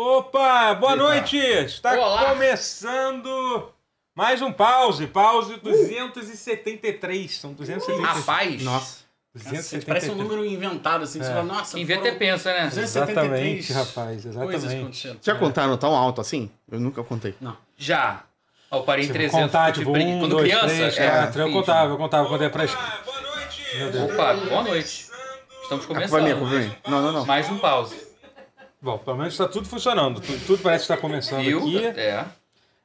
Opa, boa Eita. noite! Está Olá. começando mais um pause. Pause 273. São 273. Rapaz, Nossa. Cacete, 273. parece um número inventado, assim. Você É. fala, nossa, quem vê foram até pensa, né? 273 Exatamente, rapaz, Coisas exatamente. Já contaram tão alto assim? Eu nunca contei. Já. Ó, eu parei em Se 300. contar, tipo, um, Quando dois, criança, três, é, quatro. Eu fiz. contava, eu contava quando é pra... Opa, boa noite. Estamos culpa é minha, começando. é minha. Não, não, não. Mais um pause. Bom, pelo menos está tudo funcionando. Tudo, tudo parece que está começando Viu? aqui. É.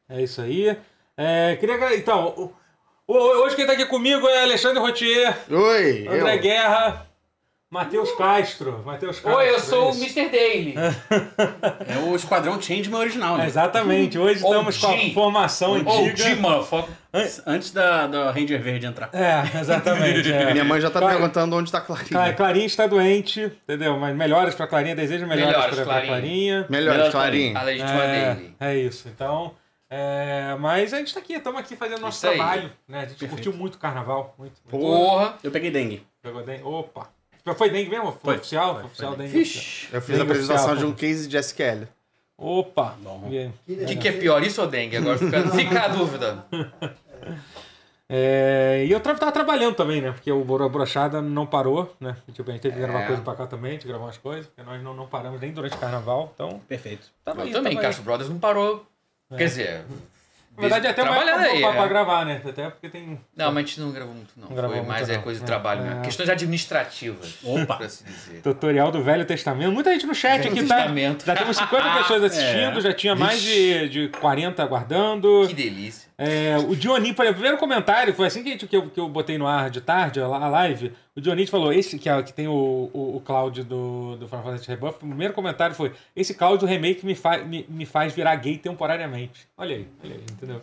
É isso aí. É, queria... Então, hoje quem está aqui comigo é Alexandre Rotier, Oi, André eu. Guerra, Matheus Castro. Matheus Castro. Oi, eu sou é o isso. Mr. Daily. É o Esquadrão Changeman original, né? É, Exatamente. Hoje estamos com a formação antiga. Dimafa. Antes da, da Ranger Verde entrar. É, exatamente. é. Minha mãe já tá Claro. perguntando onde tá a Cla- Clarinha. Clarinha está doente, entendeu? Mas melhoras pra Clarinha, desejo Melhoras, pra, pra Clarinha. Clarinha. Melhor, Melhor Clarinha. A legítima É, Daily. é isso. Então, é, mas a gente tá aqui, estamos aqui fazendo nosso Isso aí. trabalho. Né? A gente Perfeito. curtiu muito o carnaval. Muito, muito. Porra. Eu peguei dengue. Pegou dengue. Opa! Foi dengue mesmo? Foi, Foi. oficial? Foi, oficial foi dengue. Vixe. Eu fiz a Dengue apresentação oficial, de um case de SQL. Opa! O que, que é pior, isso ou dengue? Agora fica, fica a dúvida. É, e eu tava trabalhando também, né? Porque o Brochada não parou, né? Tipo, a gente teve que gravar É. coisa pra cá também, a gente gravou umas coisas, porque nós não, não paramos nem durante o carnaval, então. Perfeito. Tava Eu aí, também, tava aí. Castro Brothers não parou. Quer dizer. Na verdade, até mais pra, aí. pra, pra é. gravar, né? Até porque tem. Não, mas a gente não gravou muito, não. Não gravou Foi muito, mais é não. coisa de É, trabalho é. mesmo. Questões administrativas. Opa. Pra se dizer. Tutorial do Velho Testamento. Muita gente no chat aqui, tá? Testamento. Já temos 50 pessoas assistindo, É. já tinha mais de, de 40 aguardando. Que delícia. É, o Dionísio, por exemplo, primeiro comentário foi assim que, que, eu, que eu botei no ar de tarde, a live. O Dionísio falou: esse que, é, que tem o, o, o Cláudio do, do Final Fantasy Rebuff. O primeiro comentário foi: Esse Cláudio remake me, fa, me, me faz virar gay temporariamente. Olha aí, olha aí, entendeu?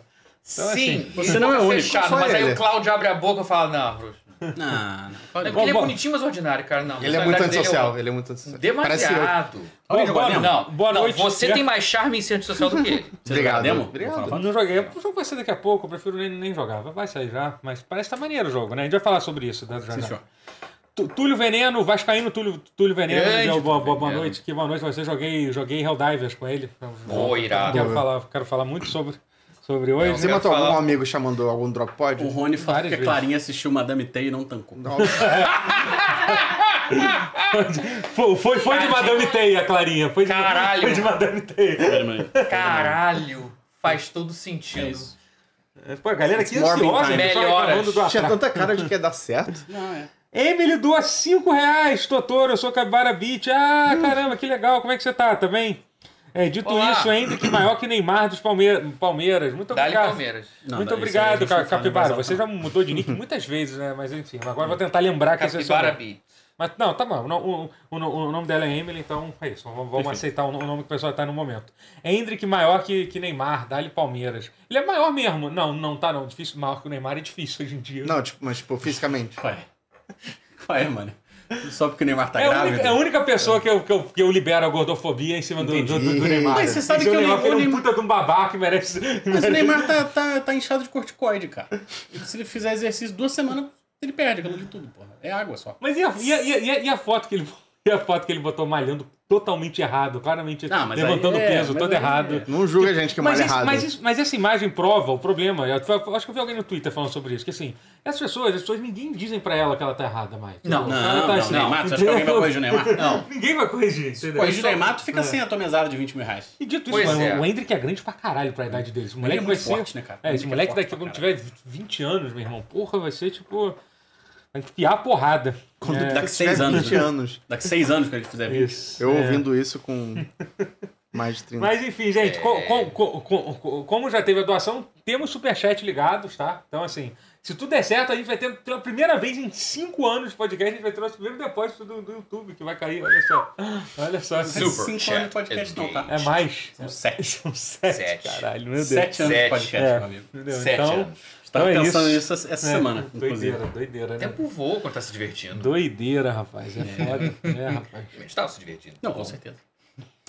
Então, Sim, assim, você não é único, Fechado, mas aí ele. o Cláudio abre a boca e fala: Não, Bruxo. Não, não. Não, Pode- porque ele é bom. bonitinho, mas ordinário, cara. Não. Ele é muito dele antissocial. Ele é muito antissocial. Demasiado. Olha, Boa- boa- Demo. Não, Boa não, noite. você Já- tem mais charme em ser antissocial do que ele. Você Obrigado. joga demo? Obrigado. Não joguei. O jogo vai ser daqui a pouco, eu prefiro nem, nem jogar. Vai sair já, mas parece que tá maneiro o jogo, né? A gente vai falar sobre isso. né, já, Sim, já. senhor. Túlio Veneno, Vascaíno Túlio, Túlio Veneno, Grande boa, boa, boa noite. Que boa noite você. Joguei, joguei Helldivers com ele. Pô, irado. Quero falar, quero falar muito sobre, sobre hoje. Você matou algum falar- amigo chamando algum drop pod? O Rony falou que a. Clarinha assistiu Madame T e não tancou. Foi, foi, foi de Madame Teia, Clarinha. Foi de, Caralho. Foi de Madame Teia. Caralho. Faz todo sentido. É isso. Pô, a galera aqui ansiosa, Melhoras. reclamando do Tinha tanta cara de que ia dar certo. Não, é. Emily doa 5 reais, Totoro, eu sou Capibara Beach. Ah, Hum. caramba, que legal, como é que você tá? Tá bem? É, dito Olá. isso, Hendrick maior que Neymar dos Palme- Palmeiras. Muito obrigado. Palmeiras. Não, Muito obrigado, isso aí a gente Ca- não fala em Capibara. Você já mudou de nick muitas vezes, né? Mas enfim, agora eu vou tentar lembrar que esse é o seu Capibara nome. Mas não, tá bom. O, o, o- o nome dela é Emily, então é isso. Vamos, Perfeito. aceitar o, no- o nome que o pessoal tá no momento. Hendrick maior que, que Neymar, dá-lhe Palmeiras. Ele é maior mesmo. Não, não tá não. Difícil, maior que o Neymar é difícil hoje em dia. Não, tipo, mas tipo, fisicamente. Qual é? Qual é, mano? Só porque o Neymar tá É grávido? única, é a única pessoa que eu, que, eu, que eu libero a gordofobia em cima do, do, do, do. Neymar. Mas você sabe que o Neymar, ele é um puta de um babaca que merece. Mas o Neymar tá, tá, tá inchado de corticoide, cara. Se ele fizer exercício duas semanas, ele perde aquilo de tudo, porra. É água só. Mas e a, e, a, e, a, e a foto que ele. E a foto que ele botou malhando totalmente errado, claramente Não, levantando aí- é, peso, todo aí- errado. Não julga a gente que Mas, malha errado. mas, isso- mas essa imagem prova o problema. Eu, acho que eu vi alguém no Twitter falando sobre isso. Que assim, essas pessoas, as pessoas, ninguém dizem pra ela que ela tá errada mais. Não? Não, Ela tá não, assim, Neymar, tu acha que alguém vai corrigir o Neymar? Não. Ninguém vai corrigir, entendeu? Corrigir o Neymar, tu fica É. sem a tua mesada de 20 mil reais. E dito Pois isso, é. o Hendrick é grande pra caralho pra idade dele. Esse moleque é vai muito ser. forte, né, cara? É, esse é moleque forte daqui, quando tiver 20 anos, meu irmão, porra, vai ser tipo. Enfiar a porrada. Quando É, daqui seis anos, 20 né? anos. Daqui seis anos que ele fizer 20. Isso. Eu é. ouvindo isso com mais de 30. Mas enfim, gente, co- co- co- co- co- como já teve a doação, temos superchat ligados, tá? Então, assim, se tudo der certo, a gente vai ter, pela primeira vez em 5 anos de podcast, a gente vai ter o nosso primeiro depósito do, do YouTube, que vai cair, olha só. Olha só. É Super cinco chat anos de podcast, não, tá? É mais. São sete. São sete, Sete. caralho, meu Deus. Sete anos de podcast, É. meu amigo. Entendeu? Sete então, anos. Estava Então é pensando isso. nisso essa essa é, semana, inclusive. Doideira, doideira, O né? tempo voa quando tá se divertindo. Doideira, rapaz. É foda. É, rapaz. A gente tava se divertindo. Não, com certeza.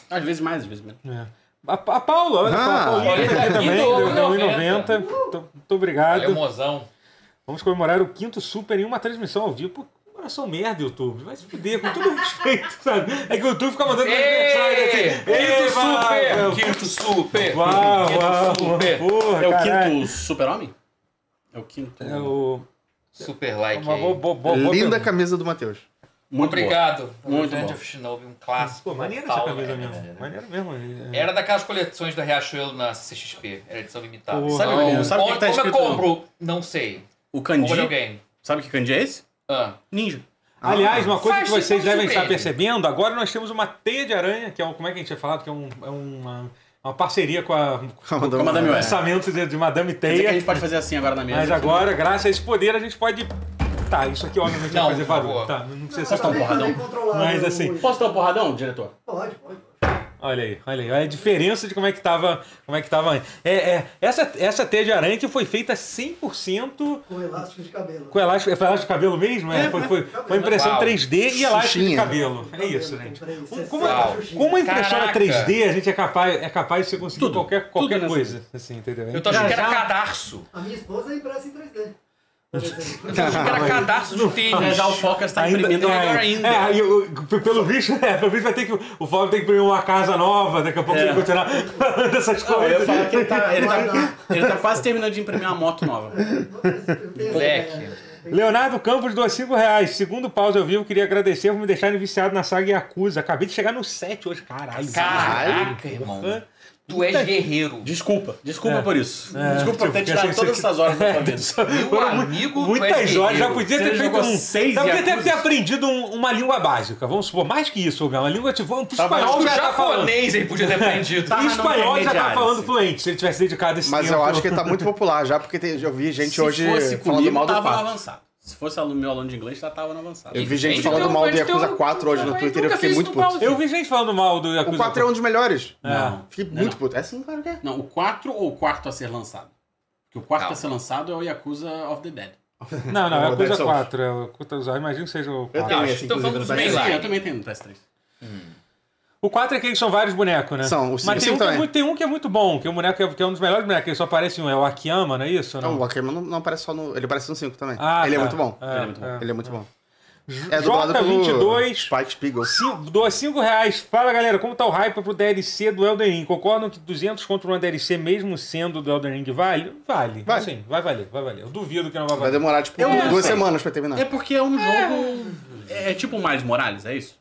Às vezes mais, às vezes menos. É. A, a Paula, olha, Ah, a olha tá aqui também, deu deu, deu 1,90. 1,90. Muito obrigado. Valeu, mozão. Vamos comemorar o quinto Super em uma transmissão ao vivo. Pô, Coração merda, YouTube. Vai se fuder, com todo respeito, sabe? É que o YouTube fica mandando mensagem assim. Quinto super! Quinto super! Uau, Quinto uau, super! porra, É o caralho. quinto super-homem? É o quinto. É o. Super like Uma aí. boa, boa, boa, boa Linda pergunta. camisa do Matheus. Muito boa. Obrigado. Muito Legend bom. of Shinobi, um clássico. Pô, maneira essa camisa né? mesmo. Maneira mesmo. é. Era daquelas coleções da Riachuelo na CXP. Era edição limitada. Porra. Sabe, Então, sabe o que onde- tá como eu compro? Não sei. O kanji. alguém. Sabe que kanji é esse? Ah. Ninja. Aliás, uma coisa Faz que vocês devem estar percebendo, agora nós temos uma teia de aranha, que é um, como é que a gente tinha falado, que é, um, é uma, uma parceria com a com Com a Madame o Web. lançamento de, de Madame que a Teia. gente pode fazer assim agora na mesa. Mas agora, graças a esse poder, a gente pode. Tá, isso aqui obviamente Não, vai fazer barulho. Tá, não precisa Posso ser. dar um porradão? Mas, assim, Posso dar um porradão, diretor? Pode, pode. Olha aí, olha aí. Olha a diferença de como é que tava. Como é que tava antes. É, é, essa, essa teia de aranha que foi feita 100% Com elástico de cabelo. com elástico. Foi elástico de cabelo mesmo? É, foi, foi, foi impressão Uau. 3D e elástico de Xuxinha. cabelo. É isso, gente. Como, 60 como, a impressora Caraca. 3D, a gente é capaz, é capaz de você conseguir Tudo. qualquer, Tudo qualquer nessa coisa. Assim, entendeu? Eu tô achando que era cadarço. A minha esposa é impressa em 3D. Eu era cadarço de tênis. já o Focas tá Ainda, imprimindo é, melhor ainda. É, o- pelo visto, é, pelo visto vai ter que. O Fábio tem que imprimir uma casa nova, daqui a pouco É. tem que continuar falando dessas Não, eu ia coisas. falar que ele tá, ele, Vai tá, ele tá quase terminando de imprimir uma moto nova. Moleque. Leonardo Campos doou 5 reais. Segundo pausa eu vivo, queria agradecer por me deixarem viciado na saga Yakuza. Acabei de chegar no 7 hoje, caralho. Caraca, irmão. Tu és guerreiro. Desculpa, desculpa É. por isso. É, desculpa por ter tipo, tirado assim, todas essas horas da tua vida. Meu amigo, tu és Muitas horas, já podia Você ter feito um. seis já podia ter, ter aprendido um- uma língua básica, vamos supor, mais que isso, Gama. Uma língua tipo. Um Tá, espanhol O já tá japonês aí podia ter aprendido. Tá. Mas não espanhol já tá falando fluente, se ele tivesse dedicado esse Mas tempo. eu acho que ele tá muito popular já, porque tem- eu vi gente Se hoje fosse falando comigo, mal do 4. avançado. Se fosse aluno, meu aluno de inglês, já tava no avançado. Eu vi gente Gente, falando mal do Yakuza teu- 4 hoje no Twitter e eu fiquei muito puto. Eu vi gente falando mal do Yakuza. O 4 é um dos melhores. É. Fiquei Não, muito não. puto. É assim, claro que é. Não, o 4 ou o quarto a ser lançado? Porque o quarto Calma. a ser lançado é o Yakuza of the Dead. Não, não, é O a Dark coisa Souls. 4. É o Yakuza, imagino que seja o 4. Eu tenho Não, esse, tô falando dos PS3. mainline. Sim, eu também tenho no PS3. O 4 é que são vários bonecos, né? São, o Mas cinco tem um, que é também. muito, tem um que é muito bom, que é um boneco que é, é um dos melhores bonecos, que só aparece um, é o Akiyama, não é isso? Não, Não, o Akema não, não aparece só no. Ele aparece no 5 também. Ah, ele é tá. muito bom. É, Ele é muito bom. é. Ele é muito bom. É dublado pelo J22 Spike Spiegel. Cinco- Doa 5 reais. Fala galera, como tá o hype pro DLC do Elden Ring? Concordam que 200 contra uma DLC, mesmo sendo do Elden Ring, vale? Vale. Vale. Sim, vai valer, vai valer. Eu duvido que não vai Vai valer. demorar, tipo, não duas sei. semanas pra terminar. É porque é um jogo. É, é tipo o Miles Morales, é isso?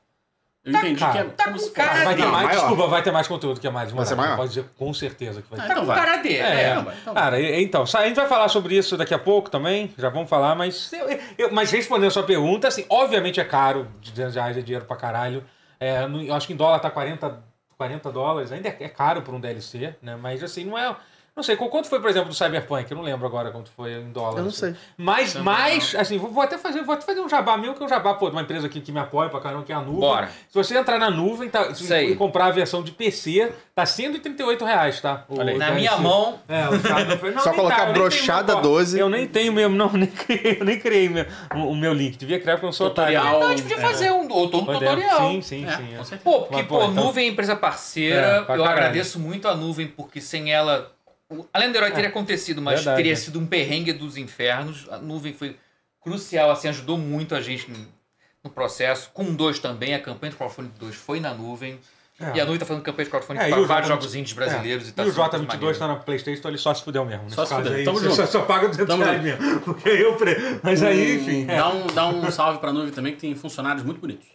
Eu entendi cara, que é. tá com cara fosse- vai ter mais, maior. desculpa, vai ter mais conteúdo que a mais Vai ser Morales. maior. Pode dizer com certeza que vai Ah, ter. Tá então com vai. cara dele. É, então vai, então vai. cara, então, a gente vai falar sobre isso daqui a pouco também, já vamos falar, mas, eu- eu- mas respondendo a sua pergunta, assim, obviamente é caro, de 200 reais é dinheiro pra caralho, é, eu acho que em dólar tá 40, 40 dólares, ainda é, é caro por um DLC, né, mas assim, não é... Não sei, quanto foi, por exemplo, do Cyberpunk? Eu não lembro agora quanto foi em dólar. Eu não assim. sei. Mas, Também mas assim, vou, vou até fazer, vou até fazer um jabá meu, que é um jabá, pô, de uma empresa aqui que me apoia pra caramba, que é a Nuvem. Bora. Se você entrar na nuvem tá, Isso e comprar a versão de PC, tá 138 reais, tá? O Olha aí. Na minha mão, É, o foi- não, Só colocar tá, brochada meu- 12. Eu nem tenho mesmo, não, nem criei, eu nem criei meu- o, o meu link. Devia criar porque eu não sou Tutorial. otário. não, a gente podia fazer um, ou todo um Pode- tutorial. Sim, sim, É, sim. é. Pô, porque, Mas, pô, pô, então- nuvem é empresa É, parceira. pra eu agradeço muito a nuvem, porque sem ela. O- Além do herói teria acontecido, mas Verdade, teria né? sido um perrengue dos infernos. A nuvem foi crucial, assim, ajudou muito a gente no- processo. Com 2 também, a campanha de crowdfunding 2 foi na nuvem. É. E a nuvem tá fazendo campanha de crowdfunding É, para vários J- jogos indies brasileiros É. e tá e o sendo muito J22 maneiro. tá na Playstation, então ele só se fudeu mesmo. Nesse Só se fudeu. aí, Tamo junto. Só, só paga 200 Tamo reais junto. mesmo. Porque eu... Pre... Mas aí, enfim... é. Dá um, dá um salve pra nuvem também, que tem funcionários muito bonitos.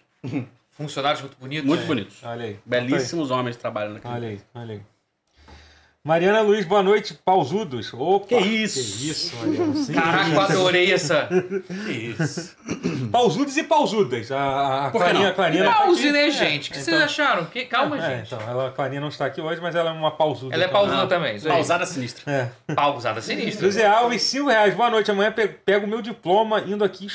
Funcionários muito bonitos. Muito bonitos. Olha aí. Belíssimos homens trabalhando aqui. Olha aí, olha aí. Mariana Luiz, boa noite, pausudos. Opa, Que isso? Que isso, Mariana. Sim. Caraca, eu adorei essa. Que isso. Pausudos e pausudas. A, a Clarinha, a Clarinha tá Pause, aqui. né, É, gente? O que então- vocês acharam? Que... Calma, É, gente. então, ela, a Clarinha não está aqui hoje, mas ela é uma pausuda. Ela é também. pausada também. Isso aí. Pausada sinistra. É. Pausada sinistra. José Alves, 5 reais. Boa noite. Amanhã pe- pego o meu diploma indo aqui.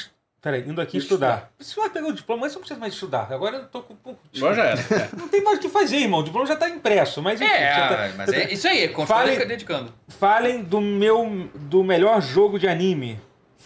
Peraí, indo aqui estudar. Se vai pegar o diploma, mas você não precisa mais estudar. Agora eu tô com. Agora já era. É. Não tem mais o que fazer, irmão. O diploma já tá impresso. Mas enfim, É, você tá- mas você é tá- isso aí, continua Fale- dedicando. Falem do meu do melhor jogo de anime.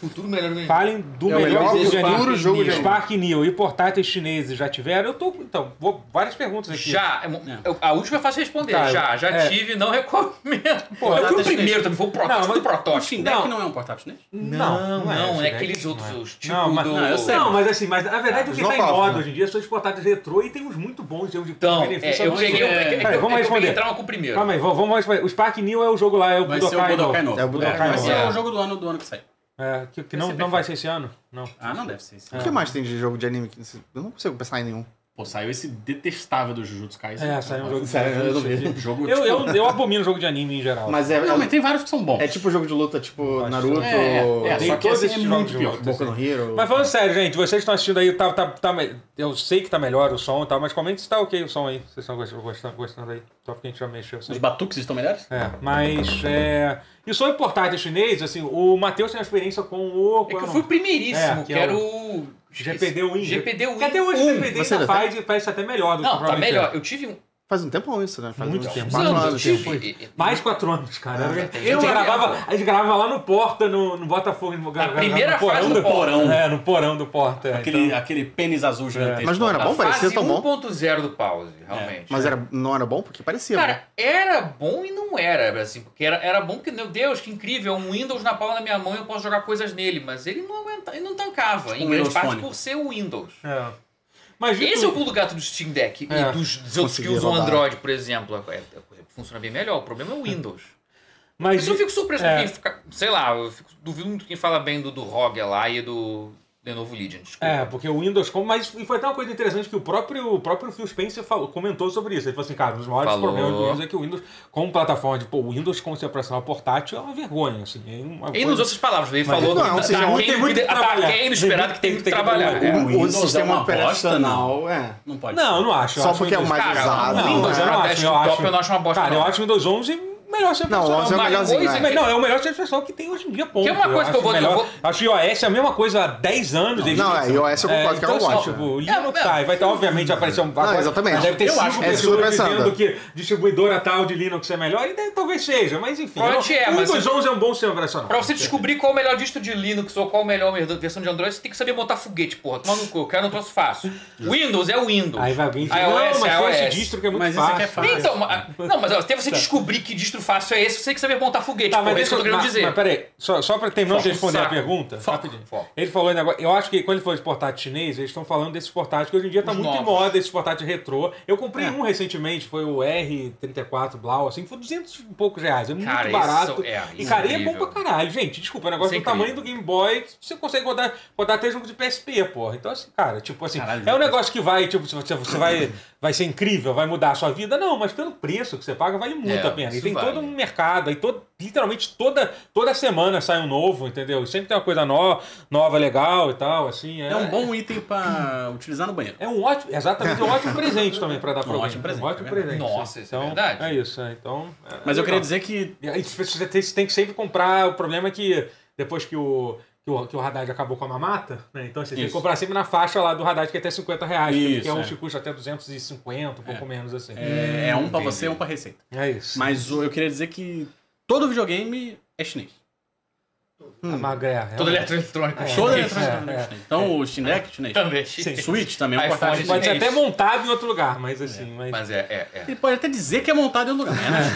Futuro melhor do Falem do É o melhor, melhor de futuro jogo de. Spark Neo e portáteis chineses já tiveram? Eu tô. Então, vou, várias perguntas aqui. Já, é eu- a última é fácil de responder. Tá, já, já é. tive, não recomendo. Pô, eu fui o primeiro também, foi o protótipo Não, do protótipo. Não. não, é um portátil chinês? Não, não, esse é daí, aqueles não outros, é. os tipo Não, mas- do... Não, eu sei. Não, mas assim, mas a verdade é que tá em moda hoje em dia são os portáteis retrô e tem uns muito bons jogos de Então, benefício é, eu peguei, É, é, é, vamos é que eu peguei responder. entrar com o primeiro. Calma aí, vamos, responder. O Spark Neo é o jogo lá, é o Budokai. É o Budokai Vai novo. ser É. o jogo do ano do ano que sai. É, que, que não, Vai ser não vai ser esse ano? Não. Ah, não deve ser esse. O que mais tem de jogo de anime? que Eu não consigo pensar em nenhum. Pô, saiu esse detestável do Jujutsu Kaisen. É, saiu um jogo de Sério, eu. Jogo, Eu, tipo- eu, eu abomino jogo de anime em geral. Mas é, Não, é, mas tem vários que são bons. é tipo jogo de luta, tipo Acho Naruto, É, é, é, Tem só que esse é esses muito pior. luta. Boku no Hero. Mas falando sério, gente, vocês estão assistindo aí, tá, tá, tá, eu sei que tá melhor o som e tal, mas comente se tá ok o som aí. Vocês estão gostando, gostando, gostando aí. Só porque a gente já mexeu. Os batuques estão melhores? É, mas. É... E sobre portátil chinês, assim, o Matheus tem uma experiência com o. É que eu fui o primeiríssimo, É, que que, é era o o... GPD Win. GPD Win. Até hoje o 1. GPD Você ainda faz parece até melhor do que Não, tá melhor. Eu tive um... Faz um tempão isso, né? Faz Muito tempo. quatro anos, tive... Mais quatro anos, cara. a, gente eu- gravava, a gente gravava lá no Porta, no, no Botafogo. No, Na primeira no porão fase do do porão. É, no porão do Porta. é, Aquele, então- aquele pênis azul gigantesco. Mas não era bom? Parecia tão bom. 1.0 do pause, realmente. Mas era, não era bom? Porque parecia Cara, era bom e não era, assim, porque era, era bom porque, meu Deus, que incrível, um Windows na palma da minha mão e eu posso jogar coisas nele, mas ele não aguenta, ele não tancava, Tipo em um grande Windows parte Phone. por ser o Windows. É. Mas Esse é o pulo do gato do Steam Deck É. e dos, dos outros que usam rodar. Android, por exemplo. É, é, funciona bem melhor, o problema é o Windows. mas Mas eu fico surpreso é. com quem fica, sei lá, eu fico, duvido muito quem fala bem do, do ROG lá e do Lenovo Legion, desculpa. É, porque o Windows, como, mas e foi até uma coisa interessante que o próprio, o próprio Phil Spencer falou, comentou sobre isso. Ele falou assim, cara, um dos maiores Falou. problemas do Windows é que o Windows, como plataforma de, pô, o Windows como sistema operacional portátil é uma vergonha, assim. É uma Ele coisa- não usou essas palavras, ele Mas falou não, tá, ou seja, tá muito- tem muito que trabalhar. aquém do esperado que tem Tem que trabalhar. É. O, Windows é uma bosta, operacional, é. Não pode Não, não acho. eu Só acho porque é o mais Cara, usado. o Windows eu pra não acho, eu acho. eu não acho uma bosta, Cara, eu não. acho o Windows 11 melhor sistema Não, o 11 é o melhorzinho, coisa né? Não, é o melhor sistema operacional que tem hoje em dia, ponto. Que é uma coisa que eu acho vou- melhor- eu vou- Acho que iOS é a mesma coisa há 10 anos. eles- Não, é, iOS eu concordo que então, é uma assim, bosta. Tipo, É, Linux é. tá, e vai ter, obviamente, aparecer um... agora exatamente. Deve ter Eu cinco acho que é que eu pessoas pensando. dizendo que distribuidora tal de Linux é melhor, e talvez seja, mas enfim. Pode é, o Windows você- 11 é um bom sistema operacional. Pra você descobrir qual é o melhor distro de Linux ou qual a melhor versão de Android, você tem que saber montar foguete, porra. Toma no cu, eu quero um troço fácil. Windows é o Windows. Aí vai alguém dizer, não, é mas tem esse distro que é muito é fácil. Então, não, mas até você descobrir que distro fácil é esse, você que saber montar foguete, Tá, porra. mas É isso que eu tô querendo mas, dizer. Mas peraí, só, só pra terminar de responder a saco. pergunta, Foco, rapidinho. foco. Ele falou um negócio. Eu acho que quando ele falou de portátil chinês, eles estão falando desses portáteis que hoje em dia tá Os muito em novos. moda, esses portáteis retrô. Eu comprei É. um recentemente, foi o R34 Blau, assim, foi 200 e poucos reais. É muito Cara, barato. isso é e cara, é bom pra caralho. Gente, desculpa, o negócio Isso do é tamanho do Game Boy, você consegue rodar, rodar até jogo de PSP, porra. Então, assim, cara, tipo assim, Caralho, é um negócio que vai, tipo, você, você vai, vai ser incrível, vai mudar a sua vida. Não, mas pelo preço que você paga, vale muito É, a pena. E tem todo um mercado, aí todo, literalmente toda, toda semana sai um novo, entendeu? Sempre tem uma coisa no, nova, legal e tal, assim. É, É um bom item pra utilizar no banheiro. É um ótimo, exatamente, é um ótimo presente também pra dar pra Um alguém. ótimo presente, Um ótimo é presente. Nossa, isso é então, verdade. É isso, é, então... é Mas eu legal. queria dizer que você tem que sempre comprar. O problema é que depois que o, que o, que o Haddad acabou com a mamata, né? Então você tem que comprar sempre na faixa lá do Haddad, que é até 50 reais. Isso, que é um é. que custa até 250, um pouco menos assim. é, é um pra entendi. você e um pra receita. É isso. Mas eu queria dizer que todo videogame é chinês. A magrela. Todo eletroeletrônico. É. Todo É, eletrônico é, é chinês. Então o é chinês. Também. Switch também é um iPhone portátil Pode ser até montado em outro lugar, mas assim. Mas... Mas é, é, é. Ele pode até dizer que é montado em outro lugar. Mas é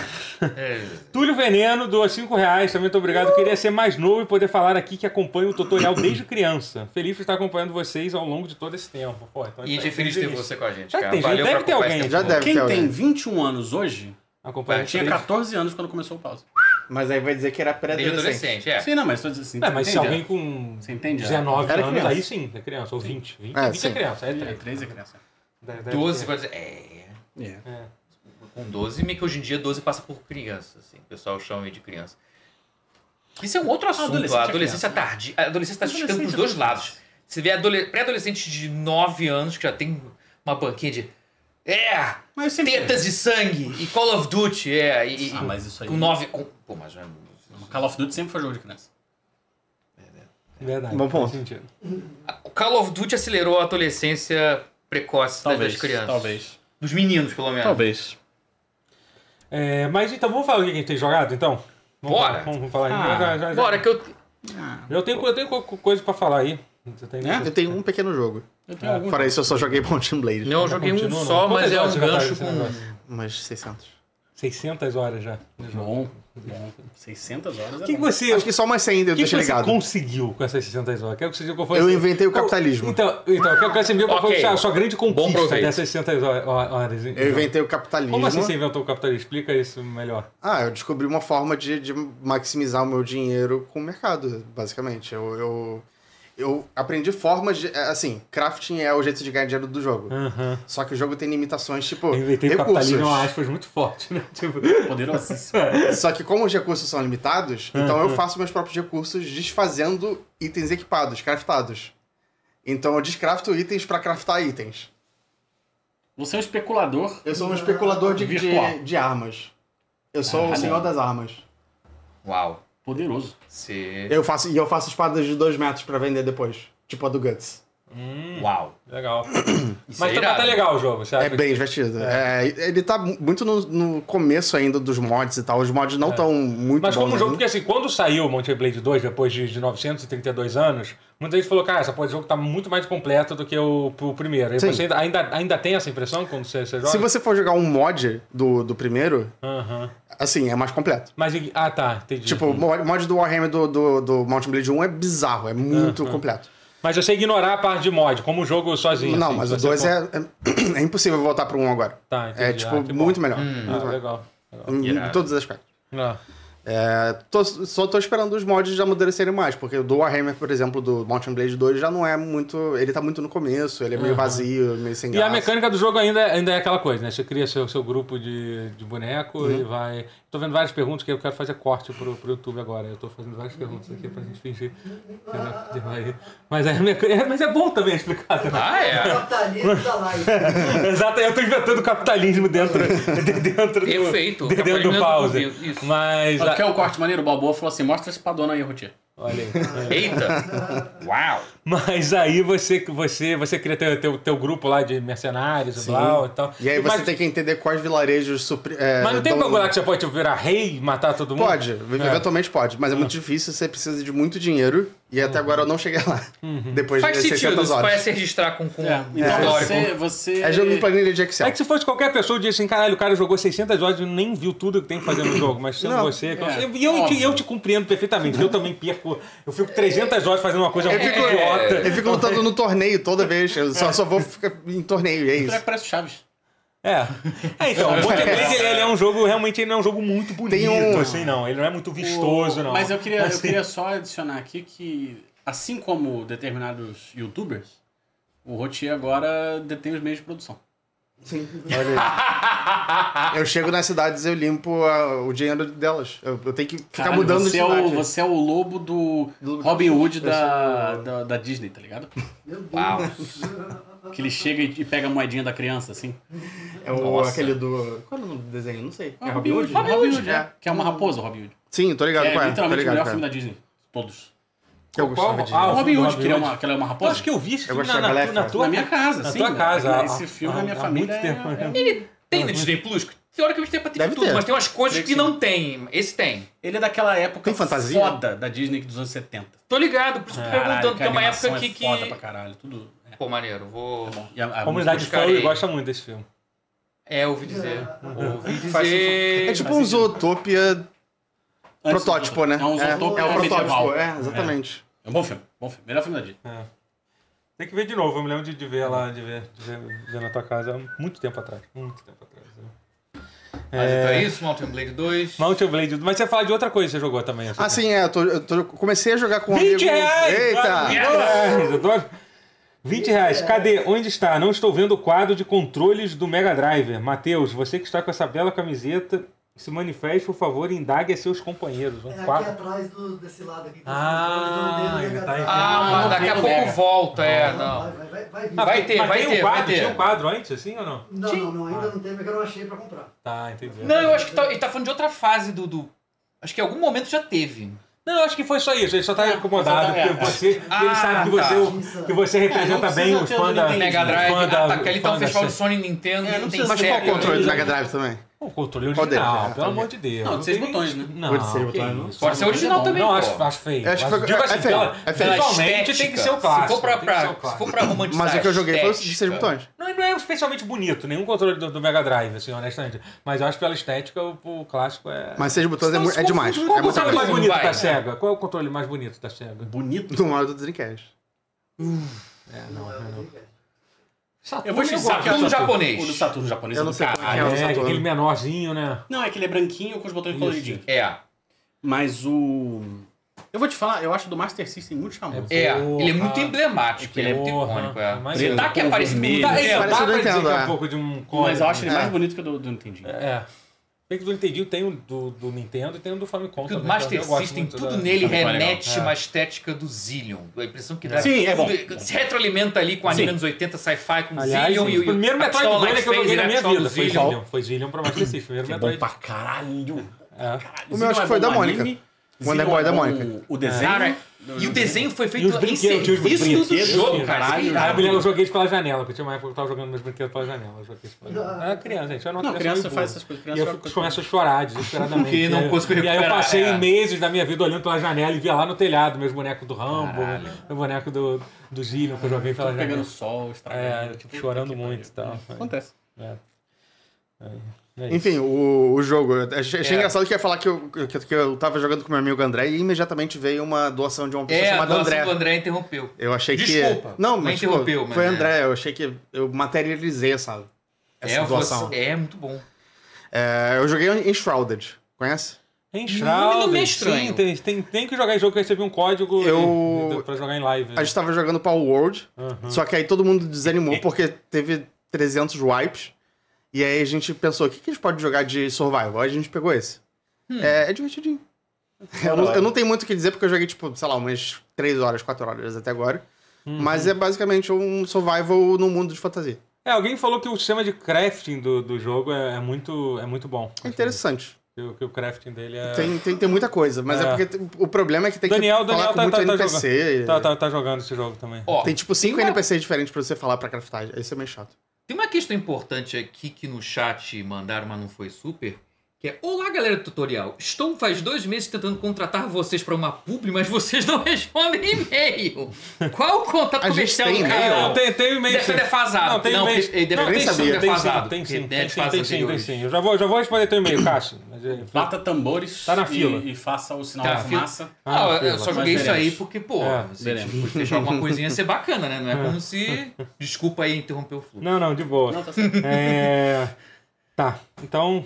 É. Túlio Veneno doa 5 reais, também muito obrigado. Queria ser mais novo e poder falar aqui que acompanho o tutorial desde criança. Feliz por estar acompanhando vocês ao longo de todo esse tempo. Pô, então E a gente é feliz de ter você com a gente, Já cara. tem, já Valeu deve ter alguém. Já deve quem ter tem alguém. 21 anos hoje Acompanha tinha 14 anos quando começou o pause. Mas aí vai dizer que era pré-adolescente. adolescente, é. Sim, não, mas tô dizendo assim. É, mas se alguém com Você entende? 19 Era anos, criança. aí sim, é criança. Ou 20. 20 É, 20 é sim. criança, é É, 30. 13 é criança. Deve- deve 12, ter. vai dizer, é. É. É. Com 12, meio que hoje em dia 12 passa por criança, assim. O pessoal chama meio de criança. Isso é um outro assunto. adolescente A é adolescência criança, tardia. A adolescência está Adolescente é dois criança. lados. Você vê adole- pré-adolescente de 9 anos que já tem uma banquinha de. É! Mas eu sempre. Tetas e sangue! E Call of Duty, é. E, Ah, mas isso aí. Com 9. Com... Pô, mas já. Call of Duty sempre foi jogo de criança. Verdade. Bom ponto. O Call of Duty acelerou a adolescência precoce Talvez. das crianças. Talvez. Dos meninos, pelo menos. Talvez. É, mas então, vamos falar o que a gente tem jogado, então? Vamos Bora. falar- Vamos, falar. Ah, já, já, já. Bora, que eu. Eu tenho, eu tenho co- co- coisa pra falar aí. Você tem Né? Eu tenho um pequeno jogo. Eu tenho algum. Fora isso, eu só joguei Mountain Blade. Eu joguei um só, não? mas é um tá gancho com. Umas 600. 600 horas já. bom. 600 horas O é que, que você, Acho que só umas 100 ainda o eu que, que deixei você ligado. conseguiu com essas 600 horas? Quero que você qual foi Eu inventei o capitalismo. Então, então eu quero que você me diga qual foi a sua grande conquista dessas 600 hor- horas. Eu inventei o capitalismo. Como assim você inventou o capitalismo? Explica isso melhor. Ah, eu descobri uma forma de, de maximizar o meu dinheiro com o mercado, basicamente. Eu, eu, eu aprendi formas de. é, Assim, crafting é o jeito de ganhar dinheiro do jogo. Aham. Só que o jogo tem limitações, tipo, inventei o recursos. capitalismo, é uma aspas muito forte, né? Tipo, Poderosíssimo. Só que como os recursos são limitados, então Uhum. eu faço meus próprios recursos desfazendo itens equipados, craftados. Então eu descrafto itens pra craftar itens. Você é um especulador. Eu sou um especulador de, de, de armas. Eu sou Caralho. o senhor das armas. Uau. Poderoso. Eu faço, e eu faço espadas de 2 metros pra vender depois. Tipo a do Guts. Hum, Uau. legal. Isso Mas é tá, tá legal o jogo, você acha? É bem divertido. É, ele tá muito no, no começo ainda dos mods e tal. Os mods não estão muito Mas bons como jogo, ainda. porque assim, quando saiu o Monty Blade 2, depois de, de 932 anos, muita gente falou, cara, essa porra de jogo tá muito mais completo do que o, o primeiro. E Sim. você ainda, ainda, ainda tem essa impressão quando você, você joga? Se você for jogar um mod do, do primeiro, Aham. assim, é mais completo. Mas, ah, tá, entendi. Tipo, o mod mod do Warhammer do, do, do Mountain Blade 1 é bizarro, é muito completo. Mas você ignorar a parte de mod, como o jogo sozinho. Não, assim, mas o você 2 for- é, é, é impossível voltar pro 1 agora. Tá, entendi. É, tipo, Ah, que bom. muito melhor. Ah, Muito melhor. legal. legal. Em, em todos os aspectos. Ah. É, tô- só tô esperando os mods já amadurecerem mais, porque o do Warhammer, por exemplo, do Mountain Blade 2 já não é muito. Ele tá muito no começo, ele é meio vazio, meio sem E graça. a mecânica do jogo ainda, ainda é aquela coisa, né? Você cria seu, seu grupo de, de boneco Uhum. e vai. Tô vendo várias perguntas que eu quero fazer corte pro, pro YouTube agora. Eu tô fazendo várias perguntas aqui pra gente fingir. vai- Mas, é, mas é bom também explicar. Também. Ah, é. Capitalismo da live. Exato, eu tô inventando capitalismo dentro, de- dentro do. Perfeito. de- Dentro do é pause. isso. Mas. Quer o corte maneiro? O Balboa falou assim: mostra esse padrão aí, Rotier. Olha aí. Eita. Uau. Mas aí você, você, você cria teu, teu, teu grupo lá de mercenários e Sim. blá e tal. E aí você mas, tem que entender quais vilarejos supri... é, Mas não tem um dão- bagulho lá que você pode virar rei e matar todo mundo? Pode, eventualmente pode, mas é muito difícil, você precisa de muito dinheiro, e até agora eu não cheguei lá. Depois Faz de sentido, 600 isso horas. parece registrar com, com É, um histórico. você, você. É jogo de planilha de Excel. É que se fosse qualquer pessoa, eu diria assim, caralho, o cara jogou 600 horas e nem viu tudo que tem que fazer no jogo. Mas sendo Não, você... eu- é, e eu, te, eu te compreendo perfeitamente. Eu também perco... Eu fico 300 horas fazendo uma coisa Eu muito fico, idiota. eu fico lutando no torneio toda vez, eu só, só vou ficar em torneio, e é isso. que parece o Chaves? É. É, então, o Blade, ele, ele é um jogo, realmente, ele não é um jogo muito bonito, Tem um- assim, não. Ele não é muito vistoso, O- não. Mas eu queria, eu Assim, queria só adicionar aqui que, assim como determinados youtubers, o Rotier agora detém os meios de produção. Sim, olha aí. Eu chego nas cidades e eu limpo a- o dinheiro delas. Eu, eu tenho que ficar Caralho, mudando de você é, o, cidade. você é o lobo do Do- Robin Hood da, da, da Disney, tá ligado? Meu Deus. Uau. Que ele chega e pega a moedinha da criança, assim. É o, Nossa. aquele do... Qual é o nome do desenho? Não sei. É Robin Hood. Robin Hood, é. Que é uma raposa, o Robin Hood. Sim, tô ligado É é. Tô literalmente o ligado melhor qual filme é. da Disney. Todos. Eu Qual? gostava de... Ah, o Robin filme Hood, que é uma, que ela é uma Eu raposa. acho que eu vi esse Eu filme na, na, na tua Na minha casa, na sim. tua casa. há- Esse filme há- na minha há família muito tempo. é- é- Ele tem no Disney Plus? que Teoricamente tem pra ter Deve tudo, ter. mas tem umas coisas que que não tem. Esse tem. Ele é daquela época Tem fantasia? foda da Disney dos anos 70. Tô ligado, por isso que eu tô perguntando, que que a é uma época é que. foda que... pra caralho, tudo. É. Pô, maneiro, vou. E a, a A comunidade gosta muito desse filme. É, ouvi dizer. Ouvi Faz dizer. É tipo um Zootopia protótipo, né? É um Zootopia é, o medieval. protótipo, é, exatamente. É um bom filme, bom filme. Melhor filme da Disney. É. Tem que ver de novo, eu me lembro de, de ver lá, de ver, de ver, ver na tua casa há muito tempo atrás. Muito tempo atrás. né? Mas então é isso, Mountain Blade 2. Mountain Blade, mas você fala de outra coisa que você jogou também. assim. Ah, sim, é. Eu, tô, eu tô- comecei a jogar com um 20 amigo. reais! Eita! 20 reais! Eu tô- 20 reais. Cadê? Onde está? Não estou vendo o quadro de controles do Mega Driver. Matheus, você que está com essa bela camiseta, se manifeste, por favor, e indague a seus companheiros. Um É aqui quadro. atrás do, desse lado aqui. Ah, ele tá aí. Ah, mas daqui a pouco nega. volta, é, Vai, não. vai, vai, vai vir. Ah, Vai ter, mas vai tem ter, um quadro, vai ter. Tinha um quadro antes, assim ou não? Não, não, não, ainda não teve, é que eu não achei pra comprar. Tá, entendi. Não, eu acho que tá, ele tá falando de outra fase do. do- Acho que em algum momento já teve. Não, eu acho que foi só isso. Ele só tá É, incomodado tá- porque é, você. e Ah, ele sabe que tá. você, o- que você representa não bem os fãs o da. Mega Drive. fã Ah, tá, que ali tá um festival Sony e Nintendo. É, não tem Mas qual o controle do ele- Mega Drive também? O controle original, É, pelo amor de Deus. Não, de seis botões, né? Não, O de seis que botões, não. isso. Pode ser original também, Não, acho, acho feio. Acho que digo é assim, feio, pela- é feio. Visualmente tem que ser o clássico. Se for pra, ser pra, se for pra romantizar Mas o que eu joguei foi os de seis botões. Não, não é especialmente bonito, nenhum controle do, do Mega Drive, assim, honestamente. Mas eu acho que pela estética o, o clássico é. Mas seis botões é, Não, é for- demais. Qual É o controle mais bonito Vai, da é. SEGA? Qual é o controle mais bonito da SEGA? Bonito. Do modo do Dreamcast. É, não, Não, não. Não. Eu vou te dizer que é o Saturno Saturno- japonês. O do Saturno japonês Eu é não do sei caralho. é o É, Saturno. aquele menorzinho, né? Não, é que ele é branquinho com os botões coloridinhos. É, Mas o... Eu vou te falar, eu acho do Master System muito charmoso. é. Porra. Ele é muito emblemático, ele é muito icônico. É. Mas é. tá que é Com parecido com o vermelho. Tá, Nintendo. é, Parece dá do Nintendo, que é é. um pouco de um Mas eu acho ele É. mais bonito que o do, do Nintendinho. É. Tem que do Nintendo tem o do, do Nintendo e tem o do Famicom. Porque o também, Master System, tudo da- nele é remete legal? uma É. estética do Zillion. A impressão que dá Sim, é bom. tudo- Se retroalimenta ali com a anime anos 80, sci-fi, com Aliás, Zillion e o primeiro Metroidvania que eu joguei na minha vida foi Zillion. Foi Zillion pra Master System. Primeiro é bom Metroid. pra caralho. É. Caralho, O meu acho que foi é da bom Mônica. Wonder Boy é da Mônica. O desenho... E o desenho foi E feito em serviço do jogo, cara. é Ah, eu, me lembro, eu joguei isso pela janela, porque tinha uma época que eu tava jogando meus brinquedos pela janela. Eu joguei isso pela janela. Era criança, gente. Eu era uma Não, criança faz essas coisas. E Criança eu fico- coisa- começo a chorar desesperadamente. Porque não E aí- consigo E aí eu recuperar, passei é. meses da minha vida olhando pela janela e via lá no telhado meus bonecos do Rambo, Caralho. meu boneco do, do Zillion que eu joguei pela janela. pegando sol, estragando. É, tipo, chorando muito e tal. Acontece. É. É. Enfim, o, o jogo. eu Achei, achei É. engraçado que ia falar que eu, que, que eu tava jogando com meu amigo André e imediatamente veio uma doação de uma pessoa É, a chamada doação André. do André interrompeu. Eu achei Desculpa, que. Não, não mas tipo, interrompeu, foi é. André. Eu achei que eu materializei essa, essa É, doação. você, é muito bom. É, eu joguei em Shrouded. Conhece? Não, não me é sim, estranho. tem, tem, tem que jogar em jogo que recebi um código Eu- pra jogar em live. A gente tava jogando Power World, Uhum. só que aí todo mundo desanimou porque teve 300 wipes. E aí a gente pensou, o que, que a gente pode jogar de survival? Aí a gente pegou esse. Hum. É, é divertidinho. Eu não, eu não tenho muito o que dizer porque eu joguei, tipo, sei lá, umas 3 horas, 4 horas até agora. Uhum. Mas é basicamente um survival no mundo de fantasia. É, alguém falou que o sistema de crafting do, do jogo é, é muito, é muito bom. É interessante. Que, o- que o crafting dele é. Tem, tem, tem muita coisa, mas é, É. porque tem- o problema é que tem Daniel, que falar Daniel com tá- muito tá- tá NPC. Tá, tá, tá jogando esse jogo também. Ó, Tem tipo 5 tem uma- NPCs diferentes pra você falar pra craftar. Isso é meio chato. Tem uma questão importante aqui que no chat mandaram, mas não foi super. Que é, olá galera do tutorial, estou faz dois meses tentando contratar vocês para uma publi, mas vocês não respondem e-mail. Qual o contato A gente comercial tem do e-mail? canal? Não, tem, tem e-mail. Deve sim. estar defasado. Não, tem não, e-mail. ele deve Não, ter nem tem sim, tem defasado. sim, tem sim, porque tem é sim, tem sim, tem anteriores. sim. Eu já vou, já vou responder teu e-mail, Cássio. É, Bata tambores Tá na fila. E, e faça o sinal Tá da fumaça. Ah, Ah, eu só joguei isso aí porque, pô, É, você veremos. tipo, deixar alguma coisinha ser bacana, né? Não é como se. Desculpa aí interromper o fluxo. Não, não, de boa. Não, tá certo. É... Tá, então.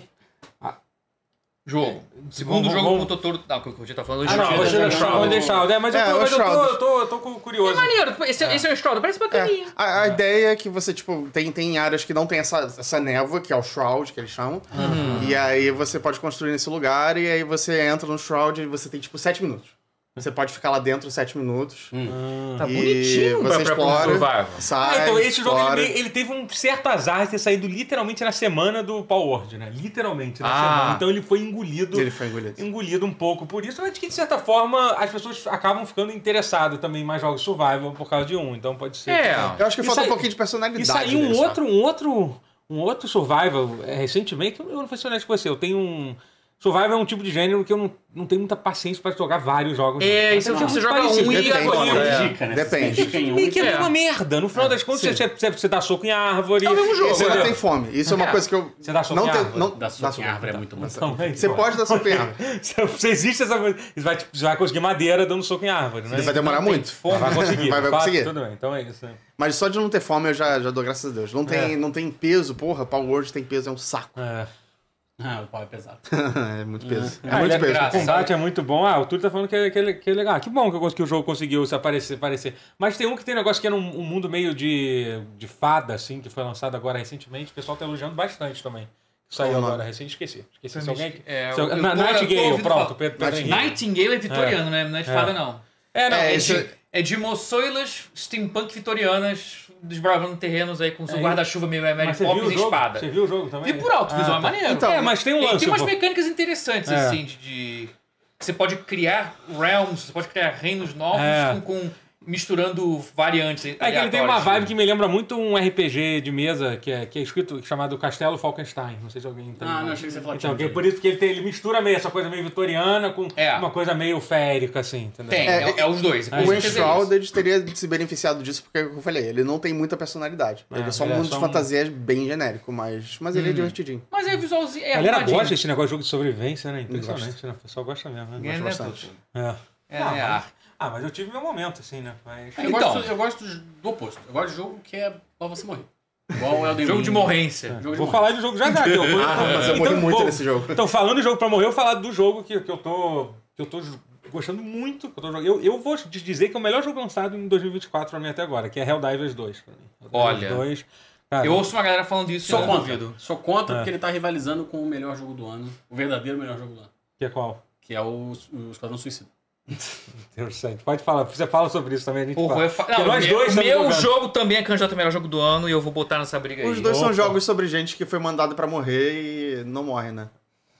Jogo. Segundo Vamos- jogo vamos- com o Totoro. Não, que eu já tá falando Ah, não, hoje. já não Shroud. deixar. É, mas eu É, tô, o mas eu tô, Shroud. eu tô, eu tô cu- curioso. Maneiro, esse, esse é um Shroud, parece bacaninha. É, a, a ideia é que você, tipo, tem, tem áreas que não tem essa, essa névoa, que é o Shroud, que eles chamam. E aí você pode construir nesse lugar, e aí você entra no Shroud e você tem, tipo, 7 minutos. Você pode ficar lá dentro 7 minutos. Ah. Tá E bonitinho você pra, pra, pra explora. survival. Sai, Ah, então esse jogo explora. ele, meio- ele teve um certo azar de ter saído literalmente na semana do Power Word, né? Literalmente na Ah. semana. Então ele foi engolido. Ele foi engolido. engolido um pouco por isso, mas que de certa forma as pessoas acabam ficando interessadas também em mais jogos survival por causa de um, então pode ser. É. Eu acho que E falta sai- um pouquinho de E personalidade. saiu um só. outro, um outro, um outro survival é, recentemente, eu não ser honesto com você, eu tenho um Survival é um tipo de gênero que eu não, não tenho muita paciência para jogar vários jogos. É, isso é tipo, você joga parecido. um e agora. né? É. Dica, né? Depende. Você Meio que é É. uma merda. No final das contas, sim. você, você, você dá soco em árvore. É o mesmo jogo, Você não tem fome. Isso é uma É. coisa que eu. Você dá soco não em tem- árvore? não- dá sua soco em árvore é muito bom. Então, é Você pode dar soco em árvore. Se existe essa coisa, você vai, você vai conseguir madeira dando soco em árvore, né? Ele vai demorar muito. Mas vai conseguir. Mas vai Fato, conseguir. Tudo bem, então é isso. né? Mas só de não ter fome eu já, já dou graças a Deus. Não tem, É. não tem peso, porra. Power Word tem peso, é um saco. É. Ah, o pau é pesado. é muito peso. É, Ah, muito ele é peso. graça. O combate é muito bom. Ah, o Túlio tá falando que é, que, é, que é legal. Que bom que, eu- que o jogo conseguiu se aparecer, aparecer. Mas tem um que tem negócio que é num um mundo meio de, de fada, assim, que foi lançado agora recentemente. O pessoal tá elogiando bastante também. Saiu Qual o nome? agora, recente, esqueci. Esqueci. Se alguém... É, eu- eu eu Nightingale, ouvindo pronto. Pedro, Pedro Henrique. Nightingale é vitoriano, né? Não é de É. fada, não. É, não. É, É, isso- de, é de moçoilas steampunk vitorianas desbravando terrenos aí com seu É, guarda-chuva meio Mary Mas você viu, Poppins o e jogo? espada. você viu o jogo também? Vi por alto, o visual Ah, é tá. maneiro. Então, é, mas tem um lance. tem umas pô. mecânicas interessantes, É. assim, de, de- Você pode criar realms, você pode criar reinos novos É. com, com misturando variantes. É que ele tem uma vibe que me lembra muito um RPG de mesa que é, que é escrito chamado Castelo Falkenstein. Não sei se alguém tá Ah, não, achei que você falava Então, que é por isso que ele, tem, ele mistura meio essa coisa meio vitoriana com É. uma coisa meio férica, assim, entendeu? Tem, É, é, é os dois. O é. Enshrouded teria se beneficiado disso, porque, como eu falei, ele não tem muita personalidade. É, ele é só ele um é mundo só de um- fantasias bem genérico, mas, mas ele é divertidinho. Mas é visualzinho. É a galera gosta desse negócio de jogo de sobrevivência, né? Impressionante, né? O pessoal gosta mesmo, né? É, né, bastante. É. É, Ah, é arte. Ah, mas eu tive meu momento, assim, né? Mas... Eu, Então. gosto, eu gosto do oposto. Eu gosto de jogo que é pra você morrer. Igual o Elden Jogo de morrência. Jogo de Vou morrer. falar de jogo já já. que eu- Ah, mas eu morri muito vou- nesse jogo. Então, falando de jogo pra morrer, eu vou falar do jogo que, que eu tô. que eu tô gostando muito. Que eu, tô jogando. Eu, eu vou te dizer que é o melhor jogo lançado em 2024 pra mim até agora, que é Helldivers 2. Pra mim. Helldivers Olha. 2, cara, Eu ouço uma galera falando disso e Sou eu não contra. duvido. Sou contra É. porque ele tá rivalizando com o melhor jogo do ano. O verdadeiro melhor jogo do ano. Que é qual? Que é o, o Esquadrão Suicida. Deus santo. Pode falar. Você fala sobre isso também, a gente Porra, fala. não, nós meu, dois meu jogando. jogo também é candidato ao melhor jogo do ano e eu vou botar nessa briga aí. Os dois são Opa. jogos sobre gente que foi mandado pra morrer e não morre, né?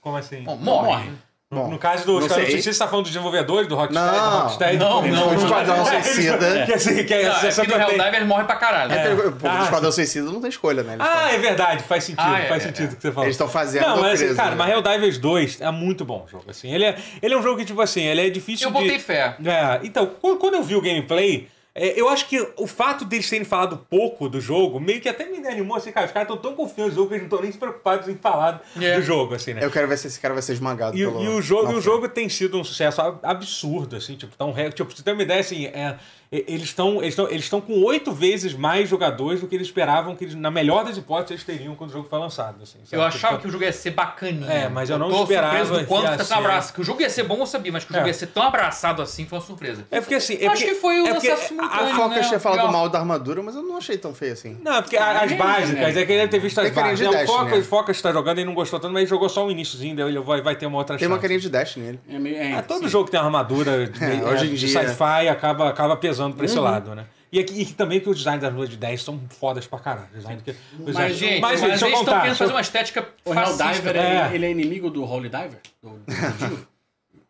Como assim? Bom, morre. Morre. No, Bom, no caso do não Esquadrão. Suicida, você tá falando dos desenvolvedores, do Rocksteady? Não, do Rocksteady não, Eles- não, O não. Esquadrão É, Suicida... Que assim, que é, Não, é porque no tem- Helldiver ele morre pra caralho. É, É. pô, Ah, o Esquadrão Suicida não tem escolha, né? Eles Ah, tão- é verdade, faz sentido, Ah, é, faz é, sentido é. o que você falou. Eles estão fazendo Não, mas, preso, cara, né? mas Helldivers 2 é muito bom o jogo, assim. Ele é, ele é um jogo que, tipo assim, ele é difícil Eu de... botei fé. É, então, quando eu vi o gameplay, é, eu acho que o fato deles terem falado pouco do jogo, meio que até me animou, assim, cara, os caras estão tão confiantes no jogo que eles não estão nem se preocupados em falar É. do jogo, assim, né? Eu quero ver se esse cara vai ser esmagado E, pelo... e o jogo, e o jogo tem sido um sucesso ab- absurdo, assim, tipo, tão, tipo, você ter uma ideia, assim, é, eles estão eles estão eles estão com oito vezes mais jogadores do que eles esperavam que eles, na melhor das hipóteses, eles teriam quando o jogo foi lançado, assim. Eu achava Tipo, que o jogo ia ser bacaninho. É, mas eu não tô esperava surpreso do quanto que ia ser-. Que o jogo ia ser bom, eu sabia, mas que o jogo É. ia ser tão abraçado assim foi uma surpresa. É porque assim. É Acho porque, que foi o é porque simultâneo, A Focas né? tinha falado mal da armadura, mas eu não achei tão feio assim. Não, é porque as É, básicas, é que ele deve ter visto as básicas. de o Focas, né? Focas tá jogando e não gostou tanto, mas ele jogou só um iníciozinho, daí ele vai, vai ter uma outra Tem uma carinha de Dash nele. É é, É, todo jogo que tem uma armadura de, É, de- hoje em de dia. Sci-fi acaba, acaba pesando pra esse lado, né? E, aqui, e também que o design das ruas de 10 são fodas pra caralho. Design que, Mas, design- Gente, mas, mas, eles estão querendo fazer uma estética O fascista. Helldiver, É. ele, ele é inimigo do Holy Diver? Do, do,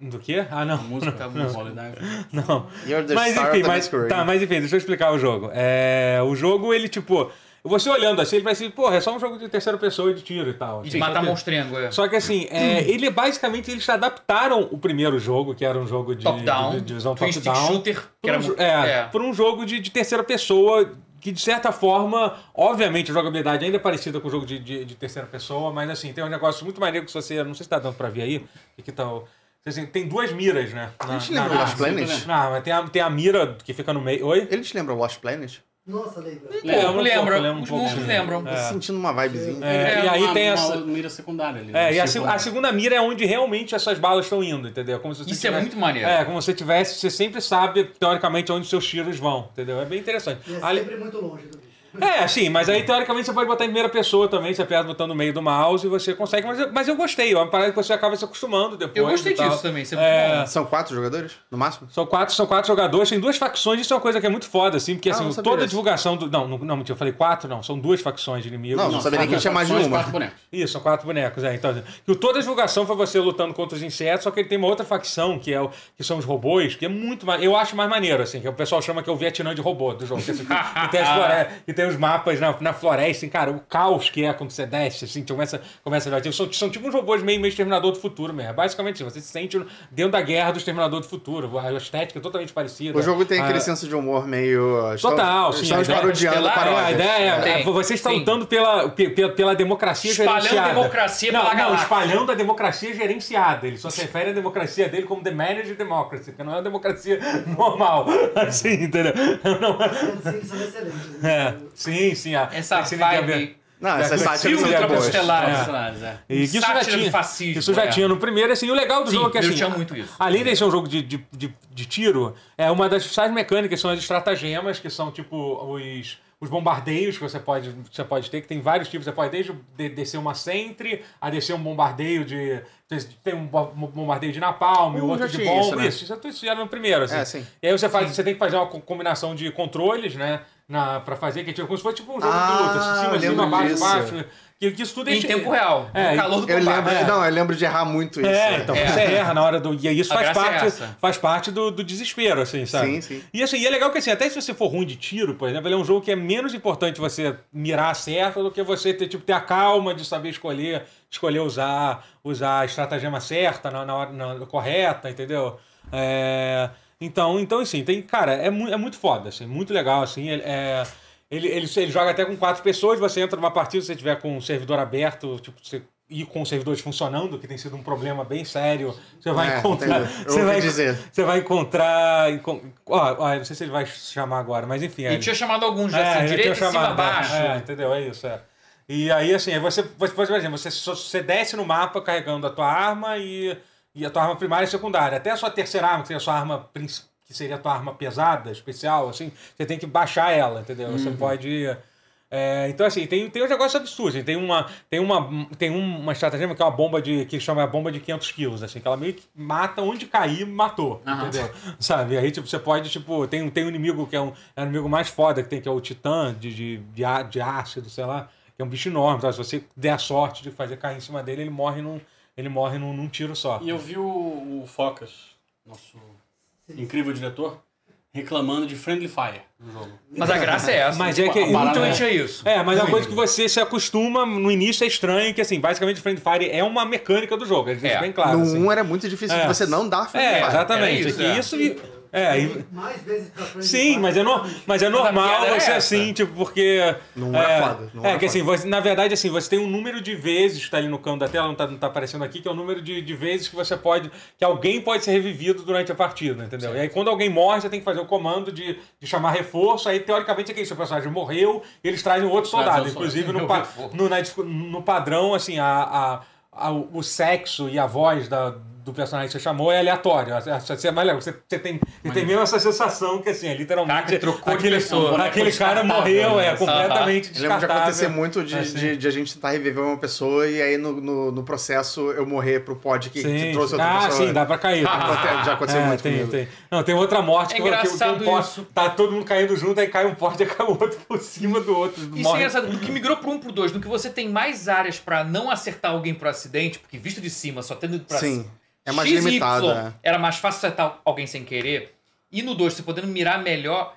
do, quê? Ah, não. a música Tá. Holy Diver. Não. You're the Mas star enfim, of the mas, tá, mas enfim, deixa eu explicar o jogo. É, o jogo, ele, tipo, você olhando assim, ele vai ser, porra, é só um jogo de terceira pessoa e de tiro e tal. E de Assim, matar monstrengo, é. Só que assim, é, ele basicamente eles adaptaram o primeiro jogo, que era um jogo de, Top-down, de, de visão stick top-down, shooter, que por era um, é, é. por um jogo de, de terceira pessoa que de certa forma, obviamente a jogabilidade ainda é parecida com o jogo de, de, de terceira pessoa, mas assim, tem um negócio muito maneiro que se você, não sei se tá dando pra ver aí, que, que tá o- assim, tem duas miras, né? A gente Na- lembra na- o Lost Planet? Não, mas tem a, tem a mira que fica no meio. Oi? Ele te lembra o Lost Planet? Nossa, lembra. Pouco, Lembra um lembra. pouco, lembra um Os pouco, monstros sim. lembram. Tô sentindo uma vibezinha. É, É, e aí uma, tem uma essa. mira secundária ali. É, e a, seg- a segunda mira é onde realmente essas balas estão indo, entendeu? Como se você Isso é tivesse- muito maneiro. É, como se você tivesse, você sempre sabe, teoricamente, onde seus tiros vão, entendeu? É bem interessante. E é Ali- sempre muito longe do bicho. É, sim, mas aí teoricamente você pode botar em primeira pessoa também, você aperta o botão no meio do mouse e você consegue, mas, eu- mas eu gostei, é uma parada que você acaba se acostumando depois. Eu gostei disso também. Isso é, É. São quatro jogadores, no máximo? São quatro, são quatro jogadores, tem duas facções, isso é uma coisa que é muito foda, assim, porque Ah, assim, não toda a disso. divulgação do. Não, não, não, mentira, eu falei quatro, não, são duas facções de inimigos. Não, não sabia nem que tinha mais de uma. quatro bonecos. Isso, são quatro bonecos, é. Então, que toda a divulgação foi você lutando contra os insetos, só que ele tem uma outra facção, que, é o, que são os robôs, que é muito mais. Eu acho mais maneiro, assim, que o pessoal chama que é o Vietnã de robô do jogo. Que, assim, que tem, as flore- que tem os mapas na, na floresta, assim, cara, o caos que é quando você desce, assim, começa, começa a são, são tipo uns robôs meio, meio exterminador do futuro mesmo. É basicamente. Você se sente dentro da guerra do exterminador do futuro. A estética é totalmente parecida. O jogo tem aquele Ah, senso de humor meio. estão- Total, sim, Estamos a ideia- parodiando É, paródias. a ideia é, é, vocês estão sim. lutando pela, pe- pela, pela democracia Espalhando gerenciada. a democracia não, pela não, galáxia. espalhando a democracia gerenciada. Ele só se refere à democracia dele como the managed democracy, que não é uma democracia normal. Assim, entendeu? Não, né? é, sim, sim. A, Essa vibe. Não, essas É. Tropa Estelar. É. Claro, é. E isso já Sátira do tinha, fascismo, isso já é. tinha no primeiro, assim, e o legal do Sim, jogo é que eu assim, tinha muito isso. além de ser um jogo de, de, de, de tiro, é uma das principais mecânicas são as estratagemas, que são tipo os, os bombardeios que você pode, você pode ter, que tem vários tipos, você pode desde de- descer uma sentry, a descer um bombardeio de tem um bo- bombardeio de napalm, Uh, outro de bomba, isso, né? isso, isso, isso já era no primeiro, assim. É. E aí você faz, você tem que fazer uma co- combinação de controles, né? Na, pra fazer, que é tipo, como se fosse tipo um jogo Ah, de luta, assim, cima, cima, lembro baixo, baixo. Que, que isso tudo é Em tempo real. É, no calor do Eu lembro, É. não, eu lembro de errar muito isso. É, então É. você erra na hora do. E isso A faz é parte, essa. faz parte do, do desespero, assim, sabe? Sim, sim. E assim, e é legal que assim, até se você for ruim de tiro, por exemplo, ele é um jogo que é menos importante você mirar certo do que você ter, tipo, ter a calma de saber escolher, escolher usar, usar a estratagema certa na, na hora na- correta, entendeu? É, então, então, assim, tem, cara, é, mu é muito foda, assim, muito legal, assim, ele- é, ele, ele, ele joga até com quatro pessoas, você entra numa partida, se você tiver com um servidor aberto, tipo, você ir com os servidores funcionando, que tem sido um problema bem sério, você vai É, encontrar... Você vai, dizer. você vai encontrar... encon- Ó, ó, não sei se ele vai chamar agora, mas enfim... Ele é- tinha chamado alguns já, é, assim, tinha cima, chamado, baixo. É, entendeu? É isso, é. E aí, assim, aí você, você, por exemplo, você, você desce no mapa carregando a tua arma e, e a tua arma primária e secundária. Até a sua terceira arma, que seria a sua arma que seria a tua arma pesada, especial, assim, você tem que baixar ela, entendeu? Você pode... é, então, assim, tem, tem uns negócios absurdos. assim, Tem uma, tem uma, tem uma estratagema que é uma bomba de. que chama a bomba de 500 quilos, assim, que ela meio que mata onde cair, matou. Aham. Entendeu? Sabe? Aí, tipo, você pode, tipo, tem, tem um inimigo que é, um, é o inimigo mais foda que tem, que é o Titã de, de, de, de ácido, sei lá, que é um bicho enorme. Então, se você der a sorte de fazer cair em cima dele, ele morre num, ele morre num, num tiro só. E eu vi o, o Focas, nosso incrível diretor, reclamando de Friendly Fire no jogo. Mas a graça é essa. Mas é que- Muito parada é isso. É, mas é uma coisa que você se acostuma, no início é estranho, que assim, basicamente Friend Fire é uma mecânica do jogo, deixam É. bem claro. no assim. 1 era muito difícil É. de você não dar Friendly É, Fire. exatamente. Era isso, É é. isso e- é, e- Mais vezes pra frente. Sim, mas é, no, mas é normal você essa. assim, tipo, porque. Não é, era foda, não é, era que assim, você- na verdade, assim, você tem um número de vezes que tá ali no canto da tela, não tá, não tá aparecendo aqui, que é o número de, de vezes que você pode. que alguém pode ser revivido durante a partida, entendeu? E aí, quando alguém morre, você tem que fazer o comando de, de chamar reforço. Aí, teoricamente, é que seu personagem morreu e eles trazem outro soldado. Inclusive, no, pa- no, na no padrão, assim, a, a- a- o sexo e a voz da. Do personagem que você chamou é aleatório. Você, é mais legal. Você, você tem, você tem mesmo essa sensação que, assim, é literalmente. Caraca, aquele, pessoa. aquele cara morreu, né? é completamente Eu lembro de descartável. acontecer muito de, Assim. de, de a gente tentar reviver uma pessoa e aí no, no, no processo eu morrer pro pod que, que trouxe outra ah, pessoa. sim, dá pra cair. Já aconte- Já aconteceu É, muito tem, comigo. tem. Não, tem outra morte É que, que- que engraçado um isso. tá todo mundo caindo junto, aí cai um poste e cai o outro por cima do outro. Isso é morre. engraçado, do que migrou pro 1 pro 2, no que você tem mais áreas pra não acertar alguém pro acidente, porque visto de cima, só tendo pra Sim. É mais XY, limitado, né? Era mais fácil acertar alguém sem querer. E no 2, você podendo mirar melhor,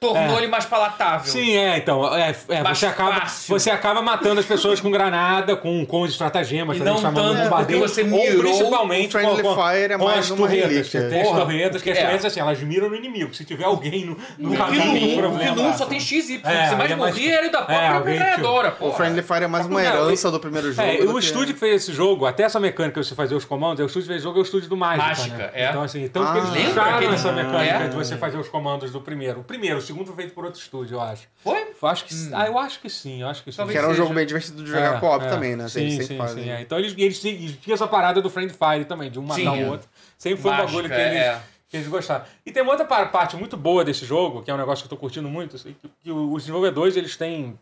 tornou É. ele mais palatável. Sim, é, então. É, é, Mais você, acaba, fácil. você acaba matando as pessoas com granada, com, com os estratagemas, E também não chamando tanto bombardeio, porque você ou mirou, principalmente o Friendly com, com, Fire é com mais as uma torretas. Você tem as torretas, que as É. torretas, assim, elas miram no inimigo. Se tiver alguém no, no caminho, 1 problema. porque no 1 só tem XY. É, você mais ele é mais- morria era o da É, própria metralhadora, O pô. Friendly Fire é mais uma Não, herança do primeiro jogo. É, do o estúdio que fez esse jogo, até essa mecânica de você fazer os comandos, é o estúdio que fez esse jogo é o estúdio do Mágica. Mágica, né? é. Então, assim, tanto que eles aquele- essa mecânica É? de você fazer os comandos do primeiro. O primeiro, o segundo foi feito por outro estúdio, eu acho. Foi? Eu acho que, ah, eu acho que sim, eu acho que sim. Talvez Que era um seja. jogo bem divertido de jogar É, co-op é. também, né? Sim, sim, sempre fazem. sim. é. Então eles, eles, eles tinham essa parada do Friend Fire também, de um matar o outro. Sempre foi um Mágica, bagulho que eles, é. que eles gostaram. E tem uma outra pa- parte muito boa desse jogo, que é um negócio que eu tô curtindo muito, assim, que, que os desenvolvedores, eles têm...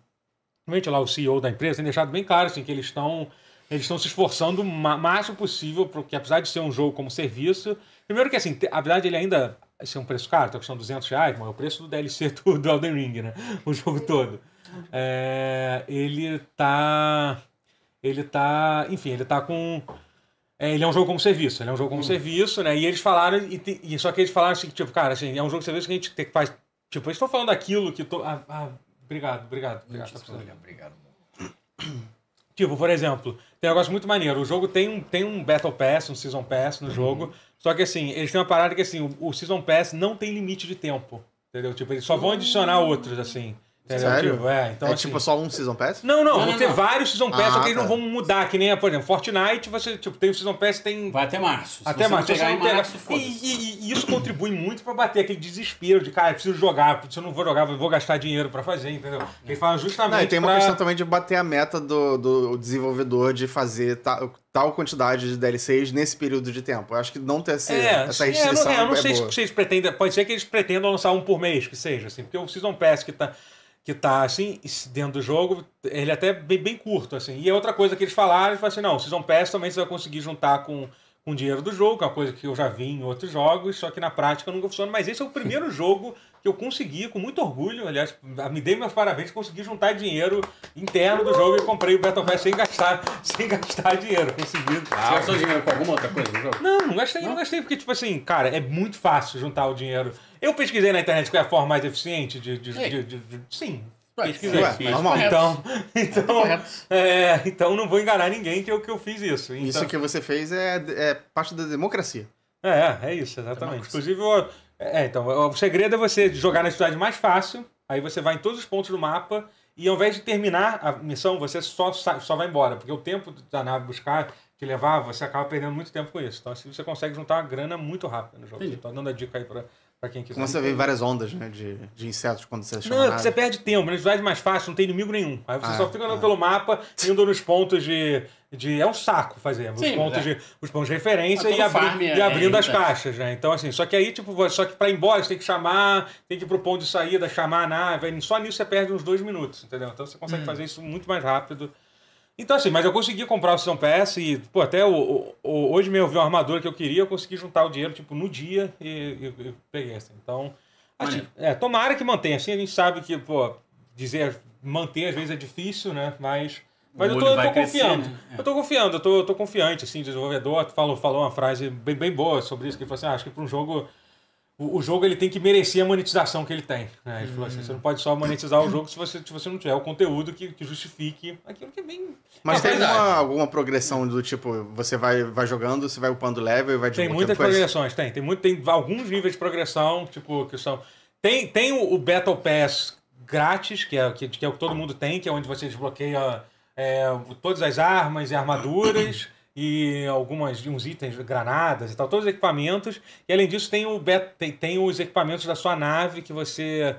Realmente lá, o CEO da empresa tem deixado bem claro, assim, que eles estão... Eles estão se esforçando o máximo possível, porque apesar de ser um jogo como serviço, primeiro que assim, a verdade ele ainda ser um preço caro, tá custando 200 reais, mas é o preço do DLC do, do Elden Ring, né? O jogo todo. É, ele tá. Ele tá. Enfim, ele tá com. é, ele é um jogo como serviço, ele é um jogo como serviço, né? E eles falaram, e, te- e só que eles falaram assim, tipo, cara, assim, é um jogo de serviço que a gente tem que faz. Tipo, eles estão falando daquilo que. To, ah, ah, obrigado, obrigado, obrigado. tá precisando. Obrigado. Tipo, por exemplo, tem um negócio muito maneiro. O jogo tem um, tem um Battle Pass, um Season Pass no jogo. Só que assim, eles têm uma parada que assim, o, o Season Pass não tem limite de tempo. Entendeu? Tipo, eles só vão adicionar outros, assim. Sério? É, então, é assim, tipo só um Season Pass? Não, não, Não, vão não, ter não. vários Season Pass, só Ah, que eles não tá. vão mudar, que nem, por exemplo, Fortnite, você, tipo, tem o Season Pass, tem Vai até março. Até você pegar em março, E, e- e isso contribui muito pra bater aquele desespero de, cara, eu preciso jogar, se eu não vou jogar, eu vou gastar dinheiro pra fazer, entendeu? Eles falam justamente Não, e tem uma pra- questão também de bater a meta do, do desenvolvedor de fazer ta- tal quantidade de DLCs nesse período de tempo. Eu acho que não ter esse, É, essa restrição é, eu não, é, eu não é sei boa. se vocês pretendem. Pode ser que eles pretendam lançar um por mês, que seja, assim, porque o Season Pass que tá, que tá assim, dentro do jogo, ele é até bem, bem curto, assim. E é outra coisa que eles falaram, eles falaram assim, não, o Season Pass também você vai conseguir juntar com, com dinheiro do jogo, que é uma coisa que eu já vi em outros jogos, só que na prática nunca funciona. Mas esse é o primeiro jogo que eu consegui, com muito orgulho, aliás, me dei meus parabéns, consegui juntar dinheiro interno do jogo e comprei o Battle Pass sem gastar, sem gastar dinheiro. Consegui. Você gastou dinheiro com alguma outra coisa no jogo? Não, não gastei, não gastei, porque, tipo assim, cara, é muito fácil juntar o dinheiro. Eu pesquisei na internet qual é a forma mais eficiente de. de, de- de- de- sim. Ué, Pesquisei. ué, normal. Então, então, correto. é, então não vou enganar ninguém que eu, que eu fiz isso. Então, Isso que você fez é, é parte da democracia. É, é isso, exatamente. Inclusive, o, é, então, o segredo é você jogar na cidade mais fácil, aí você vai em todos os pontos do mapa, e ao invés de terminar a missão, você só, só vai embora, porque o tempo da nave buscar, te levar, você acaba perdendo muito tempo com isso. Então, assim, você consegue juntar uma grana muito rápido no jogo. Entendi. Então, dando a dica aí pra, pra quem quiser. Começa a ver várias ondas, né? De, de insetos quando você chama Não, é você perde tempo. Na cidade mais fácil, não tem inimigo nenhum. Aí você Ah, só fica andando ah. pelo mapa, indo nos pontos de. De é um saco fazer. Os Sim, pontos, é. de, os pontos de referência Mas e, abri- farm é- e abrindo é as caixas, né? Então, assim, só que aí, tipo, só que pra ir embora, você tem que chamar, tem que ir pro ponto de saída, chamar a nave. Só nisso você perde uns dois minutos, entendeu? Então você consegue fazer isso muito mais rápido. Então, assim, mas eu consegui comprar o Season Pass e, pô, até o, o- o- hoje mesmo eu vi uma armadura que eu queria, eu consegui juntar o dinheiro, tipo, no dia e, e- e peguei, assim. Então, assim, é, tomara que mantenha. Assim, a gente sabe que, pô, dizer manter às vezes é difícil, né? Mas, mas O eu tô, eu tô crescer, confiando. né? Eu tô confiando, eu tô, eu tô confiante, assim, desenvolvedor falou, falou uma frase bem, bem boa sobre isso, que ele falou assim, ah, acho que para um jogo... O, o jogo ele tem que merecer a monetização que ele tem. Né? Ele falou assim: você não pode só monetizar o jogo se você, se você não tiver o conteúdo que, que justifique aquilo que é bem. Mas É tem verdade. alguma, alguma progressão do tipo, você vai, vai jogando, você vai upando level e vai Tem muitas progressões, tem. Tem, muito, tem alguns níveis de progressão, tipo, que são. Tem, tem o, o Battle Pass grátis, que é, que, que é o que todo mundo tem, que é onde você desbloqueia é, todas as armas e armaduras. E algumas uns itens, granadas e tal, todos os equipamentos. E além disso, tem, o tem, tem os equipamentos da sua nave que você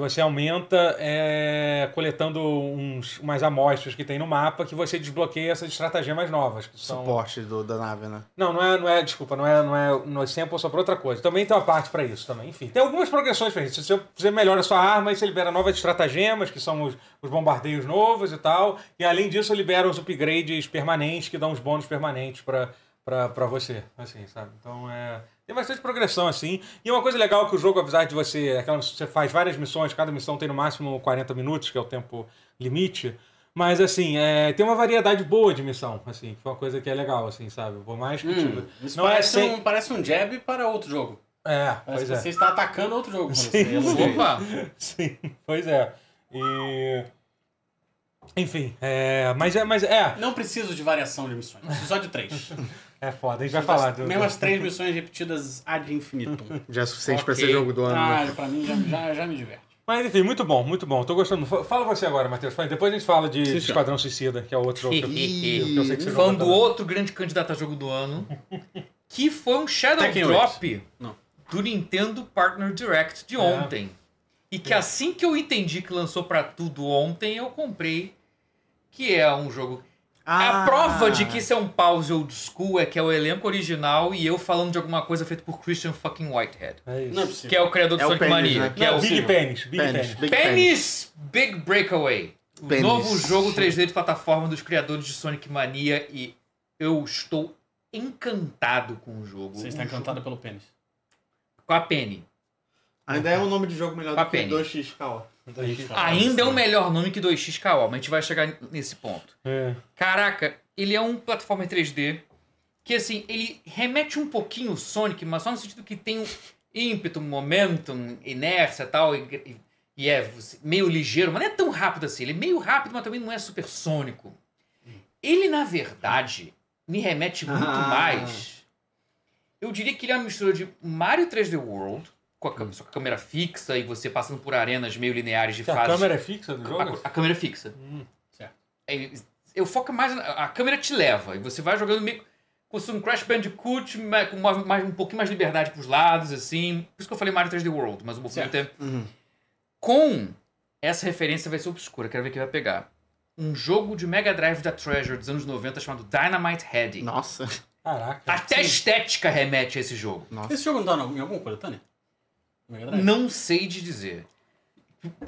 que você aumenta é, coletando uns, umas amostras que tem no mapa que você desbloqueia essas estratagemas novas. Que são, Suporte do, da nave, né? não, não é, não é, desculpa, não é, não é, não é sample só para outra coisa. Também tem uma parte para isso também. Enfim, tem algumas progressões diferentes. Se você, você melhora a sua arma, aí você libera novas estratagemas, que são os, os bombardeios novos e tal. E além disso, libera os upgrades permanentes, que dão os bônus permanentes para para você, assim, sabe? Então é tem bastante progressão assim. E uma coisa legal que o jogo, apesar de você, aquela, você faz várias missões, cada missão tem no máximo 40 minutos, que é o tempo limite. Mas assim, é, tem uma variedade boa de missão, assim, que foi uma coisa que é legal, assim, sabe? Por mais que tipo, Hum, isso não é parece, sem... um, parece um jab para outro jogo. É, Parece pois é. você está atacando outro jogo. Sim. isso. Opa! Sim, pois é. E enfim, é, mas é, mas é, Não preciso de variação de missões. Só de três. é foda. A gente vai falar do, Mesmo as três missões repetidas ad infinitum. Já é suficiente pra Ok. ser jogo do ano. né? Ah, pra mim já, já, já me diverte. Mas enfim, muito bom, muito bom. Tô gostando. Fa- Fala você agora, Matheus. Depois a gente fala de Sim. Esquadrão Suicida, que é outro jogo que eu, que eu sei que você Falando do outro grande candidato a jogo do ano, que foi um Shadow Tekken Drop do Nintendo Partner Direct de É. ontem. E que assim que eu entendi que lançou pra tudo ontem, eu comprei. Que é um jogo. Ah. A prova de que isso é um pause old school é que é o elenco original e eu falando de alguma coisa feita por Christian fucking Whitehead. É isso. Não é possível. que é o criador do é Sonic Mania. Né? É, é o Big Penis. Big Penis. Penis. Big, Penis. Big Breakaway. O Penis. novo jogo 3D de plataforma dos criadores de Sonic Mania e eu estou encantado com o jogo. Você está encantado jogo... pelo penis Com a Penny. Ainda é um nome de jogo melhor com do que 2XKO. Ainda é um melhor nome que 2X mas a gente vai chegar nesse ponto. É. Caraca, ele é um plataforma 3D que, assim, ele remete um pouquinho o Sonic, mas só no sentido que tem um ímpeto, momentum, inércia tal, e tal, e é meio ligeiro, mas não é tão rápido assim. Ele é meio rápido, mas também não é supersônico. Ele, na verdade, me remete muito ah. mais. Eu diria que ele é uma mistura de Mario 3D World com a, cam- só com a câmera fixa e você passando por arenas meio lineares de Se a fases. câmera é fixa do jogo? A, a câmera é fixa. Hum. Certo. É, eu foco mais. na- A câmera te leva e você vai jogando meio. Com um Crash Bandicoot, mas com mais, mais- um pouquinho mais de liberdade pros lados, assim. Por isso que eu falei Mario 3D World, mas o movimento é. Uhum. Com essa referência vai ser obscura, quero ver quem vai pegar. Um jogo de Mega Drive da Treasure dos anos 90 chamado Dynamite Headdy. Nossa. Caraca. Até a estética remete a esse jogo. Nossa. Esse jogo não tá em algum coletânea? Drive? Não sei de dizer.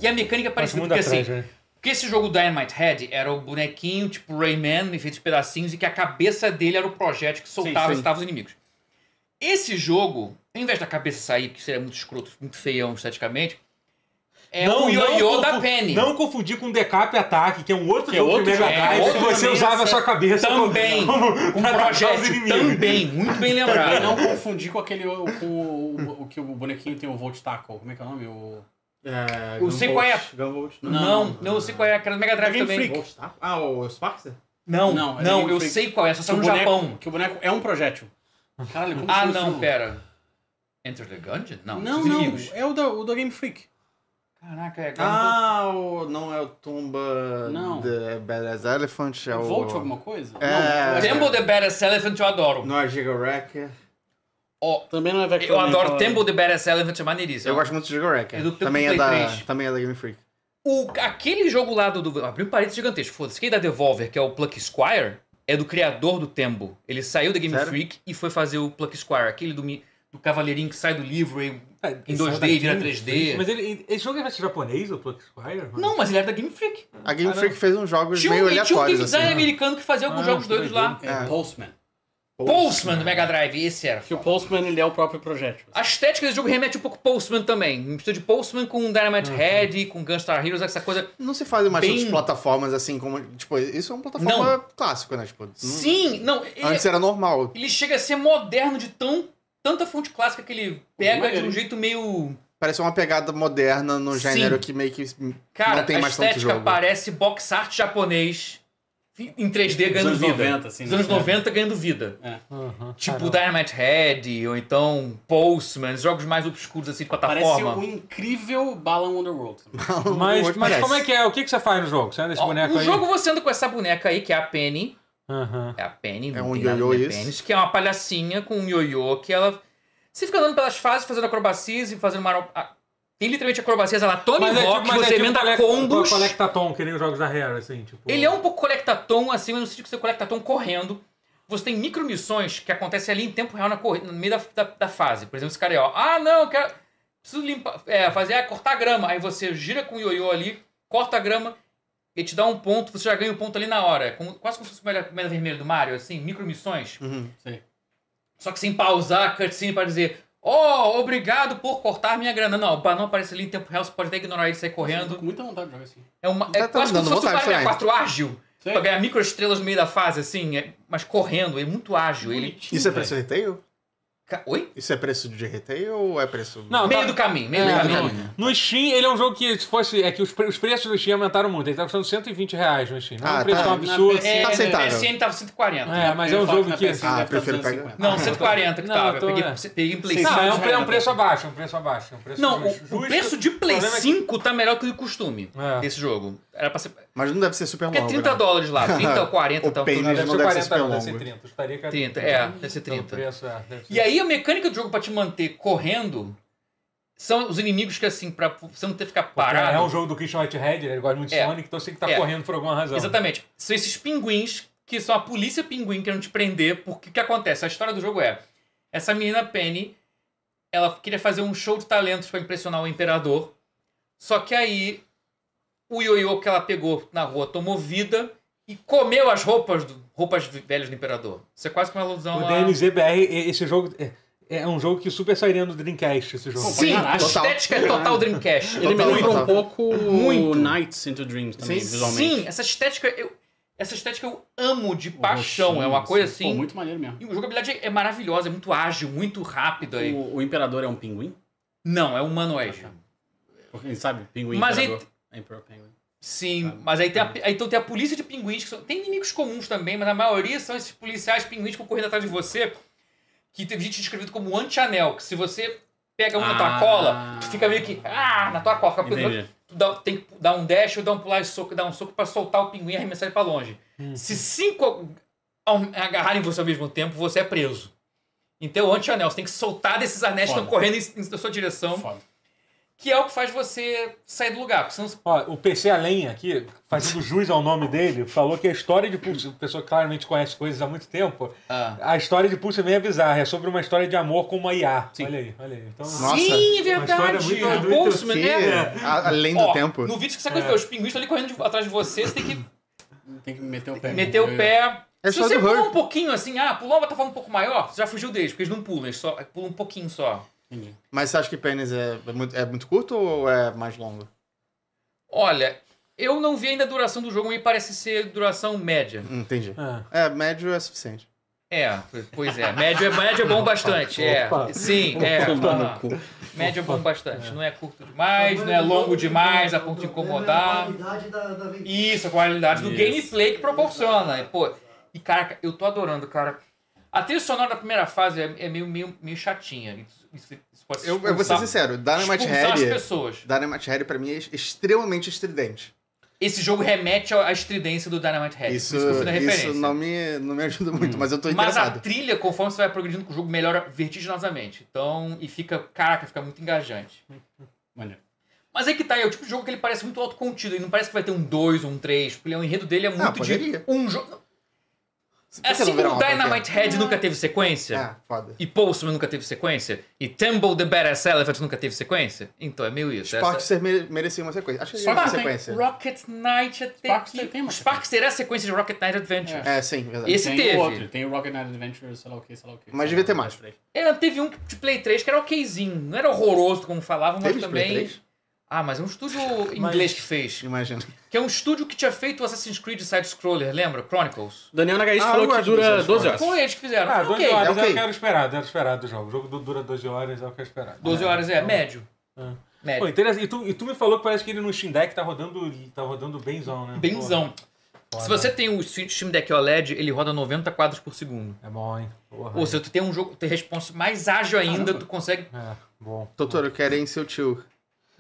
E a mecânica é Parece parecida, muito porque assim, atrás, né? Porque esse jogo Dynamite Head era o bonequinho, tipo Rayman, feito de pedacinhos, e que a cabeça dele era o projétil que soltava sim. e estava os inimigos. Esse jogo, ao invés da cabeça sair, que seria muito escroto, muito feião esteticamente, é o ioiô da Penny. Não confundir com Decap Attack, que é um outro Que é jogo outro de Mega Drive, é que você usava a sua cabeça Também, como, com os projétil, também, muito bem Também lembrado. não confundir com aquele o- com o, o- o que o bonequinho tem o Volt Tackle. Como é que é o nome? O... É, Eu sei qual é a- Gunvolt? Não, não, eu sei qual é, aquela Mega Drive Game também. Freak. Ah, o Sparkster? Não, Não, não, é Game eu Freak. sei qual é, só Que saiu o no boneco, Japão. que o boneco é um projétil. Caralho, como Ah, não, pera. Enter the Gungeon? Não, Não, não. É o da, o da Game Freak. Caraca, é Ah, o, não é o Tumba Não. The Badass Elephant, é o... Volt alguma coisa? É. Não, Temple the Badass Elephant eu adoro. Não é Giga Wrecker. Ó, Também não é Vector eu adoro Temple the Badass Elephant, é maneiríssimo. Eu gosto muito de Giga Wrecker. É também, é da, 3. também é da Game Freak. O, aquele jogo lá do. abriu um parênteses gigantesco. Foda-se. Quem da Devolver, que é o Pluck Squire, é do criador do Tembo. Ele saiu da Game Sério? Freak e foi fazer o Pluck Squire, aquele do, do cavaleirinho que sai do livro e. É, Em isso 2D é e vira Game 3D. Freak. Mas ele, esse jogo é japonês, o Pluck Squire? Não, mas ele era da Game Freak. A Game Ah, não. Freak fez uns jogos Tinha meio um, tinha um game aleatórios, design assim. americano que fazia alguns Ah, jogos doidos lá. É, É. Postman. Postman do Mega Drive, esse era. Que o Postman ele é o próprio projétil. A estética desse jogo remete um pouco Postman também. Mistura de Postman com Dynamite Head, com Gunstar Heroes, essa coisa. Não se fazem mais Bem- outras plataformas assim como. Tipo, isso é uma plataforma clássico, né? Tipo, não- Sim, não. Ele, Antes era normal. ele chega a ser moderno de tão tanta fonte clássica que ele pega de um jeito meio. Parece uma pegada moderna no Sim. gênero que meio que Cara, não tem a mais tanto estética jogo. parece box art japonês em 3D ganhando anos vida. 90, assim, Dos anos né? 90 ganhando vida. Aham, Tipo caramba. Dynamite Head, ou então Postman, jogos mais obscuros assim de Parece plataforma. o incrível Balan Wonderworld. Mas, mas parece. como é que é? O que, que você faz no jogo? Você anda esse Ó, boneco no aí? jogo você anda com essa boneca aí, que é a Penny. Aham. É a Penny. É um ioiô de isso? Penny, que é uma palhacinha com um ioiô que ela... Você fica andando pelas fases, fazendo acrobacias e fazendo uma... a- Tem literalmente acrobacias, ela Tony Mas é tipo, mas você é tipo emenda colec- combos. Collectatom, que nem os jogos da Rare, assim, tipo... Ele é um pouco collectatom, assim, mas no sentido que você collectatom correndo. Você tem micro missões que acontecem ali em tempo real na corrida, no meio da, da, da fase. Por exemplo, esse cara aí, ó. Ah, não, eu quero. Preciso limpar. É, fazer, ah, cortar a grama. Aí você gira com o ioiô ali, corta a grama, ele te dá um ponto, você já ganha um ponto ali na hora. É como- quase como se fosse o medalha medalha vermelha do Mario, assim, micro missões. Uhum. Só que sem pausar a cutscene para dizer. Oh, obrigado por cortar minha grana. Não, para não aparecer ali em tempo real, você pode até ignorar ele e sair correndo. com muita vontade de jogar assim. É, uma, é tá quase como se fosse um Mario também. 4 ágil. Sei. Pra ganhar micro estrelas no meio da fase, assim, é- mas correndo, ele é muito ágil. Ele... Isso é retail? Ca- Oi? Isso é preço de retail ou é preço. Não, meio tá- do caminho, meio É, do no, caminho. no Steam, ele é um jogo que, se fosse. É que os, pre- os preços do Steam aumentaram muito. Ele tá custando 120 reais no Steam. Não é Ah, um preço tá. tão Na absurdo. PC É, Tá aceitável. PSN tava 140. É, mas é um jogo na que. PC Ah, prefiro pegar. 250. Não, 140 que Não, tava. então eu peguei, é. peguei em Play Não, 5. é um, é um preço abaixo, é um preço abaixo. É um preço Não, justo. o, preço de Play problema é que- 5 tá melhor que o costume É. desse jogo. Era pra ser. Mas não deve ser super Porque é longo. 30 né? dólares lá, 30 ou 40 O tal. Pain tudo. Não, deve não ser deve 40, ser super não, deve ser longo. 30. Estaria 30, é, deve ser Então, 30. o preço, é, deve ser. E aí a mecânica do jogo pra te manter correndo são os inimigos que assim, pra você não ter que ficar Porque parado. É um jogo do Christian Whitehead, ele gosta muito de É. Sonic, então você tem que estar É. correndo por alguma razão. Exatamente. São esses pinguins que são a polícia pinguim querendo te prender. Porque o que acontece? A história do jogo é: essa menina Penny, ela queria fazer um show de talentos pra impressionar o imperador. Só que aí o ioiô que ela pegou na rua tomou vida e comeu as roupas do, roupas velhas do imperador. Isso é quase que uma alusão O a... DMZBR, esse jogo. É, é um jogo que super sairia no Dreamcast, esse jogo. Pô, Sim, a estética é total Dreamcast. Ele me Total, lembra um pouco Muito. Nights into Dreams também, Sim, visualmente. Sim, essa estética eu, essa estética eu amo de paixão. é uma coisa Pô, assim. muito maneiro mesmo. E a jogabilidade é maravilhosa, é muito ágil, muito rápida. O, o Imperador é um pinguim? Não, é humanoide. Quem sabe? Pinguim Mas. Emperor Penguin. Sim, mas aí tem a, aí então tem a polícia de pinguins, que são, tem inimigos comuns também, mas a maioria são esses policiais pinguins que vão correndo atrás de você, que teve gente descrevido como anti-anel, que se você pega um na tua Ah. cola, tu fica meio que, ah, na tua cola, fica Entendi. tu dá- tem que dar um dash ou dar um pular e soco, dar um soco pra soltar o pinguim e arremessar ele pra longe. Se cinco agarrarem você ao mesmo tempo, você é preso. Então, anti-anel, você tem que soltar desses anéis que estão correndo em, em- na sua direção. Foda. Que é o que faz você sair do lugar. Porque senão Ó, o PC Além aqui, fazendo jus ao nome dele, falou que a história de Pulse, a pessoa que claramente conhece coisas há muito tempo, Ah. a história de Pulse é meio bizarra, é sobre uma história de amor com uma IA. Sim. Olha aí, olha aí. Então, Nossa, Sim, é verdade. muito O Postman, Que- é. além do Ó, tempo. No vídeo que você ver, os pinguins estão ali correndo de- atrás de você, você tem que Tem que meter o pé. meter o pé. É Se só você do pula Her. um pouquinho assim, ah, pulou uma plataforma um pouco maior, você já fugiu deles, porque eles não pulam, eles só pulam um pouquinho só. Entendi. Mas você acha que Pennies é, é muito, é muito curto ou é mais longo? Olha, eu não vi ainda a duração do jogo, me parece ser duração média. Hum, Entendi. ah, É, médio é suficiente. É, pois é. Médio é, médio é bom bastante, é. Opa. Sim, é. Médio é bom bastante. Não é curto demais, não é longo demais a ponto de incomodar. É a qualidade da, da aventura. Isso, a qualidade do Isso. gameplay que proporciona. E, pô, e cara, eu tô adorando, cara. A trilha sonora da primeira fase é, é meio, meio, meio chatinha. Isso, isso- pode Eu, eu vou ser sincero, Dynamite Head, pessoas. Dynamite Head pra mim é extremamente estridente. Esse jogo remete à estridência do Dynamite Head. Isso, isso que eu fui na referência. isso não, me, não me ajuda muito, mas eu tô Mas a interessado. trilha, conforme você vai progredindo com o jogo, melhora vertiginosamente. Então, e fica, caraca, fica muito engajante. Maneiro. Mas é que tá, é o tipo de jogo que ele parece muito autocontido. Ele não parece que vai ter um 2 ou um 3, porque o enredo dele é muito de poderia. um jogo. Que Assim como Dynamite Head nunca teve sequência, É, foda. e Postman nunca teve sequência, e Tumble the Badass Elephant nunca teve sequência, então é meio isso. Sparkster mere- merecia uma sequência. Acho que Spark uma tem. sequência. Rocket Knight até Sparkster que... tem uma Sparkster é a sequência de Rocket Knight Adventure. É, sim, verdade. Esse tem teve. outro, tem o Rocket Knight Adventure, sei lá o que, sei lá o que. Mas devia ter mais. É, teve um de Play 3 que era okzinho. Não era horroroso como falavam, mas Teve também. 3? Ah, mas é um estúdio inglês que fez. Imagina. Que é um estúdio que tinha feito o Assassin's Creed Side-Scroller, lembra? Chronicles. Daniel Nagaíste Ah, falou que dura dessas 12 horas. Foi eles que fizeram. ah Ah, 12 ok. horas é é ok. o que eu era esperado, era esperado do jogo. O jogo du- dura 12 horas, é o que eu esperado. 12 horas é, médio. Pô, Médio. interessante. E tu, e tu me falou que parece que ele no Steam Deck tá rodando, tá rodando benzão, né? Benzão. Pô, Se você tem o Steam Deck OLED, ele roda 90 quadros por segundo. É bom, hein? Porra. Ou se tu tem um jogo, tem response mais ágil ainda, tu consegue. É, bom. Doutor, eu quero ir em seu tio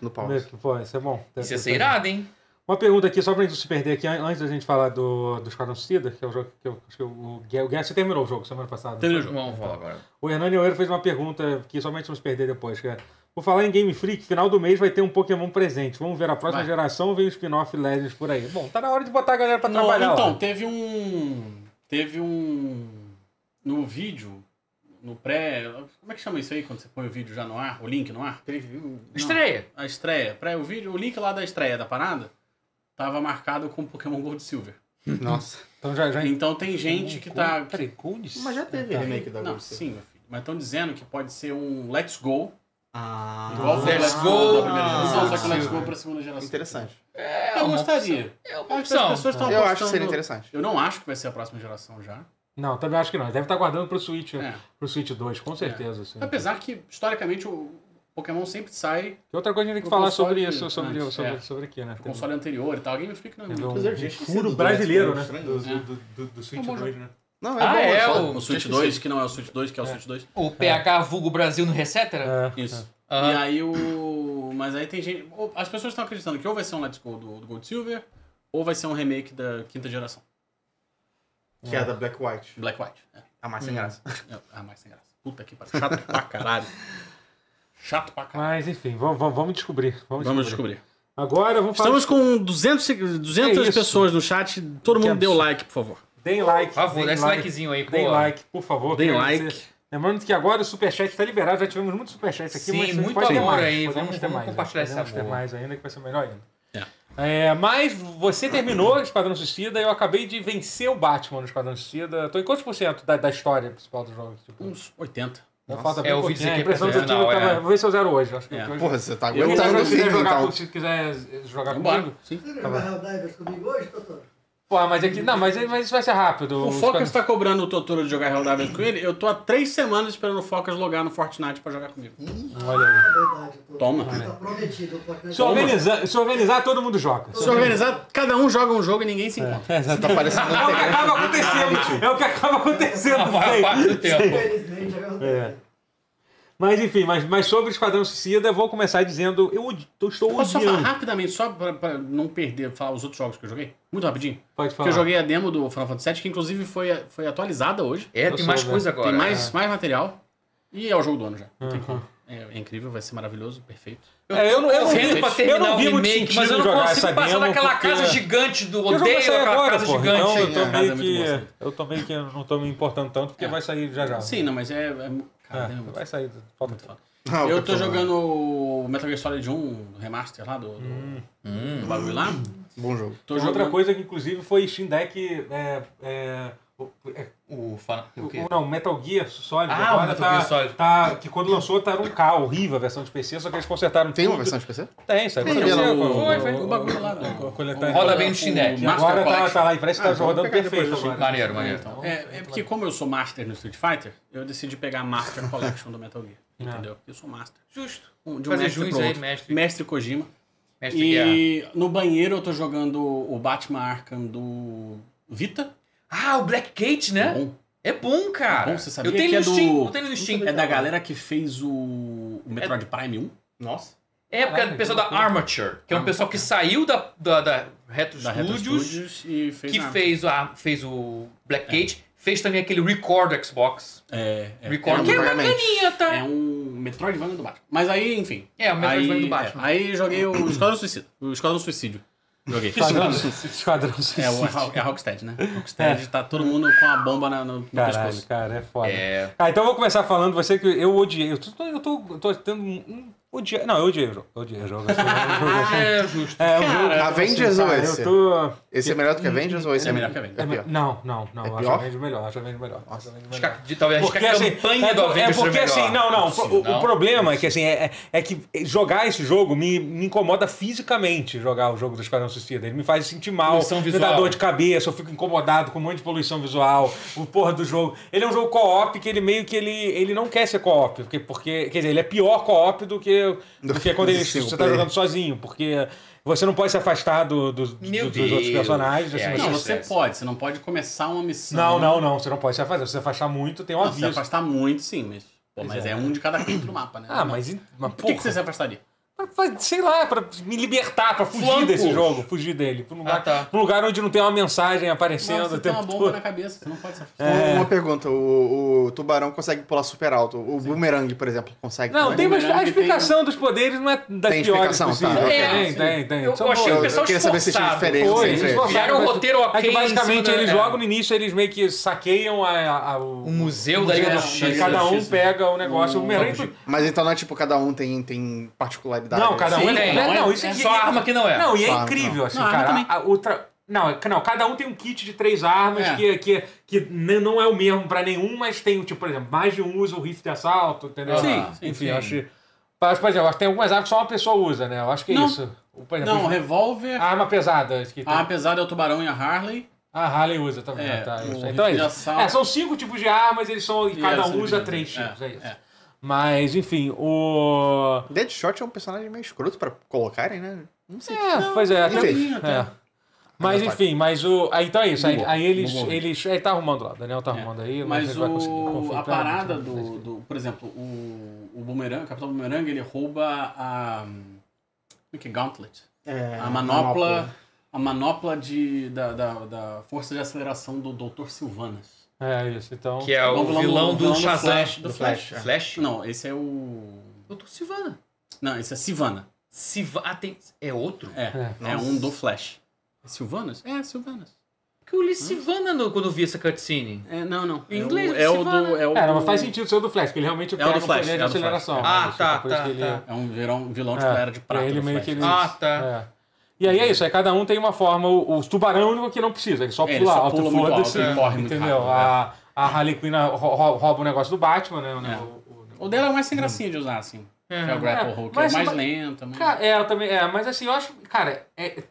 no pause. Pô, isso é bom. Isso ia ser irado, hein? Uma pergunta aqui, só pra gente não se perder aqui, an- antes da gente falar do, do Esquadrão Suicida, que é o jogo que eu acho que o o terminou o jogo semana passada. Terminou o Foi? Vamos falar agora. O Hernani Oeiro fez uma pergunta que somente não se perder depois, que é, por falar em Game Freak, final do mês vai ter um Pokémon presente. Vamos ver a próxima Vai. geração ou vem o spin-off Legends por aí? Bom, tá na hora de botar a galera pra Não, trabalhar então, lá. teve um. Teve um. No vídeo, no pré. Como é que chama isso aí quando você põe o vídeo já no ar? O link no ar? Não, Estreia. A estreia. Pré, o, vídeo, o link lá da estreia da parada tava marcado com Pokémon Gold e Silver. Nossa. Então já, já... Então tem gente que tá. Peraí, Gold? Mas já teve Tá. remake da Não, Gold sim, meu filho. Mas estão dizendo que pode ser um Let's Go. Ah, Igual foi o Let's Go da primeira Ah, geração, só que o Let's. Go pra segunda geração. Interessante. É Eu gostaria. É uma Acho que as opção. pessoas estão Eu acho que seria interessante. Eu não acho que vai ser a próxima geração já. Não, também acho que não. Deve estar guardando pro Switch, É. pro Switch 2, com certeza. Sim. Apesar que, historicamente, o Pokémon sempre sai Que outra coisa a gente tem que falar sobre isso, sobre, antes, sobre, é. sobre aqui, né? pro console anterior e tal. A Game Freak não é muito. um, um furo do brasileiro, né? Let's Go, Do, do, do, do Switch É um bom 2, né? Não, Ah, bom, é, o O Switch tinha 2, que não é o Switch 2, que é o Switch 2. O PH Vulgo Brasil no Recetera? É, Isso. E aí o. Mas aí tem gente. As pessoas estão acreditando que ou vai ser um Let's Go do, do Gold Silver, ou vai ser um remake da quinta geração. Que é da Black White. Black White. É. A mais sem graça. É, Ah, mais sem graça. Puta que pariu. Chato pra caralho. Chato pra caralho. Mas enfim, vamos, vamos, vamos descobrir. Vamos, Vamos descobrir. descobrir. Agora vamos falar. Estamos com 200, se- 200 É pessoas no chat. Todo mundo dê o like, por favor. Deem like. Por favor, dá esse likezinho aí, pô. Deem like, por favor. Deem like. você- Lembrando que agora o Superchat está liberado, já tivemos muitos Superchats aqui, Sim, mas a gente muito pode ter amor mais. aí, podemos vamos- ter vamos mais, compartilhar esse ter mais ainda, que vai ser melhor ainda. É. É, mas você terminou Esquadrão Suicida e eu acabei de vencer o Batman no Esquadrão Suicida. Tô em quantos por cento da, da história principal do jogo? Tipo, Uns 80. ainda falta É, eu ouvi dizer impressão é que eu tive, eu final, tava- é. vou ver se eu zero hoje. Acho que É. hoje- Porra, você tá Eu aguentando se quiser firme, jogar, então. se quiser jogar Vambora. comigo. Sim. Você vai Helldivers comigo hoje, doutor? Pô, mas aqui. Não, mas, mas isso vai ser rápido. O Focas Esquadrão- tá cobrando o Totoro de jogar Helldivers com ele. Eu tô há três semanas esperando o Focas logar no Fortnite pra jogar comigo. Olha aí. É verdade. Toma. Tá prometido. o Fortnite. Se organizar, se organizar, todo mundo joga. Se organizar, cada um joga um jogo e ninguém se encontra. Tá parecendo É o que acaba acontecendo. É o que acaba acontecendo. A maior sei. parte do tempo. Infelizmente, é verdade. É. Mas enfim, mas, mas sobre o Esquadrão Suicida, eu vou começar dizendo, eu, eu estou Posso só falar odiando. rapidamente, só pra, pra não perder, falar os outros jogos que eu joguei? Muito rapidinho. Pode Porque falar. eu joguei a demo do Final Fantasy VII, que inclusive foi, foi atualizada hoje. É, Eu tem mais coisa agora. Tem mais, mais material. E é o jogo do ano já. Não tem Uhum. como. É, é incrível, vai ser maravilhoso, perfeito. É, eu não- eu não vi- pra eu terminar não vi o muito remake, mas eu não consigo passar daquela porque- casa gigante do Porque odeio aquela agora, casa pô. gigante. Então eu tô é, casa é meio que. Eu tô meio que não tô me importando tanto, porque É. vai sair já já. Sim, não, mas é. É cara, É, vai sair. Falta muito. Ah, Eu tô jogando o Metal Gear Solid 1, do remaster lá, do, do, Hum. do bagulho lá. Bom jogo. Tô Outra jogando. coisa que inclusive foi Steam Deck. É, é, o- é, O, fa- o o- não, Metal Gear Solid. Ah, o agora Metal tá, Gear Solid. Tá, que quando lançou tá um K horrível a versão de PC, só que eles consertaram Tem uma tudo. versão de PC? Tem, sabe? Tem, Você, não, pô, foi, foi. O bagulho lá, né? o- o. Roda bem no. O Master Agora tá, tá lá e parece que tá Ah, rodando perfeito agora. Maneiro, maneiro. Então, É, é porque como eu sou master no Street Fighter, eu decidi pegar a Master Collection do Metal Gear. Entendeu? Porque eu sou master. Justo. Um- De um Fazer mestre aí, mestre. Mestre Kojima. Mestre Guerra. E no banheiro eu tô jogando o Batman Arkham do Vita. Ah, o Black Gate, né? Bom. É bom, cara. Bom, você sabia eu tenho que é no Steam. do- Eu tenho no Steam. É da galera que fez o, o Metroid Prime 1. Nossa. É, porque é do pessoal da Armature, que é um pessoal que saiu da, da, da Retro Da Retro Studios, e fez que fez, a, fez o Black Gate, fez também aquele Record do Xbox. É, é, Record, é que é um bacaninha, tá? é um Metroidvania do Batman. Mas aí, enfim. É, o Metroidvania aí, do Batman. é, aí joguei o Esquadrão Suicida. O Esquadrão Suicídio. Joguei. Esquadrão, esquadrão É, o, é a Rocksteady, né? Rocksteady tá todo mundo com a bomba na- no, no Caralho, pescoço. cara, é foda. É. Ah, então eu vou começar falando, você que eu odiei. Eu tô, eu tô, eu tô tendo um. Um odiar. Não, eu odiei o jogo. Eu odiei o jogo. assim, é. É, justo. É um jogo. Cara, Avengers assim, ou cara, esse? Eu tô. Esse é melhor do que Avengers ou esse É melhor que Avengers. É pior. Não, não, não. É acho a Avengers melhor. Acho a Avengers melhor. Acho a Avengers Acho melhor. que, talvez acho que a assim, campanha é, do Avengers é porque melhor. assim, não, não. O, o não? problema é que assim, é, é que jogar esse jogo me, me incomoda fisicamente jogar o jogo do Esquadrão Suicida. Ele me faz sentir mal, Poluição me dá visual. dor de cabeça, eu fico incomodado com um monte de poluição visual, o porra do jogo. Ele é um jogo co-op que ele meio que ele, ele não quer ser co-op, porque, porque quer dizer, ele é pior co-op do que, do que quando ele, você tá jogando sozinho, porque você não pode se afastar do, do- Meu dos outros personagens. É, assim, Não, você- pode. Você não pode começar uma missão. não, não, não, você não pode se afastar. Se você afastar muito, tem um Não, se aviso. afastar muito, sim, mas. Pô, mas é. é. um de cada canto do mapa, né? Ah, mas, mas Por que, que você se afastaria? Sei lá, pra me libertar, pra fugir Flancos. desse jogo, fugir dele. Pra um lugar, Ah, tá. pra um lugar onde não tem uma mensagem aparecendo Não, o você tem uma bomba todo. na cabeça, você não pode se afastar. É. Uma, uma pergunta, o, o tubarão consegue pular super alto. O boomerang, por exemplo, consegue Não, também? tem, mas a explicação dos poderes não é das Tem piores explicação, tá, ok. Tem, É, tem, tem. Eu São achei o pessoal Eu queria saber se tinha diferença Foi, entre eles um roteiro ok É que basicamente eles é. logo no início eles meio que saqueiam a, a- o, O museu da Liga da e Justiça. Cada um pega o negócio. Mas então não é tipo, cada um tem, tem Não, cada um Sim, é. tem. Não, Não, isso é é Só arma que não é. Não, e é Só arma, incrível, assim, Não, arma cara. também. A, a outra. Não, não, cada um tem um kit de três armas É. que, que, que não é o mesmo pra nenhum, mas tem, tipo, por exemplo, mais de um usa o rifle de assalto, entendeu? Sim, Ah, sim, Enfim, sim. acho. Mas, por exemplo, acho que tem algumas armas que só uma pessoa usa, né? Eu acho que é Não. isso. Por exemplo, Não, revólver. a arma pesada. Que tem- Ah, apesar de é o tubarão e a Harley. A Harley usa também. É, tá, o rifle Então é isso. É, são cinco tipos de armas, eles são. E cada um usa três tipos, é, É, isso. É. Mas, enfim, o. Deadshot é um personagem meio escroto pra colocarem, né? Não sei. É, pois é, até. Enfim. é. Mas Mas enfim, mas o. Aí, então é isso. Aí, aí eles. Eles ele tá arrumando lá. O Daniel tá arrumando aí. não sei Mas conseguir o, a parada né? do, do. Por exemplo, o, o Boomerang, o Capitão Boomerang, ele rouba a. Como é que é? Gauntlet. É, A manopla. A manopla de, da, da, da força de aceleração do Dr. Silvanas. É isso, então. Que é o Vamos lá, vilão vamos do no Shazam. Flash, do Do Flash. Flash, é. Flash? Não, esse é o. Doutor Silvana. Não, esse é Sivana. Siva... Ah, tem... É outro? É, É. é, um do Flash. É Silvanas? É, Silvanas. Porque eu li Sivana no- quando eu vi essa cutscene. É, não, não. Em É o- inglês, é o Sivana. do. É, o É, não, mas do- faz sentido ser o do Flash, porque ele realmente É o pega do um Flash, poder de é o do Flash. aceleração. Ah? Isso, tá, tá, que ele- tá. É um vilão, vilão tipo, É, era de prata. ele do meio que ele- Ah, tá. É. E aí é isso, aí cada um tem uma forma. O, o tubarão é o único que não precisa, ele só É, pula ele só alto, pula foda-se. corre muito entendeu? rápido, a, a Harley Quinn rou- rou- rouba o negócio do Batman, né? É. O, o- O dela é o mais sem gracinha de usar, assim. É. Que é o Grapple É, mas- é o mais mas- lento. mais- Cara, é, também. É, mas assim, eu acho. Cara, é-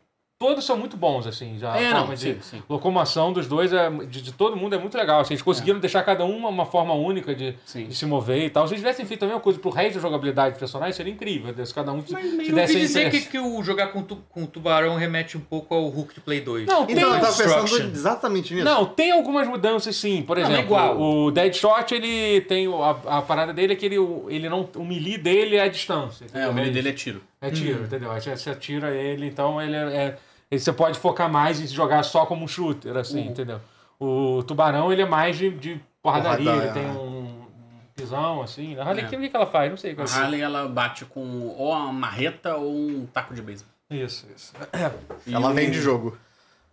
todos são muito bons, assim, já. É, não, de sim, sim. locomoção dos dois, é, de, de todo mundo, é muito legal. Assim, eles conseguiram deixar cada um uma, uma forma única de, de se mover e tal. Se eles tivessem feito a mesma coisa pro resto da jogabilidade dos personagens, seria incrível. Se cada um se, Mas se eu ouvi desse dizer que, que o jogar com, tu, com tubarão remete um pouco ao Hulk de Play 2. Não, tem, Então, eu tava pensando exatamente nisso. Não, tem algumas mudanças sim. Por Não, exemplo, é igual. o Deadshot, ele tem. o- A, a parada dele é que ele, o- ele não. O melee dele é a distância. É, entendeu? o melee dele é tiro. É tiro, entendeu? Aí você, você atira ele, então ele é. É- ele- você pode focar mais em jogar só como um shooter, assim, entendeu? O tubarão, ele é mais de, de porradaria, Porrada, ele tem é. um. pisão, assim. A Harley É. O que que ela faz? Não sei. A é. Harley, ela bate com ou uma marreta ou um taco de beisebol. Isso, isso. E Ela o- vem de jogo.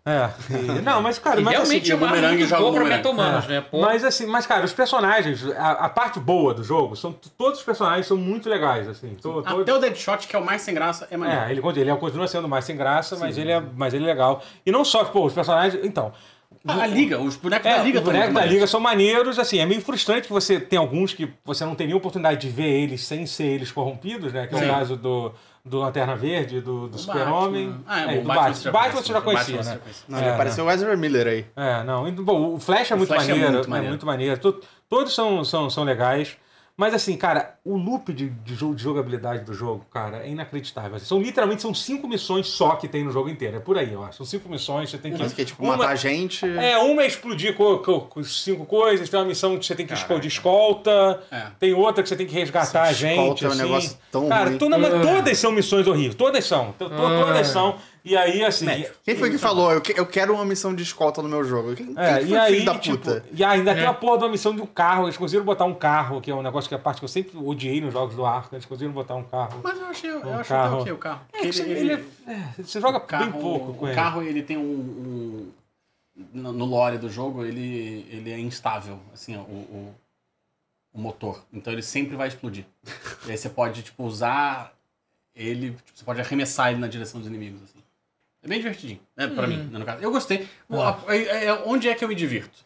É. e- Não, mas, cara, mas, realmente assim, é uma bumerangue joga boa o pra É. né? Pô, Mas assim, mas cara, os personagens, a, a parte boa do jogo, são todos os personagens são muito legais, assim. Todos- Até o Deadshot, que é o mais sem graça, é maneiro. É, ele, ele continua sendo mais sem graça, mas ele, é, mas ele é legal. E não só, pô, os personagens. Então. A, a Liga, os bonecos É, da Liga os bonecos da muito Liga são maneiros, assim, é meio frustrante que você tem alguns que você não tem nenhuma oportunidade de ver eles sem ser eles corrompidos, né? Que é o Sim. caso do, do Lanterna Verde, do, do O Super-Homem. Ah, é, é, o do Batman Batman. você já Batman conhece, você já o Batman conhecia, você né? já conhecia. Não, É, ele apareceu o Ezra Miller aí. É, não. Bom, o Flash é muito Flash é maneiro. muito é maneiro. muito maneiro. To- Todos são, são, são legais. Mas assim, cara, o loop de, de, de jogabilidade do jogo, cara, é inacreditável. Assim, São literalmente são cinco missões só que tem no jogo inteiro. É por aí, eu acho. São cinco missões, você tem que. Mas que é tipo uma- matar gente. É, uma é explodir com, com- com cinco coisas, tem uma missão que você tem que Caraca. escolher escolta, É. tem outra que você tem que resgatar a gente. Escolta é um assim. negócio tão Cara, ruim. toda- mas todas são missões horríveis, todas são. To- to- Todas são. E aí, assim. Quem foi que falou? Eu, que- eu quero uma missão de escolta no meu jogo. Quem, quem É, foi e o aí, filho da tipo, puta? e ainda tem É. a porra de uma missão de um carro. Eles conseguiram botar um carro, que é um negócio que é a parte que eu sempre odiei nos jogos do Arco. Eles conseguiram botar um carro. Mas eu achei, eu Um achei carro. até ok o carro. É, que você- ele é- é, você joga o carro, bem pouco com o ele. carro ele tem um, um- no, no lore do jogo ele, ele é instável assim o, o, o motor então ele sempre vai explodir e aí você pode tipo usar ele tipo, você pode arremessar ele na direção dos inimigos assim é bem divertidinho né pra Hum. mim né, no caso eu gostei O- a- é- é- onde é que eu me divirto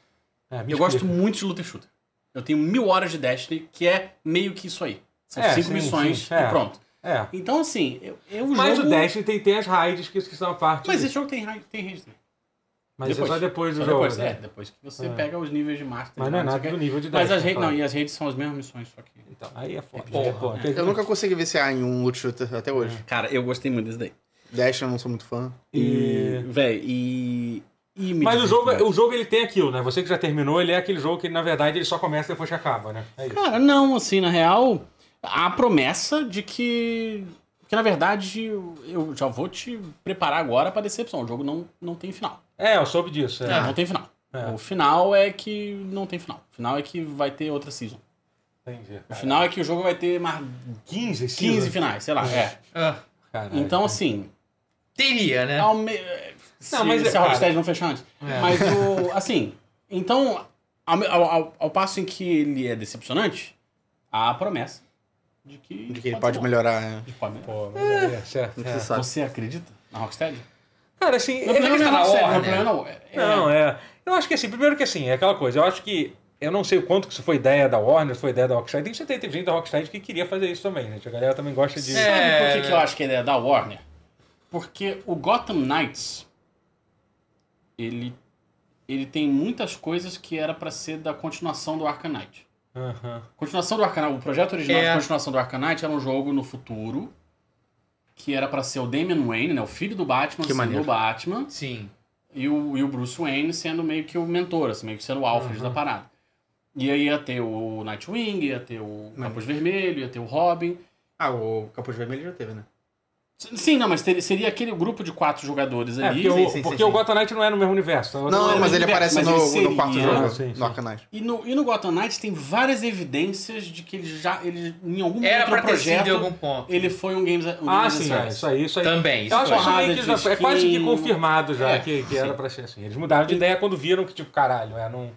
É, me eu gosto muito de luta e shooter eu tenho mil horas de Destiny que é meio que isso aí são É, cinco sim, missões sim, é. e pronto É. então assim eu, eu Mas jogo... o Destiny tem, tem as raids que, que são a parte. mas esse jogo tem raid tem raid também. Mas é depois. só depois do Só jogo. depois, né? é, depois que você É. pega os níveis de master. Mas não é nada do nível de Mas Destiny. as redes, não, e as redes são as mesmas missões, só que. Então, aí é foda. Porra. É foda. Eu nunca consegui viciar em um loot shooter até hoje. Cara, eu gostei muito desse daí. Dash eu não sou muito fã. E... Véi, e. e Mas o jogo, muito. o jogo ele tem aquilo, né? Você que já terminou, ele é aquele jogo que na verdade ele só começa e depois que acaba, né? É isso. Cara, não, assim, na real, há a promessa de que. Que na verdade eu já vou te preparar agora pra decepção. O jogo não, não tem final. É, eu soube disso. É. É, não tem final. É. O final é que não tem final. O final é que vai ter outra season. Entendi. O final é que o jogo vai ter mais 15, 15 finais, sei lá. É. ah, Caralho. Então, assim, teria, né? Ao me- Se, Não, mas, se a cara- Rocksteady não fechar antes. É. Mas o. Assim. Então, ao, ao- ao- ao passo em que ele é decepcionante, há a promessa de que. De que ele pode bom. melhorar. né? De que pode melhorar. Pô, mas é, certo. Você é. sabe. Você acredita na Rocksteady? Cara, assim. Meu é- não é a na Rocksteady, problema não. É, é- Não, é. Eu acho que assim, primeiro que assim, é aquela coisa, eu acho que. Eu não sei o quanto que isso foi ideia da Warner, se foi ideia da Rocksteady. Tem certeza que teve gente da Rocksteady que queria fazer isso também, né? A galera também gosta de. É. Sabe por que, que eu acho que é da Warner? Porque o Gotham Knights. Ele. Ele tem muitas coisas que era pra ser da continuação do Arkham Knight. Aham. Continuação do Arcanite, o projeto original É. de continuação do Arcanite era um jogo no futuro que era pra ser o Damian Wayne, né, o filho do Batman, Que sendo o Batman, Sim. e o, e o Bruce Wayne sendo meio que o mentor, assim, meio que sendo o Alfred da parada. E aí ia ter o Nightwing, ia ter o Capuz Vermelho, ia ter o Robin. Ah, o Capuz Vermelho já teve, né? Sim, não, mas seria aquele grupo de quatro jogadores É, ali. porque, o, sim, sim, porque sim, o. Gotham Knight não é no mesmo universo. é outro- Não, mas ele universo, aparece mas no, ele seria- no quarto Ah, jogo, sim, sim. no Arcanite. E no, e no Gotham Knights tem várias evidências de que ele já, ele, em algum Era outro projeto, em algum ponto. ele foi um Games, um Ah, games sim, é, isso aí, isso aí. Também. Isso Eu acho que é quase que confirmado já É, que, que era pra ser assim. Eles mudaram de ideia quando viram que, tipo, caralho, é, não,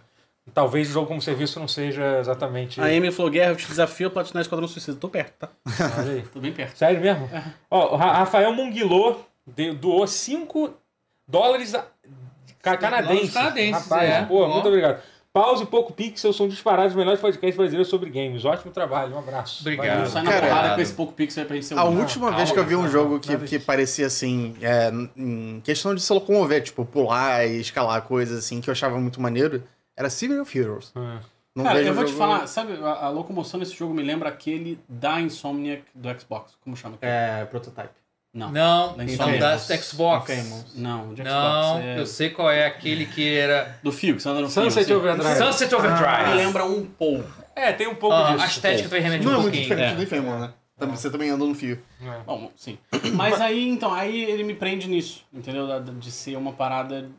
talvez o jogo como serviço não seja exatamente. A Amy falou, Guerra, eu te desafio a platinar Esquadrão Suicida. Tô perto, tá? Tô bem perto. Sério mesmo? Ó, o Ra- Rafael Munguilô doou 5 dólares a- ca- canadenses. canadenses, Rapaz, é. pô, Ó. muito obrigado. Pause e Pouco Pixel são disparados os melhores podcasts brasileiros sobre games. Ótimo trabalho, um abraço. Obrigado. Valeu. Sai na Cara, porrada com esse pouco pixel aí pra gente ser A um- última calma, vez que eu vi um calma, jogo que, que parecia assim, é, em questão de se locomover, tipo, pular e escalar coisas assim, que eu achava muito maneiro, era Civil of Heroes. Ah. Não Cara, vejo eu vou te jogo- falar, sabe, a, a locomoção desse jogo me lembra aquele da Insomniac do Xbox. Como chama? É, Prototype. Não. Não, Nem não Infamous. da Xbox. Infamous. Não, de Xbox. Não, é... eu sei qual é aquele que era. Do fio, que você anda no fio. Sunset assim. Overdrive. Sunset Me Overdrive. lembra um pouco. É, tem um pouco Ah, disso. a estética também remete Não um é muito pouquinho. diferente é. do Infamous, né? Também- Você também anda no fio. É. Bom, sim. Mas aí, então, aí ele me prende nisso, entendeu? Da- da- De ser uma parada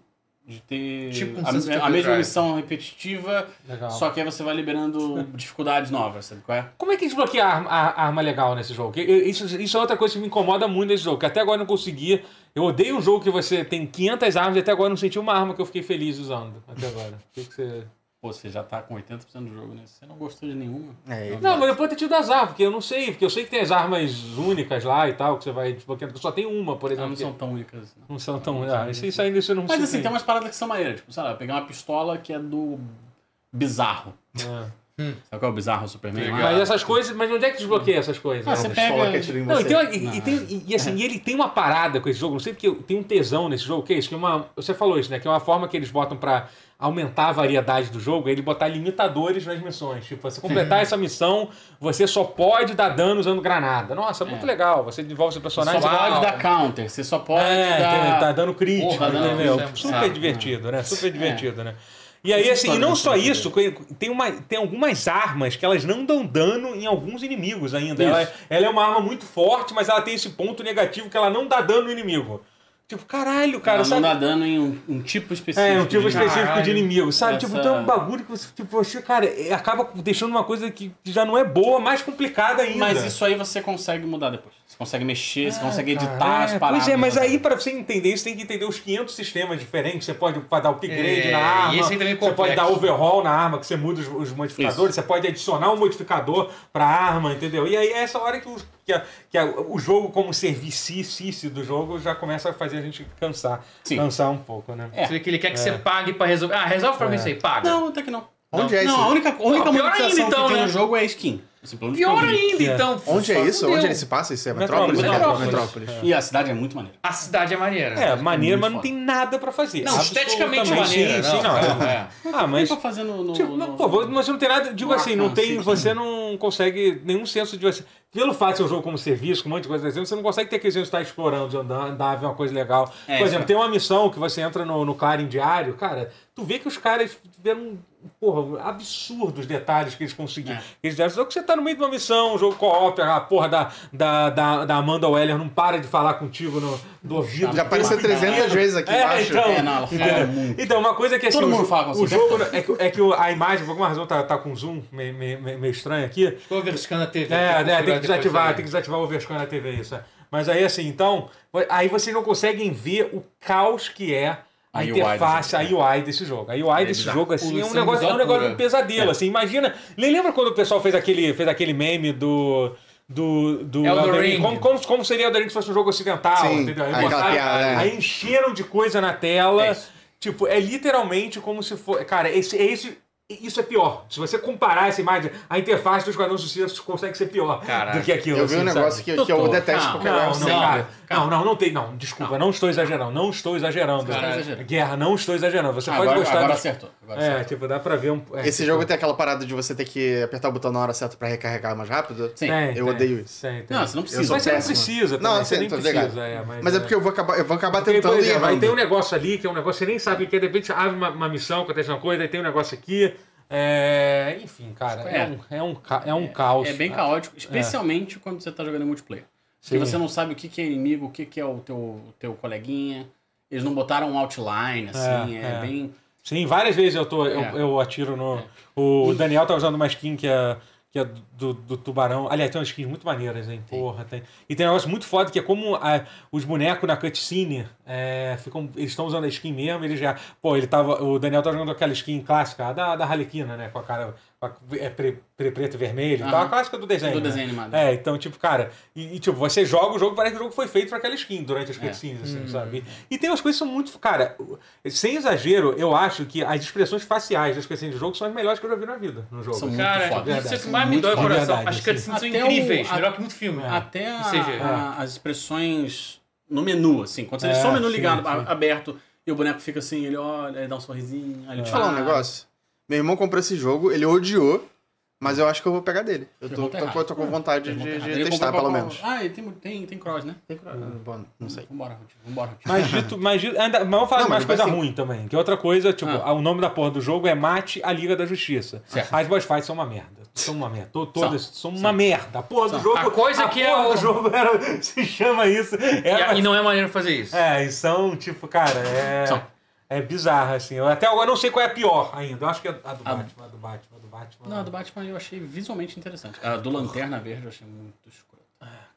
De ter Tipo um a, a mesma missão repetitiva, Legal. só que aí você vai liberando dificuldades novas, sabe qual é? Como é que desbloqueia a arma, a arma legal nesse jogo? Isso, isso é outra coisa que me incomoda muito nesse jogo, que até agora eu não consegui. Eu odeio um jogo que você tem 500 armas e até agora eu não senti uma arma que eu fiquei feliz usando. Até agora. O que que você... Pô, você já tá com 80% do jogo, né? Você não gostou de nenhuma. É, Não, mas depois ter tido as armas, porque eu não sei, porque eu sei que tem as armas únicas lá e tal, que você vai desbloqueando, que só tem uma, por Elas exemplo. não que são tão únicas. Não. Não são tão. Ah, isso, isso ainda isso eu não Mas assim, tem umas paradas que são maneiras. Tipo, sei lá, pegar uma pistola que é do bizarro. É. Sabe qual é o bizarro Superman? Legal. Mas essas coisas. Mas onde é que desbloqueia essas coisas? Ah, você pega- que atira em Não, você. e, tem, uma- e, e tem- e- e, assim, e ele tem uma parada com esse jogo, não sei porque tem um tesão nesse jogo, que é isso, que é uma. Você falou isso, né? Que é uma forma que eles botam pra aumentar a variedade do jogo, é ele botar limitadores nas missões. Tipo, você completar essa missão, você só pode dar dano usando granada. Nossa, muito É. legal. Você desenvolve seu Você personagem. só você pode Uau. dar counter, você só pode é, dar... tá dando crítico, Porra, não, entendeu? é um Super saco. divertido, né? Super É. divertido, né? E aí, assim, e não só pode isso, tem, uma, tem algumas armas que elas não dão dano em alguns inimigos ainda. Ela, é- ela é uma arma muito forte, mas ela tem esse ponto negativo que ela não dá dano no inimigo. Tipo, caralho, cara, Ela sabe? não dá dano em um, um tipo específico. É, um tipo de- específico de Caralho. inimigo, sabe? Essa- Tipo, então é um bagulho que você, tipo, você, cara, é- acaba deixando uma coisa que já não é boa, mais complicada ainda. Mas isso aí você consegue mudar depois. Você consegue mexer, você consegue Cara, editar as é, paradas. Pois é, mas aí pra você entender isso, tem que entender os 500 sistemas diferentes. Você pode dar upgrade É, na arma, e esse é você pode dar overhaul na arma, que você muda os, os modificadores, você pode adicionar um modificador pra arma, entendeu? E aí é essa hora que, o- que, a- que a- o jogo, como serviço do jogo, já começa a fazer a gente cansar. Sim. Cansar um pouco, né? É. Você vê que ele quer que você pague pra resolver. Ah, resolve pra mim isso aí, paga. Não, até que não. Onde é não, isso? a única, a única Ah, pior monetização ainda, então, que tem né? no jogo é skin. Pior ainda, É. então. Onde é isso? Onde ele se passa? Isso é Metrópolis, Metrópolis? Metrópolis. Metrópolis. E a cidade é muito maneira. A cidade é maneira. É, maneiro, muito mas não tem nada pra fazer. Não, esteticamente maneira. Sim, sim, não. não, é. Ah, mas. Pra fazer no... no, Tipo, no- não, pô, mas não tem nada. Digo no assim, não tem. Você não consegue nenhum senso de você. Pelo fato de ser um jogo como serviço, com um monte de coisa assim, você não consegue ter de estar explorando, andar, andar, ver uma coisa legal. É, Por exemplo, é. tem uma missão que você entra no, no Clarim Diário, cara, tu vê que os caras tiveram, porra, absurdos detalhes que eles conseguiram. É. Eles deram, só que você tá no meio de uma missão, um jogo co-op, a porra da, da, da, da Amanda Weller não para de falar contigo no, do ouvido. Já apareceu 300 vezes aqui É, embaixo. então, É, não, ela fala então, então, uma coisa que assim, Todo o, mundo fala com o jogo é que, é que a imagem, por alguma razão, tá, tá com zoom meio, meio, meio estranho aqui. Estou verificando a TV. É, né, tem que desativar, tem que desativar o overscan na TV, isso. é. Mas aí assim, então, aí vocês não conseguem ver o caos que é a, A UI interface, a desse UI desse jogo. A UI desse bizarro. jogo, assim, é um negócio, é um negócio um pesadelo, assim. Imagina, lembra quando o pessoal fez aquele, fez aquele meme do... Do, do Elden Ring? Ring. Como, como, como seria Elden Ring se fosse um jogo ocidental, Sim, entendeu? Aí, aquela botaram- piada, é. aí encheram de coisa na tela. É. Tipo, é literalmente como se for. Cara, esse, esse, isso é pior. Se você comparar essa imagem, a interface do Esquadrão Suicida consegue ser pior Caraca. do que aquilo. Eu vi um assim, negócio que, que eu detesto Não, não, cara. Não, não, não tem. Não, desculpa, não estou exagerando. Não estou exagerando. Exagerando. Guerra, não estou exagerando. Você pode agora, gostar agora de- acertou. Agora É, acertou. tipo, dá pra ver um. é, Esse tipo, jogo tem aquela parada de você ter que apertar o botão na hora certa pra recarregar mais rápido. Sim. tem, eu tem, odeio isso. tem, tem. Não, você não precisa. Mas você não precisa, Não, você nem precisa. É, mas, Mas é porque eu vou acabar, eu vou acabar tentando e errando. tem um negócio ali que é um negócio que você nem sabe o que é, de repente abre uma, uma missão, acontece uma coisa, aí tem um negócio aqui. É, enfim, cara, é, É. um, é, um, é um caos. É bem caótico, especialmente quando você tá jogando em multiplayer. Porque Sim. você não sabe o que que é inimigo, o que que é o teu, o teu coleguinha. Eles não botaram um outline, assim, É, é, é. bem... Sim, várias vezes eu, tô, eu, É. eu atiro no. O Daniel tá usando uma skin que é, que é do, do tubarão. Aliás, tem umas skins muito maneiras, hein? Porra, tem. E tem um negócio muito foda que é como a- os bonecos na cutscene é, ficam. Eles estão usando a skin mesmo, eles já. Pô, ele tava. O Daniel tá jogando aquela skin clássica, a da, da Harlequina, né? Com a cara. É pre, pre- preto e vermelho e tal, a clássica do desenho. Do né? desenho animado. É, então, tipo, cara, e, e, tipo, você joga o jogo, parece que o jogo foi feito pra aquela skin durante as É. cutscenes, assim, sabe? E tem umas coisas que são muito. Cara, sem exagero, eu acho que as expressões faciais das cutscenes do jogo são as melhores que eu já vi na vida no jogo. São muito Cara, foda. isso é que mais me Muito dói o coração. Verdade, As cutscenes são Até incríveis, o- melhor que muito filme. Até a- seja, a- as expressões no menu, assim. Quando você É, deixa o menu sim, ligado, sim. aberto, e o boneco fica assim, ele olha, ele dá um sorrisinho. Ele Deixa eu falar um para. negócio. Meu irmão comprou esse jogo, ele odiou, mas eu acho que eu vou pegar dele. Eu tô, tô, errada. tô com vontade de, de Ele testar, pelo menos. Ah, e tem, tem, tem cross, né? Tem cross. Bom, não sei. Vambora, Rotinho. Vambora. Mas dito, mas dito, ainda, mas vamos falar Não, de mais mas vai coisa ser- ruim também. Que é outra coisa, tipo, Ah. o nome da porra do jogo é Mate a Liga da Justiça. Certo. As boss fights são uma merda. São uma merda. To- Todas são, uma merda. A porra do São. jogo. A coisa que é porra o- do jogo era, se chama isso. E, É, e não é maneiro fazer isso. É, e são, tipo, cara, é. São. É bizarra, assim. Eu até agora não sei qual é a pior ainda. Eu acho que é a do A- Batman, a do Batman, a do Batman. Não, a do Batman eu achei visualmente interessante. A do Lanterna Verde eu achei muito escura.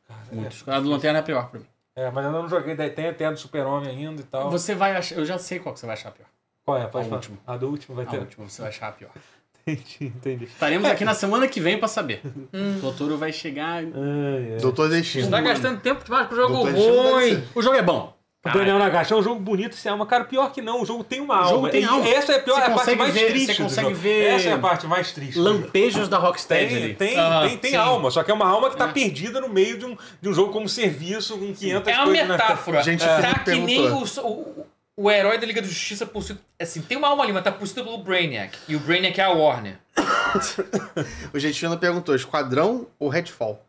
Cara, Muito escura. A do Lanterna é pior pra mim. é, é, mas eu não joguei. Tem, tem a do Super-Homem ainda e tal. Você vai achar. Eu já sei qual que você vai achar pior. Qual é? Pode A última. A do último vai A ter. última você vai achar pior. Entendi, entendi. Estaremos aqui na semana que vem pra saber. O Totoro vai chegar. Ai, ai. Doutor Destino. Você tá gastando tempo demais com o jogo Doutor Destino deve ruim. O jogo é bom. O Daniel Nagashi é um jogo bonito sem alma. Cara, pior que não, o jogo tem uma O alma. jogo tem alma. Essa é a pior, Você é a parte consegue mais ver- triste. você do consegue jogo. ver Essa é a parte mais triste. do jogo. Lampejos da Rocksteady Tem, ali. tem, Ah, tem, tem sim. alma, só que é uma alma que tá É. perdida no meio de um, de um jogo como serviço com 500 É uma coisas na- metáfora. Gente, tá Felipe que nem perguntou. o, o, o herói da Liga da Justiça possuído. Assim, tem uma alma ali, mas tá possuído pelo Brainiac. E o Brainiac é a Warner. O Gente Fina perguntou: Esquadrão ou Redfall?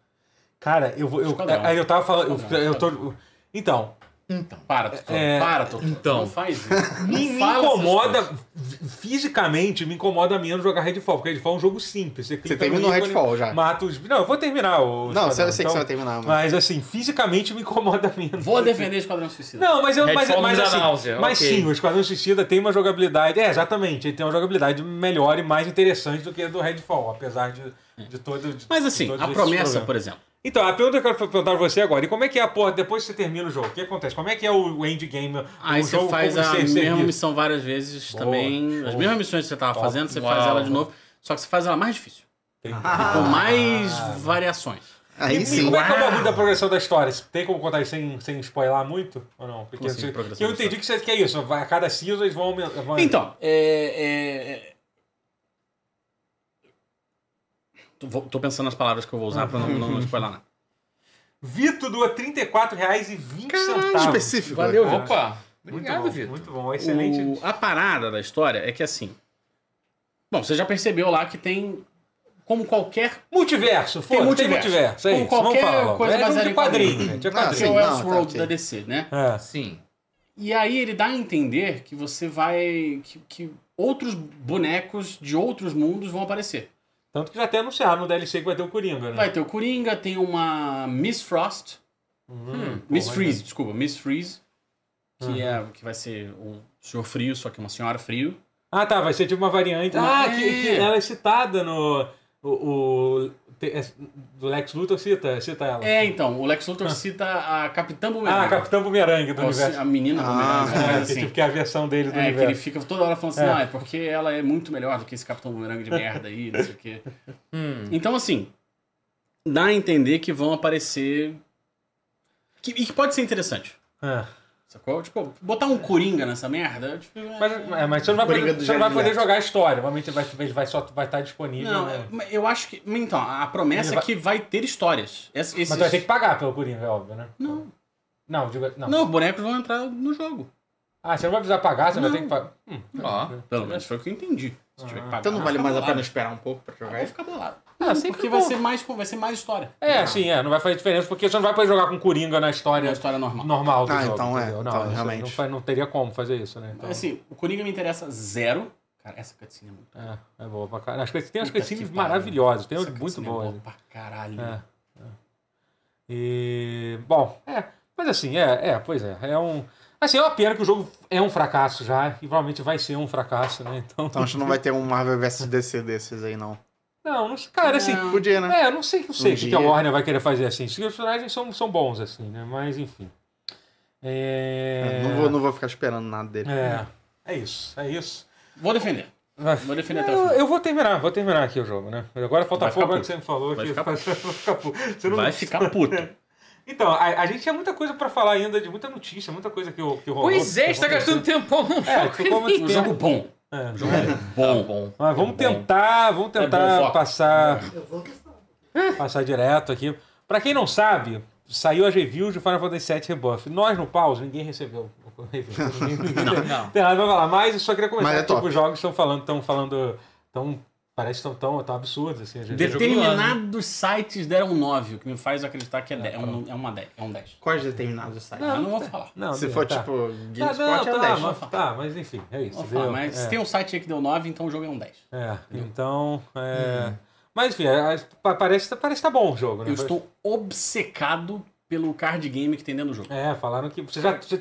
Cara, eu vou. Eu, Esquadrão. aí eu tava falando. Eu, Esquadrão. eu tô. Então, Então. Para, Totoro. É, Para, Totoro. então. Não faz isso. me, Não me incomoda. Fisicamente, me incomoda menos jogar Redfall, porque Redfall é um jogo simples. Você, no terminou ícone, Redfall já? Mata os. Não, eu vou terminar o. Não, Esquadrão, eu sei que então- você vai terminar, mas. Mas assim, fisicamente me incomoda menos. Vou defender Esquadrão Suicida. Não, mas eu mas, Redfall mas, não dá assim, náusea, mas ok. sim, o Esquadrão Suicida tem uma jogabilidade. É, exatamente, ele tem uma jogabilidade melhor e mais interessante do que a do Redfall, apesar de, de todo. de- Mas de assim, a promessa, problemas. por exemplo. Então, a pergunta que eu quero perguntar pra você agora, e como é que é a porra, depois que você termina o jogo, o que acontece? Como é que é o endgame? Aí o você jogo faz a mesma serviço? missão várias vezes Boa, também. As mesmas missões que você tava Top. fazendo, você Uau. faz ela de novo. Só que você faz ela mais difícil. Entendi. Com mais Ah, variações. Aí e, e sim. como é que é o bagulho da progressão da história? Tem como contar isso sem, sem spoiler muito? Ou não? Porque assim, eu entendi que, você, que é isso, a cada season eles vão aumentar. vão- Então, é. é- é- Tô, vou- tô pensando nas palavras que eu vou usar pra não, não spoiler nada. Vito doa R$ 34,20 Caralho, centavos. específico. Valeu, né? Opa! Muito Obrigado, bom, Vitor. muito bom, excelente. O- a parada da história é que assim. Bom, você já percebeu lá que tem. Como qualquer. Multiverso, foda, tem multiverso. multiverso, é Como isso. Não qualquer fala. coisa é baseada de em quadrinho, gente, é Ah, quadrinho. sim. é o não, Elseworld tá, ok. da DC, né? É. Sim. E aí ele dá a entender que você vai. que, que outros bonecos de outros mundos vão aparecer. Tanto que já até anunciaram no DLC que vai ter o Coringa, né? Vai ter o Coringa, tem uma Miss Frost. Hum, Miss porra, Freeze, desculpa, Miss Freeze. Que, Uhum. é, que vai ser um senhor frio, só que uma senhora frio. Ah, tá, vai ser tipo uma variante. Ah, que, é. que ela é citada no. O, é, do Lex Luthor cita, cita ela. É, então, o Lex Luthor cita a Capitã Boomerang. Ah, Capitão Bumerangue do Ou universo. A menina Ah, Boomerang. É, que, assim, tipo, que é a versão dele do é, que ele universo. fica toda hora falando assim, É. não, é porque ela é muito melhor do que esse Capitão Boomerang de merda aí, não sei o quê. Hum. Então, assim, dá a entender que vão aparecer... Que, e que pode ser interessante. É. Sacou? Tipo, botar um Coringa nessa merda, tipo... é- Mas, é, mas você não vai, Coringa poder, você não vai poder jogar a história. Provavelmente vai, vai, vai, só, vai estar disponível. Não, né? é- eu acho que... Então, a promessa é vai- que vai ter histórias. Ess- Esses... Mas tu vai ter que pagar pelo Coringa, é óbvio, né? Não, Não, digo, não. não, os bonecos vão entrar no jogo. Ah, você não vai precisar pagar, você vai Não. ter que pagar. Hum, Ó. Pelo menos foi o que eu entendi. Se tiver que pagar, Então não vale mais a pena esperar um pouco pra Eu jogar vou isso? ficar bolado. Ah, sempre porque bom. vai ser, mais, vai ser mais história. É, sim, é. Não vai fazer diferença, porque você não vai poder jogar com Coringa na É história uma história normal. normal do Ah, jogo. então é. entendeu? Não, Então, realmente. Não, faz- não teria como fazer isso, né? Então, Mas assim, o Coringa me interessa zero. Cara, essa cutscene é muito é, é boa pra caralho. As cutscenes- Tem umas Puta cutscenes maravilhosas, tem Essa umas muito é boas. boa pra caralho. É, é. E. Bom, é. Mas assim, é, é, pois é. É um. Assim, é uma pena que o jogo é um fracasso já, e provavelmente vai ser um fracasso, né? Então. Então acho que não vai ter um Marvel vs DC desses aí, não. Não, não sei. Cara, assim. Não. Podia, né? É, eu não sei, não sei Um o que, a Warner vai querer fazer assim. Os personagens são, são bons, assim, né? Mas enfim. É. Não, vou, não vou ficar esperando nada dele. É. É isso, é isso. Vou defender. Vou defender até o Eu, final. eu vou terminar, vou terminar aqui o jogo, né? Agora falta pouco, agora que você me falou. Vai que ficar vai ficar puto. Você não- Vai ficar puto. Então, a, a gente tinha muita coisa pra falar ainda, de muita notícia, muita coisa que, que rolou. Pois é, está gastando tempão num É, jogo. ficou muito Um tempo. jogo bom. É. Um jogo bom. Tá bom. Mas vamos bom. tentar, vamos É tentar bom, passar, Eu vou testar. passar direto aqui. Pra quem não sabe, saiu a review de Final Fantasy VII Rebuff. Nós no pause, ninguém recebeu. Ninguém, ninguém Não, tem- não. tem nada pra falar. Mas eu só queria comentar Mas é que os jogos estão falando, estão falando, tão, parece que estão tão, tão absurdos assim. Determinados sites deram 9, o que me faz acreditar que é, 10, é, um, é, uma 10, é um 10. Quais determinados sites? Mas não vou falar. Não, Se tá. for tá. tipo Tá, GameSpot, não, é um tá, 10. mas, tá, mas enfim, é isso. Falar, mas é. se tem um site aí que deu 9, então o jogo é um 10. É, então. É... Mas enfim, é, pa- parece, parece que tá bom o jogo, né? Eu estou obcecado pelo card game que tem dentro do jogo. É, falaram que. Você já. você-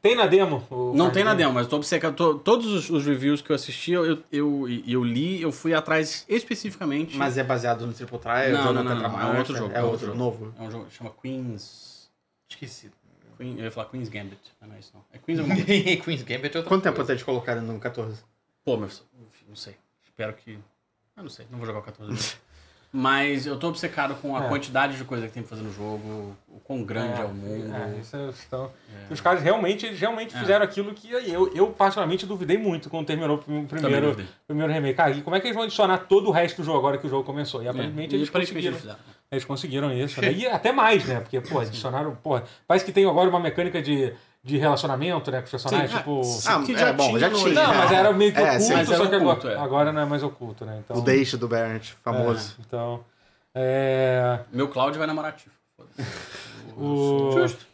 tem na demo? o Não tem na game? demo, mas eu tô obcecado. tô- todos os, os reviews que eu assisti, eu, eu, eu li, eu fui atrás especificamente. Mas é baseado no Triple Trial? Não, não, não, não, Tetramark? é outro jogo, É é outro, outro novo. É um jogo que chama Queen's. Esqueci. Queen, eu ia falar Queen's Gambit, mas não é isso não. É Queen's coisa. Queen's Gambit é outra Quanto tempo coisa. até de colocar no 14? Pô, mas não sei. Espero que. Eu não sei, não vou jogar o 14 mesmo. Mas eu tô obcecado com a É. quantidade de coisa que tem pra fazer no jogo, o quão grande é, É, o mundo. é, isso é- então, Os caras realmente, eles realmente É. fizeram aquilo que eu, eu particularmente duvidei muito quando terminou o primeiro, primeiro remake. Cara, e como é que eles vão adicionar todo o resto do jogo agora que o jogo começou? E aparentemente eles conseguiram. eles. Eles conseguiram isso, né? E até mais, né? Porque, pô, adicionaram. Pô, parece que tem agora uma mecânica de, de relacionamento, né? Com os personagens, Sim, é, tipo. sim. Ah, que é já bom, tinha já tinha. Não, mas era meio que É, oculto, sim. Mas era só que oculto, agora, é. agora não é mais oculto, né? Então, O deixe do Barrett, famoso. é, então. É, Meu Cláudio vai namorar Tifa. o, Justo.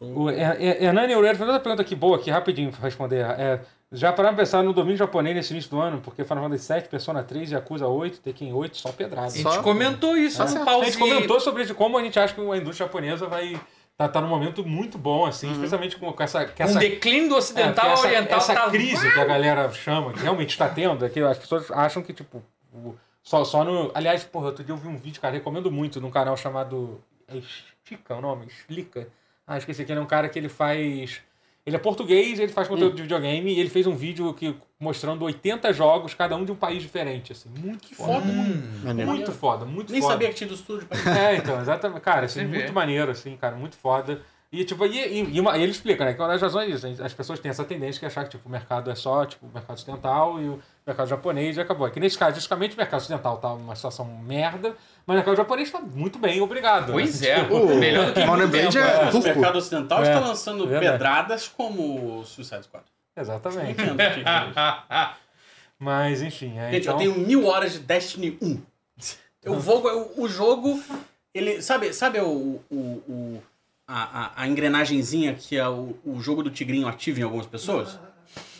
o, é, é, Hernani Ureira fez outra pergunta aqui boa, aqui rapidinho pra responder. É, já pararam pra pensar no domínio japonês nesse início do ano? Porque Final Fantasy 7, Persona 3, Yakuza 8, Tekken 8, só pedrada. A gente Só- comentou isso no certo. A gente comentou sobre isso, como a gente acha que a indústria japonesa vai tá, tá num momento muito bom, assim, especialmente com, com essa, com Com essa declínio do é, ocidental porque essa, oriental essa tá... crise que a galera chama, que realmente está tendo, é que as pessoas acham que, tipo, o- só, só no. Aliás, porra, outro dia eu vi um vídeo, cara, recomendo muito, num canal chamado. É Estica o nome? Explica. Ah, esqueci que ele é um cara que ele faz. Ele é português, ele faz conteúdo de videogame e ele fez um vídeo que, mostrando 80 jogos, cada um de um país diferente, assim. Muito foda. Hum. Maneiro. Muito foda, muito Nem foda. sabia que tinha do estúdio. É, então, exatamente. Cara, assim, vê. muito maneiro, assim, cara, muito foda. E, tipo, e, e, e uma- e ele explica, né, que uma das razões é isso. As pessoas têm essa tendência de achar que, tipo, o mercado é só, tipo, o mercado ocidental e o mercado japonês e acabou. Aqui nesse caso, justamente, o mercado ocidental tá numa situação merda, mas o mercado japonês tá muito bem, obrigado. Pois né? é, Tipo, O melhor do que Mono muito Blade tempo. é O mercado ocidental É, está lançando verdade. pedradas como Suicide Squad. Exatamente. É. Mas, enfim, é, Gente, então... eu tenho mil horas de Destiny 1. Eu vou. O, o jogo. Ele. Sabe, sabe o. o, o- a, a, a engrenagenzinha que é o, o jogo do Tigrinho ativa em algumas pessoas?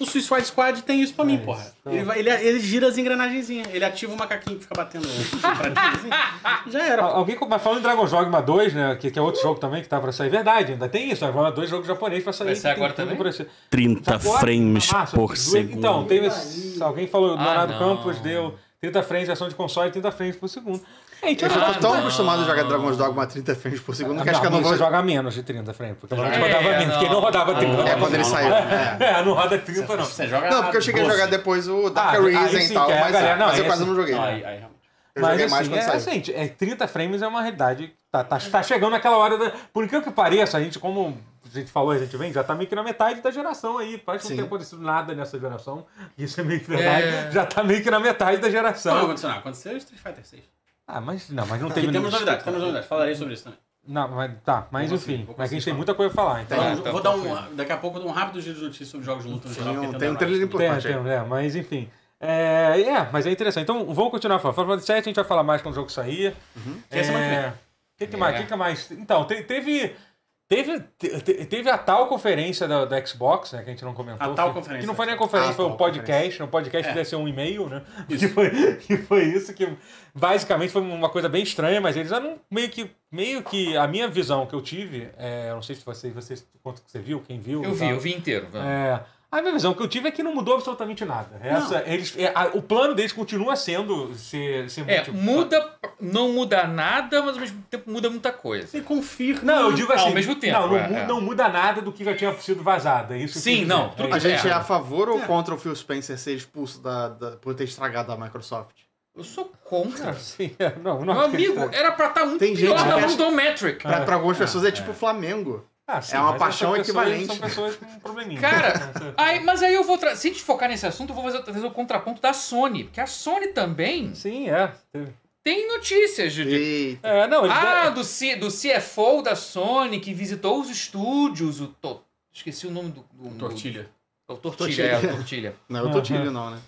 O Suicide Squad tem isso pra mim, É porra. então. Ele, vai- ele, ele gira as engrenagenzinhas. Ele ativa o macaquinho que fica batendo pra ti, assim. Já era. Al- Alguém, mas falando em Dragon Dogma 2, né, que, que é outro jogo também que tá pra sair, verdade, ainda tem isso, Dragon Dogma 2 jogo japonês pra sair. Vai sair tem agora também? por esse- 30 Agora, frames ah, só por duas- segundo. Então, teve. esse- Alguém falou, Ah, Leonardo. Campos deu 30 frames versão de console e 30 frames por segundo. É, então, Eu já Ah, tô tão não. acostumado a jogar Dragon's Dogma a 30 frames por segundo que acho que eu não você vou. joga menos de 30 frames, porque não É, rodava menos, porque não rodava 30. É quando ele saiu. É. É, não roda 30 não. Você joga Não, porque eu cheguei a 12. jogar depois o Ah, Dark Arisen sim, e tal, é a mas, galera- não, mas eu quase não joguei. Eu Mas joguei assim, mais quando é, saiu. assim, é, 30 frames é uma realidade. Tá, tá, tá chegando naquela hora da. Por incrível que pareça, a gente, como a gente falou, a gente vem, já tá meio que na metade da geração aí. Parece que não tem acontecido nada nessa geração. Isso é meio que verdade. É. Já tá meio que na metade da Não, geração. aconteceu, não. Aconteceu Street Fighter 6. Ah, mas não, mas não teve. temos novidades, temos novidades. Falarei sobre isso também. Não, mas tá, mas enfim. Mas a gente tem muita coisa pra falar, então. Então, Tá, tá, vou tá, dar um. Daqui a pouco eu dou um rápido giro de notícias sobre jogos de luta no Tem geral. porque tem um trailer Tem, importante aí. tem, é, mas enfim. É, é, mas é interessante. Então vamos continuar falando. Final Fantasy VII a gente vai falar mais quando o jogo sair. Que é semana que vem. O que, que mais? É. Que que mais? Então, te- teve. Teve, te- te- teve a tal conferência da, da Xbox, né, que a gente não comentou. A tal que, conferência Que não foi nem a conferência, Ah, foi um podcast. No podcast É. devia ser um e-mail, né? Que, foi, que foi isso, que basicamente foi uma coisa bem estranha, mas eles eram meio que. Meio que a minha visão que eu tive, é, eu não sei se vocês, vocês quanto que você viu, quem viu. Eu vi, tal. eu vi inteiro. É, a minha visão que eu tive é que não mudou absolutamente nada. Essa, eles, é, a- o plano deles continua sendo ser, ser É, multi- muda, não muda nada, mas ao mesmo tempo muda muita coisa. Você confirma. Não, eu digo assim. Ao mesmo tempo, Não, não, é, é. não muda nada do que já tinha sido vazado. É isso Sim, dizer. não, É. A gente é, É. a favor ou contra o Phil Spencer ser expulso da, da- por ter estragado a Microsoft? Eu sou contra. Sim, é, não, não Meu amigo, era pra estar muito Tem pior gente na que mão acha- do Metric. Pra, pra algumas pessoas é tipo o Flamengo. Ah, sim, é uma paixão equivalente. São pessoas com um probleminha. Cara, aí, mas aí eu vou. Tra... Se a gente focar nesse assunto, eu vou fazer, fazer o contraponto da Sony. Porque a Sony também Sim, é. tem notícias de. É, não, Ah, do, C, do CFO da Sony que visitou os estúdios, o. To... Esqueci o nome do. do Tortilha. O Tortilha, Tortilha. é, o Tortilha. Não, eu tô tímido não, né?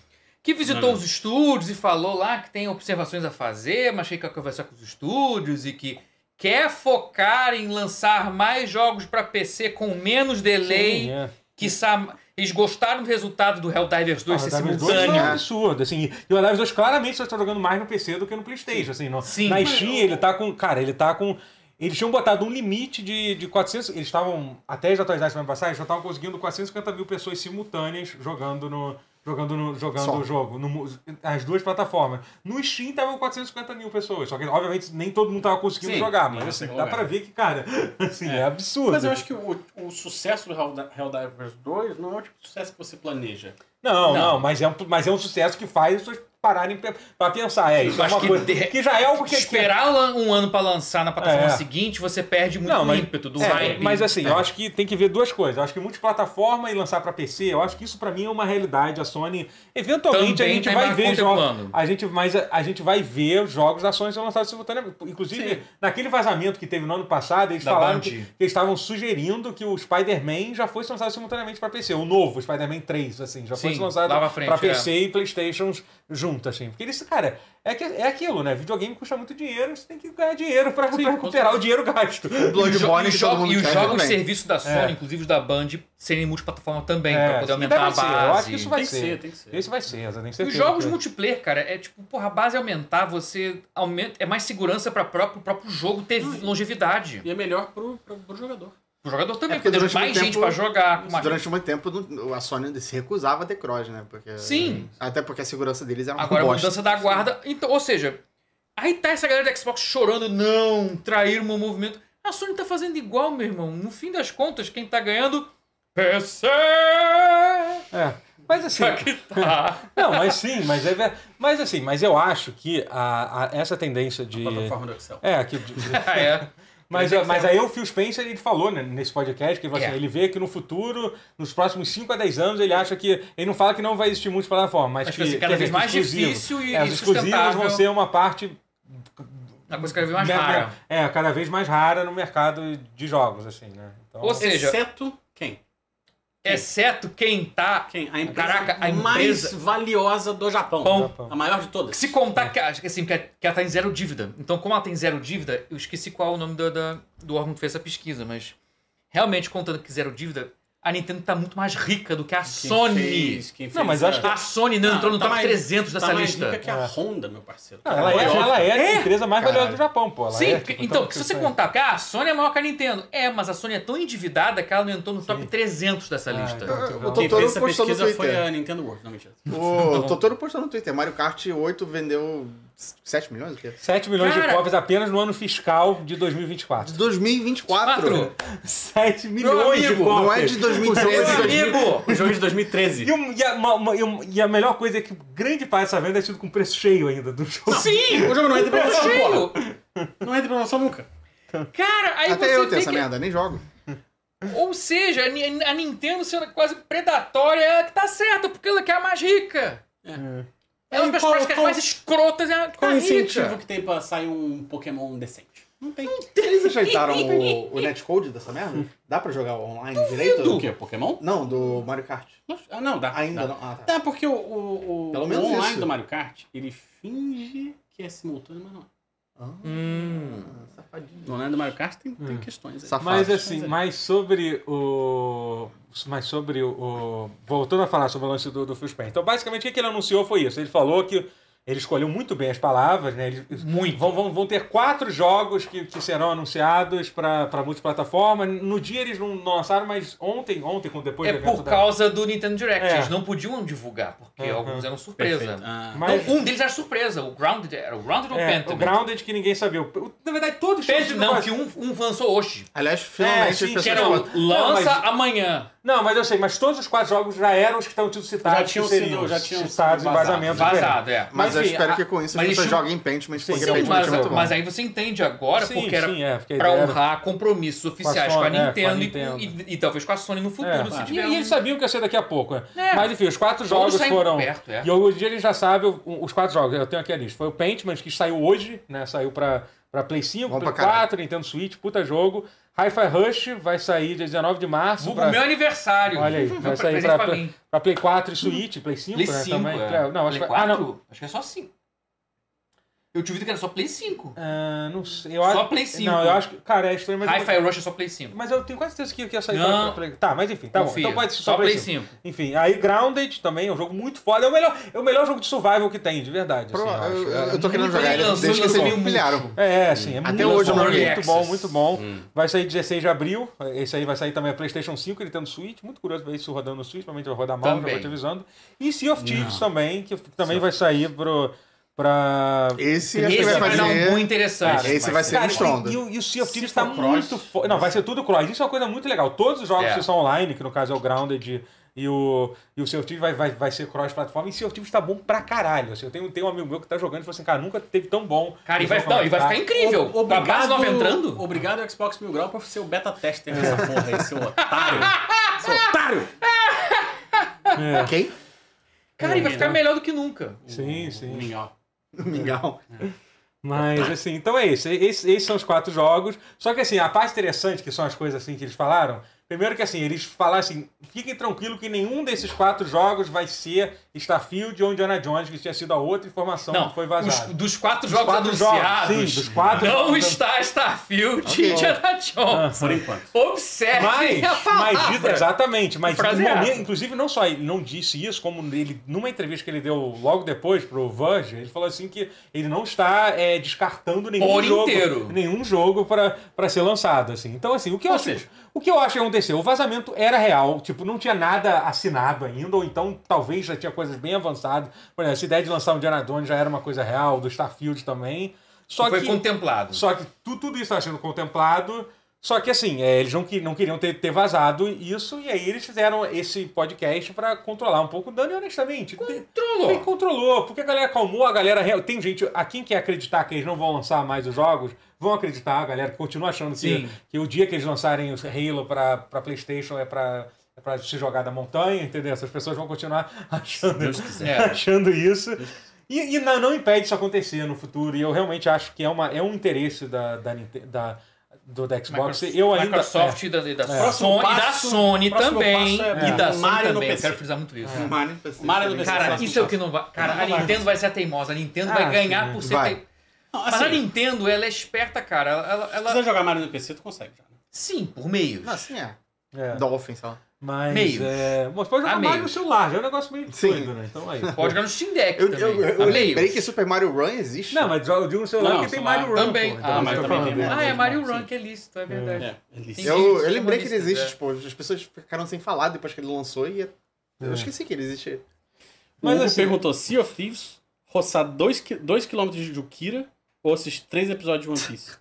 Que visitou Não, não. os estúdios e falou lá que tem observações a fazer, mas que quer conversar com os estúdios e que quer focar em lançar mais jogos pra PC com menos delay. Sim, é. Que eles gostaram do resultado do Helldivers 2 Ah, ser o Divers 2 foi um simultâneo. absurdo, assim. E o Divers 2 claramente você está jogando mais no PC do que no Playstation, assim. No, Sim. na Steam eu- ele tá com... Cara, ele tá com... Eles tinham botado um limite de, de 400. Eles estavam, até as atualizações semana passada, eles já estavam conseguindo 450 mil pessoas simultâneas jogando no. Jogando, no, jogando o jogo, no as duas plataformas. No Steam estavam 450 mil pessoas. Só que, obviamente, nem todo mundo estava conseguindo Sim, jogar, mas assim, dá jogar. pra ver que, cara, assim, é, absurdo. Mas eu acho que o, o sucesso do Hell- Helldivers 2 não é o tipo de sucesso que você planeja. Não, não, Não. mas, é um, mas é um sucesso que faz as pessoas pararem pra pensar. É, isso é uma que coisa. de- Que já é algo que. Esperar lan- um ano pra lançar na plataforma É. seguinte, você perde muito Não, o mas- ímpeto do É, hype. mas assim, eu acho que tem que ver duas coisas. Eu acho que multiplataforma e lançar pra PC, eu acho que isso pra mim é uma realidade. A Sony, eventualmente, Também a gente vai ver jogos. A gente, mas a, a gente vai ver os jogos da Sony sendo lançados simultaneamente. Inclusive, Sim. naquele vazamento que teve no ano passado, eles Da falaram Band. que, que eles estavam sugerindo que o Spider-Man já fosse lançado simultaneamente pra PC. O novo Spider-Man 3, assim, já Sim, fosse lançado lá pra frente, pra é. PC e Playstation junto, assim. Porque eles, cara, é, que, é aquilo, né? Videogame custa muito dinheiro, você tem que ganhar dinheiro pra, pra recuperar o dinheiro gasto. E, o Bloodborne que e, todo jo- mundo e os jogos bem. serviço da Sony, É. inclusive os da Band, serem multiplataforma também, É, pra poder aumentar a ser. base. Eu acho que isso vai Tem que ser. ser, tem que ser. Esse vai ser, eu tenho Os certeza. jogos que- multiplayer, cara, é tipo, porra, a base aumentar, você aumenta, é mais segurança para próprio, o próprio jogo ter longevidade. E é melhor pro, pro, pro jogador. O jogador também, É porque porque durante mais gente pra jogar. Durante muito tempo, a Sony se recusava a ter cross, né? Porque, Sim. Até porque a segurança deles é uma Agora a bosta. mudança da guarda. Então, ou seja, aí tá essa galera da Xbox chorando, não, trair o meu movimento. A Sony tá fazendo igual, meu irmão. No fim das contas, quem tá ganhando. PC! É. Mas assim. Tá. Não, mas sim, mas é Mas assim, mas eu acho que a, a- essa tendência de. A plataforma do Excel. É, que. de- Ah, é. Mas, mas aí o Phil Spencer ele falou né, nesse podcast que ele, É. assim, ele vê que no futuro, nos próximos 5 a 10 anos, ele acha que. Ele não fala que não vai existir multiplataforma, mas Mas que. vai ser cada vez mais exclusivo. difícil e É, os exclusivos vão ser uma parte. Uma coisa cada vez mais rara. É, cada vez mais rara no mercado de jogos, assim, né? Então, Ou seja- Exceto quem? Exceto quem tá. Quem? A empresa Caraca, a mais empresa- valiosa do Japão. Pão. Japão. A maior de todas. Se contar que, acho que assim, que, que ela tá em zero dívida. Então, como ela tem zero dívida, eu esqueci qual é o nome do, da- do órgão que fez essa pesquisa, mas realmente contando que zero dívida, a Nintendo tá muito mais rica do que a Quem Sony. fez- quem Não, fez mas eu a- acho que- A Sony não, entrou no tá top mais- 300 dessa tá mais lista. rica que a Honda, meu parceiro. Não, ela, é, ela é a É? empresa mais valiosa Caralho. do Japão, pô. Ela Sim, é, tipo, então, se você contar que ah, a Sony é maior que a Nintendo. É, mas a Sony é tão endividada que ela não entrou no top 300 dessa Ah, lista. então. O Quem Totoro fez essa postou no pesquisa foi Twitter. a Nintendo World. Não, mentira. O Totoro postou no Twitter. Mario Kart 8 vendeu 7 milhões? O quê? 7 milhões Cara- de cópias apenas no ano fiscal de 2024. De 2024. Quatro. 7 milhões de amigo, cópias. não é de 2013. Meu amigo! O jogo de 2013. E, um- e a, uma- uma- e um- e a melhor coisa é que grande parte dessa venda é tido com preço cheio ainda do jogo. Sim! O jogo não entra em promoção, Cheio! porra. Não entra em promoção nunca. Cara, aí Até você eu tenho essa que- merda, nem jogo. Ou seja, a Ni- a Nintendo sendo quase predatória, ela que tá certa, porque ela que é a mais rica. É. Ela é uma das práticas qual- mais escrotas é a que Qual o incentivo que tem pra sair um Pokémon decente? Não tem. Eles ajeitaram o, o netcode dessa merda? Dá pra jogar online direito? Do quê? Pokémon? Não, do Mario Kart. Ah, não, dá. Ainda dá. não. Ah, tá. Dá porque o, o, o, Pelo o menos online isso. do Mario Kart, ele finge que é simultâneo, mas não é. Hum. Safadinho. No do Mario Kart tem, tem questões aí. Safado. Mas assim, mais sobre o. Mas sobre o, Voltando a falar sobre o lance do, do Phil Spencer. Então, basicamente, o que ele anunciou foi isso. Ele falou que ele escolheu muito bem as palavras, né? Eles Muito. Vão, vão, vão ter quatro jogos que, que serão anunciados para multiplataforma. No dia eles não, não lançaram, mas ontem, ontem, quando depois É do evento por da- causa do Nintendo Direct. É. Eles não podiam divulgar, porque Uhum. alguns eram surpresa. Ah, Mas- Não, um deles era surpresa. O Grounded era o Grounded ou É, Pentiment? o Grounded que ninguém sabia. O- Na verdade, todos tinham Pentiment não, quase- que um, um lançou hoje. Aliás, finalmente É, sim, Que era lança Não, mas- amanhã. Não, mas eu sei, mas todos os quatro jogos já eram os que estão sido citados. Já tinham sido- já tinham citados em diferentes. Vazado, é. Mas, Mas, eu enfim, espero a- que com isso mas as pessoas isso- joguem Pentiment, Sim, porque Sim, Pentiment mas, é muito bom. mas aí você entende agora Sim, porque era sim, é, porque a pra era- honrar compromissos oficiais com a, Sony, é, com a Nintendo, e- Nintendo. E, e talvez com a Sony no futuro, É, se e, tiver e um- eles sabiam que ia ser daqui a pouco. né? É. Mas enfim, os quatro Todos jogos foram. perto, é. E hoje ele já sabe o- os quatro jogos. Eu tenho aqui a lista. Foi o Paintman, que saiu hoje, né? Saiu pra, pra Play 5, Bom Play pra caralho. 4, Nintendo Switch, puta jogo. Hi-Fi Rush vai sair dia 19 de março. Vulgo pra- meu aniversário. Olha aí, vai sair pra, Play 4 e Switch, Play 5, Play né? 5, também. é. Não, acho Play que. Ah, não. 4? Acho que é só 5. Eu te ouvi que era só Play 5. Ah, não sei. Eu Só acho, Play 5. Não, eu acho que. Cara, é estranho, mas. Hi-Fi Rush é só Play 5. Mas eu tenho quase certeza que ia sair Não. pra, Tá, mas enfim, tá bom. Confia. Então pode ser Só só Play Play 5. 5. Enfim, aí Grounded também é um jogo muito foda. É o melhor, é o melhor jogo de survival que tem, de verdade. Pro- assim, eu acho. eu, É eu tô querendo muito jogar ele desde que vocês me no pilharam. É, assim, é Até muito hoje eu bom, muito bom, muito bom. Hum. Vai sair 16 de abril. Esse aí vai sair também a PlayStation 5, ele tem no Switch. Muito curioso ver isso rodando no Switch, provavelmente vai rodar mal, já Também. vou te avisando. E Sea of Thieves também, que também vai sair pro, pra. Esse acho que Esse vai vai dar um fazer. bom interessante. Esse vai ser Cara, um estronda. e, e o- e o Sea of Thieves tá cross, muito foda. Não, vai ser tudo cross. Isso é uma coisa muito legal. Todos os jogos É. que são online, que no caso é o Grounded e o, e o Sea of Thieves vai, vai, vai ser cross-plataforma. E Sea of Thieves tá bom pra caralho. Assim, eu tenho, tenho um amigo meu que tá jogando e falou assim, cara, nunca teve tão bom. Cara, e vai, não, e vai ficar tá. incrível. O- base nova entrando. Obrigado, Xbox Mil Grau, por ser o beta tester dessa porra aí, seu otário. seu otário! É. Quem? Cara, e vai ficar melhor do que nunca. Sim, O sim. Mingau. Mingau. Mas, assim, então é isso. Esses, esses são os quatro jogos. Só que, assim, a parte interessante, que são as coisas, assim, que eles falaram... Primeiro que, assim, eles falaram assim... Fiquem tranquilos que nenhum desses quatro jogos vai ser Starfield ou Indiana Jones, que tinha sido a outra informação Não, que foi os, vazada. dos quatro Dos jogos quatro anunciados, jogos, sim, dos quatro não jogos. está Starfield Ok. e Indiana Jones. Por enquanto. Observe Mas, a palavra. mas dito- exatamente, mas momento- inclusive não só ele não disse isso, como ele numa entrevista que ele deu logo depois pro Verge, ele falou assim que ele não está é, descartando nenhum Por jogo, inteiro. nenhum jogo para ser lançado, assim. Então assim, o que eu Ou acho, seja- o que eu acho que aconteceu, o vazamento era real, tipo, não tinha nada assinado ainda, ou então talvez já tinha coisas bem avançadas. Por exemplo, essa ideia de lançar um Indiana Jones já era uma coisa real, do Starfield também. Só Foi que contemplado. só que tu- tudo isso está sendo contemplado. Só que assim, é, eles não, não queriam ter, ter vazado isso, e aí eles fizeram esse podcast para controlar um pouco o dano, e honestamente. Controlou. Quem controlou? Porque a galera acalmou, a galera. Tem gente. A quem quer acreditar que eles não vão lançar mais os jogos, vão acreditar, a galera continua achando que, que o dia que eles lançarem o Halo para PlayStation é para é pra se jogar da montanha, entendeu? Essas pessoas vão continuar achando, achando isso. E, e não, não impede isso acontecer no futuro. E eu realmente acho que é, uma, é um interesse da, da, da, do, da Xbox. Microsoft, eu ainda. Microsoft e da, e da, É. Sony, e da passo- Sony também. passo é E da é. Sony Mario no também. Eu PC. quero frisar muito isso. Mario PC. Mario no PC. Cara, isso é o que passo. não vai. Cara, a Não vai. Nintendo vai ser a teimosa. A Nintendo Ah, vai ganhar sim. por ser. Vai. te- Não, Mas a assim, Nintendo, ela é esperta, cara. Ela, ela- se quiser jogar Mario no PC, tu consegue já. né? Sim, por meios. Não, assim é. É, Dolphin, sei lá. Mas. Meios. É, mas pode jogar Mario no celular, já é um negócio meio Sim. doido, né? Então aí. Pode jogar no Steam Deck Eu, também. eu, eu Há lembrei que Super Mario Run existe. Não, mas eu digo no celular Não, que tem Mario Run. também. pô, Ah, então mas eu tô também falando. tem Ah, é Mario Sim. Run que é lícito, é verdade. É, é lícito. Eu, eu lembrei que ele existe, é. tipo, as pessoas ficaram sem falar depois que ele lançou e eu É. esqueci que ele existe. O Mas Hugo assim- perguntou: Sea of Thieves, roçar 2km de Jukira ou assistir 3 episódios de One Piece?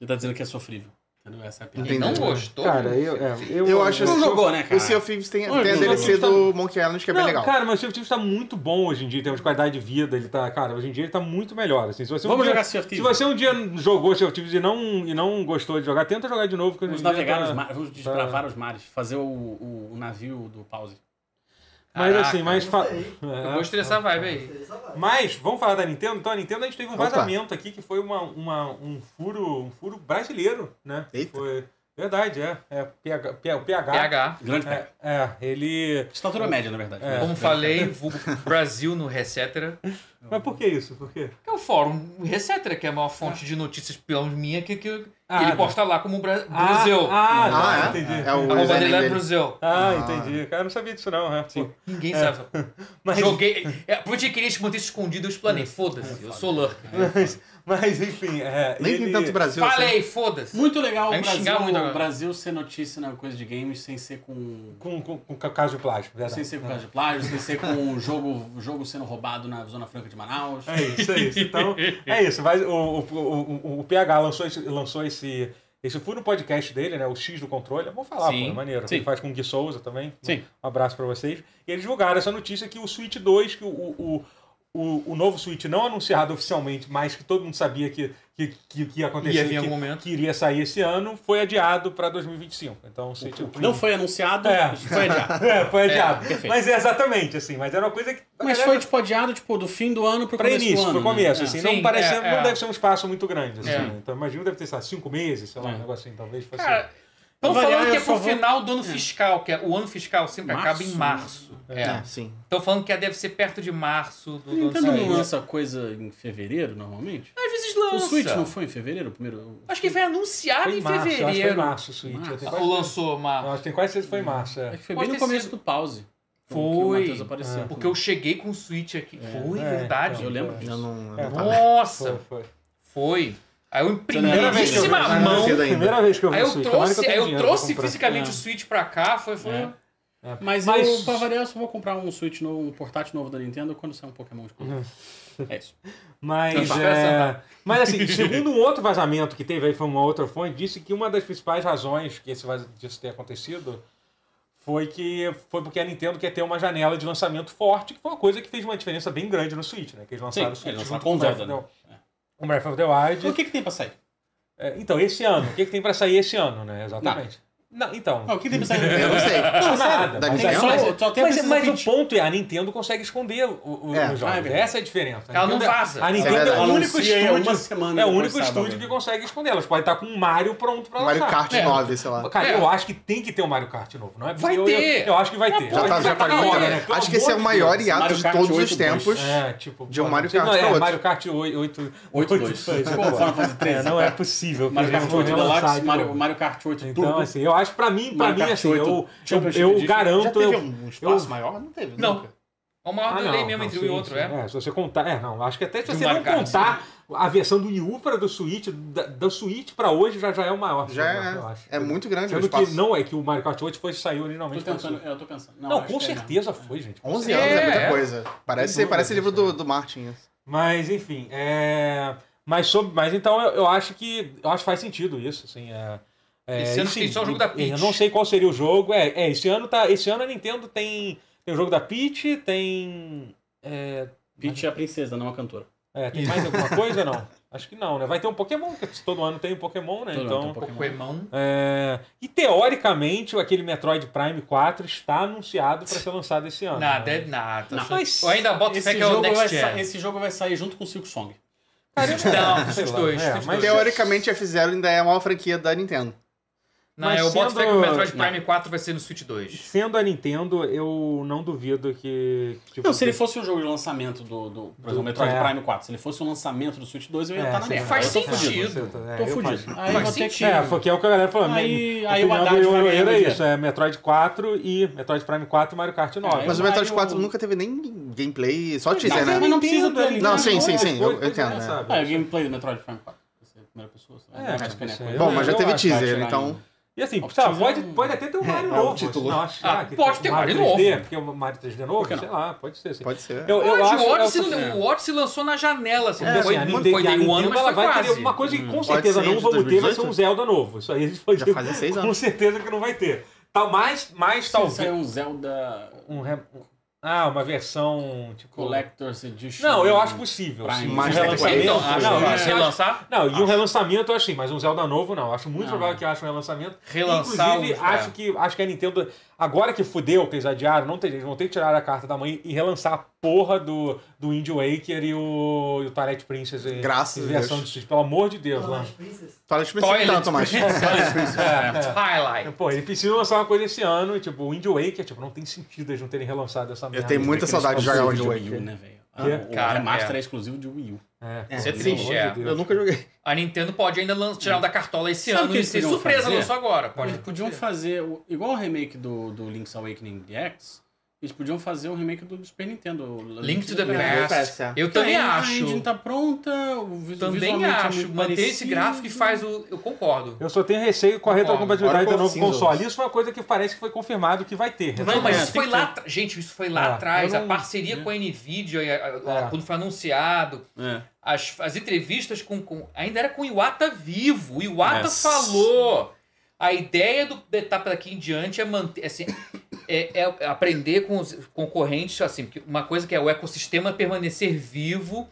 Ele tá dizendo que é sofrível. Entendeu? Essa é piada. Ele não gostou? Cara, eu, é, eu, Eu acho Não assim, jogou, né, cara? O Sea of Thieves tem, Não, tem a DLC of do Monkey Island que é bem Não, legal. Cara, mas o Sea of Thieves tá muito bom hoje em dia, em termos de qualidade de vida. Ele tá, cara, hoje em dia ele tá muito melhor. Assim, se você um Vamos dia- jogar Sea of Se Thieves. você um dia jogou Sea of Thieves e não, e não gostou de jogar, tenta jogar de novo. Vamos navegar tá- os mares, vamos desbravar os mares, fazer o, o, o navio do pause. Mas Caraca, assim, mas. fa- Eu É. gostei dessa vibe aí. Mas, vamos falar da Nintendo? Então, a Nintendo a gente teve um Opa. vazamento aqui que foi uma, uma, um, furo, um furo brasileiro, né? Eita. Foi, verdade, é. é PH, o PH. PH. Grande. É, é, ele. Estatura média, na verdade. É. Como falei, Brasil no Recetera. Mas por que isso? Por quê? Que é o fórum Recetera, que é a maior fonte de notícias pela minha, que, que Ah, ele tá. posta lá como Bra Ah, Brasil. Ah, Ah, é? entendi. É o- A dele é. Brasil. Ah, Ah. entendi. Cara, eu não sabia disso não. É. Sim, Pô. ninguém sabe. Mas, Joguei. É, porque eu queria te manter escondido, eu explanei. Foda-se, eu sou lurker. mas, mas, enfim, é, Nem ele... tem tanto Brasil assim. Falei, foda-se. Muito legal o Brasil, muito o. Brasil ser notícia na coisa de games sem ser com. Com, com, com caso de plástico, verdade. Sem ser com caso de plágio, sem ser com o jogo, jogo sendo roubado na Zona Franca de Manaus. É isso, é isso. Então, é isso. Vai, o, o, o, o PH lançou esse, lançou esse, esse furo no podcast dele, né? O X do controle. Vamos falar, Sim. pô, é maneiro. Sim. Ele faz com o Gui Souza também. Sim. Um abraço pra vocês. E eles divulgaram essa notícia que o Switch 2, que o, o, o, o novo Switch não anunciado oficialmente, mas que todo mundo sabia que, que, que, que ia acontecer, Ia que, algum momento. que iria sair esse ano, foi adiado pra 2025. Então, o Switch Não foi anunciado, É. foi adiado. É, foi adiado. perfeito. mas é exatamente assim. Mas era uma coisa que. Mas galera- foi tipo adiado tipo, do fim do ano pro Pra começo início, do ano. pro começo, né? assim. Sim, não, parece, é, é. não deve ser um espaço muito grande, assim. É. Então imagino deve ter, sei lá, cinco meses, sei lá, É. um negócio assim, talvez fosse. Cara, Variar, falando que é pro vou- final do ano É. fiscal, que é, o ano fiscal sempre Março? acaba em março. É, É. sim. Estão falando que deve ser perto de março do, ano Nintendo não lança coisa em fevereiro, normalmente? Às vezes O lança. Switch não foi em fevereiro? o Primeiro... Acho que foi anunciado Foi em em março, eu acho que foi em fevereiro. março o Switch. Março. Ou lançou uma. acho que tem quase certeza que foi em março. É. Acho que foi Pode bem no começo sido. do pause. que o Foi. Matheus apareceu. É. Porque eu cheguei com o Switch aqui. Foi, É, verdade. então. Eu lembro É. disso. Eu não. É, eu não tava. Nossa, Foi, foi. foi. Aí eu imprimi eu não mão. Primeira vez que eu vi Aí o eu Switch. trouxe, tenha aí eu trouxe fisicamente É. o Switch pra cá. Foi, foi. É. É. Mas, Mas- eu, pra variar, eu só vou comprar um Switch novo, um portátil novo da Nintendo quando sair um Pokémon de. É isso. Mas, Eu é, mas assim, segundo um outro vazamento que teve aí, foi uma outra fonte, disse que uma das principais razões que esse vaz- disso ter acontecido foi que foi porque a Nintendo quer ter uma janela de lançamento forte, que foi uma coisa que fez uma diferença bem grande no Switch, né? Que eles lançaram o Sim, Switch eles lançaram com o Zelda, né? O Breath of the Wild. O que, que tem pra sair? É, então, esse ano, o que, que tem pra sair esse ano, né? Exatamente. Não, então. Ah, o que tem pra sair? Eu não sei. Não, nada. Da Mas, Nintendo? só- Mas- só tem mas, mas o ponto é, a Nintendo consegue esconder o, o, É. os Ah, é jogos. verdade. Essa é a diferença. A Ela não Nintendo é- vaza. A Nintendo é é, o único Anuncia estúdio. uma semana É o único o estúdio bagulho. que consegue esconder. Elas podem estar com um Mario pronto pra Mario lançar. Kart É. 9, sei lá. Cara, É. eu acho que tem que ter um Mario Kart novo, não é? Vai eu, ter. Eu, eu acho que vai ter. Já tá, já tá tempo. né? Acho que esse é o maior hiato Mario de todos os 8 tempos. É, tipo... De um Mario não, Kart é, pra outro. Mario Kart 8... 8 2 Pô, Final Fantasy É, 13. não é possível. Mario Kart vão 8 relançar Deluxe, de Mario, novo. Mario Kart 8 Então, assim, eu acho pra mim, pra Mario mim, assim, 8 eu, eu, eu Edition. Já garanto... teve eu, um espaço eu- maior? Não teve, Não. nunca. É o maior Ah, delay não, mesmo não, entre um sim, e outro, sim. é. Se você contar. É, não. Acho que até se você não contar a versão do Wii U para do Switch, da, da Switch pra hoje já, já é o maior. Já eu é, acho. é muito grande o Sendo que espaço. não é que o Mario Kart 8 foi saiu Tô originalmente. tentando, Switch. eu tô pensando. Não, acho com que é certeza foi, gente. 11 É, anos é muita é. coisa. Parece, parece livro do, do Martin. Mas, enfim, é... Mas, sobre... Mas então eu, eu acho que. Eu acho que faz sentido isso, assim. É... É, Esse ano tem só o jogo da Peach. Eu não sei qual seria o jogo. É, é esse ano tá. Esse ano a Nintendo tem. Tem o jogo da Peach, tem. É, Peach é a princesa, não a cantora. é, tem mais alguma coisa não? Acho que não, né? Vai ter um Pokémon, porque todo ano tem um Pokémon, né? Todo ano então. tem um Pokémon. Pokémon. É, E teoricamente, aquele Metroid Prime 4 está anunciado para ser lançado esse ano. Nada, né? é nada. Não. Mas- Eu ainda boto fé que é o Next Gen. esse jogo vai sair junto com o Silk Song. Cara, eu Não, sei os lá, dois, é, os mas. Teoricamente, a F-Zero ainda é a maior franquia da Nintendo. Não, Mas eu boto sendo- fé que o Metroid Não. Prime 4 vai ser no Switch 2. Sendo a Nintendo, eu não duvido que. tipo, Não, se ele fosse um jogo de lançamento do, do por exemplo, Metroid é. Prime 4, se ele fosse um lançamento do Switch 2, eu ia É, estar na sim, merda. faz tô sentido. fudido. É, Tô fudido. Aí Faz que... sentido. É, porque é o que a galera falou. Aí- aí o Haddad do ganhar é isso, é Metroid 4 e Metroid Prime 4 e Mario Kart 9. É, Mas o Metroid o- 4 nunca teve nem gameplay, só teaser, né? é Mas não precisa é Não, sim, sim, sim, eu entendo, né, sabe? O gameplay do Metroid Prime 4. Vai ser primeira pessoa. É, Bom, mas já teve teaser, então. E assim, tá, é pode, um- pode até ter um Mario é novo. título. Não, acho, Ah, ah, que pode ter Mario Mario 3D, novo. Porque o Mario 3D Por novo, sei não? lá, pode ser. Assim. Pode ser. Eu, eu Pode, acho, o, Odyssey, acho- o Odyssey lançou na janela, assim, É, não foi, assim, foi a day one, mas foi vai quase. querer uma coisa que com Pode certeza não vamos ter, vai ser 2018? um Zelda novo. Isso aí a gente pode Já fazem seis Com anos. certeza que não vai ter. Tá, mais, mais Se talvez. sair um Zelda Um, ah, uma versão tipo. Collector's Edition. Não, eu acho possível. Prime. Sim, Mas um relançamento. Então, Não, relançar? não, e um relançamento eu acho sim, mas um Zelda novo não. Acho muito Não. provável que ache um relançamento. Relançar Inclusive, os- acho, é. que, acho que a Nintendo, agora que fudeu, que eles adiaram, não tem, eles vão ter que tirar a carta da mãe e relançar a porra do, do Wind Waker e o, e o Twilight Princess em, Graças em a versão Deus. de. Pelo amor de Deus, Twilight mano. Princess. Toilet Princess Toilet tanto, mas... É, é. Highlight. Pô, ele precisa lançar uma coisa esse ano, tipo, o Wind Waker, tipo, não tem sentido eles não terem relançado essa merda. tenho muita saudade de jogar exclusivo Wind Waker. Né, velho? Ah, o Cara, remaster é. é exclusivo de Wii U. É, Isso é triste, é. Eu nunca joguei. A Nintendo pode ainda lan- tirar um da cartola esse Sabe o ano que e eles ser podiam surpresa, fazer? lançou agora. Pode, Eles podiam fazer, o- igual o remake do, do Link's Awakening DX, eles podiam fazer um remake do Super Nintendo. o Link to the É, Past. é. Eu também a acho. engine tá pronta, o Também é acho. muito Manter esse gráfico e faz o. Eu concordo. Eu só tenho receio com a retrocompatibilidade do novo console. Isso foi uma coisa que parece que foi confirmado que vai ter. Não, mas É, isso foi lá. Gente, isso foi lá É, atrás. eu A não- parceria né? com a Nvidia, a- a- É. quando foi anunciado, É. as, as entrevistas com, com- Ainda era com o Iwata vivo. O Iwata É. falou. A ideia do da etapa daqui em diante é manter. Assim, é, é aprender com os concorrentes, assim, porque uma coisa que é o ecossistema permanecer vivo.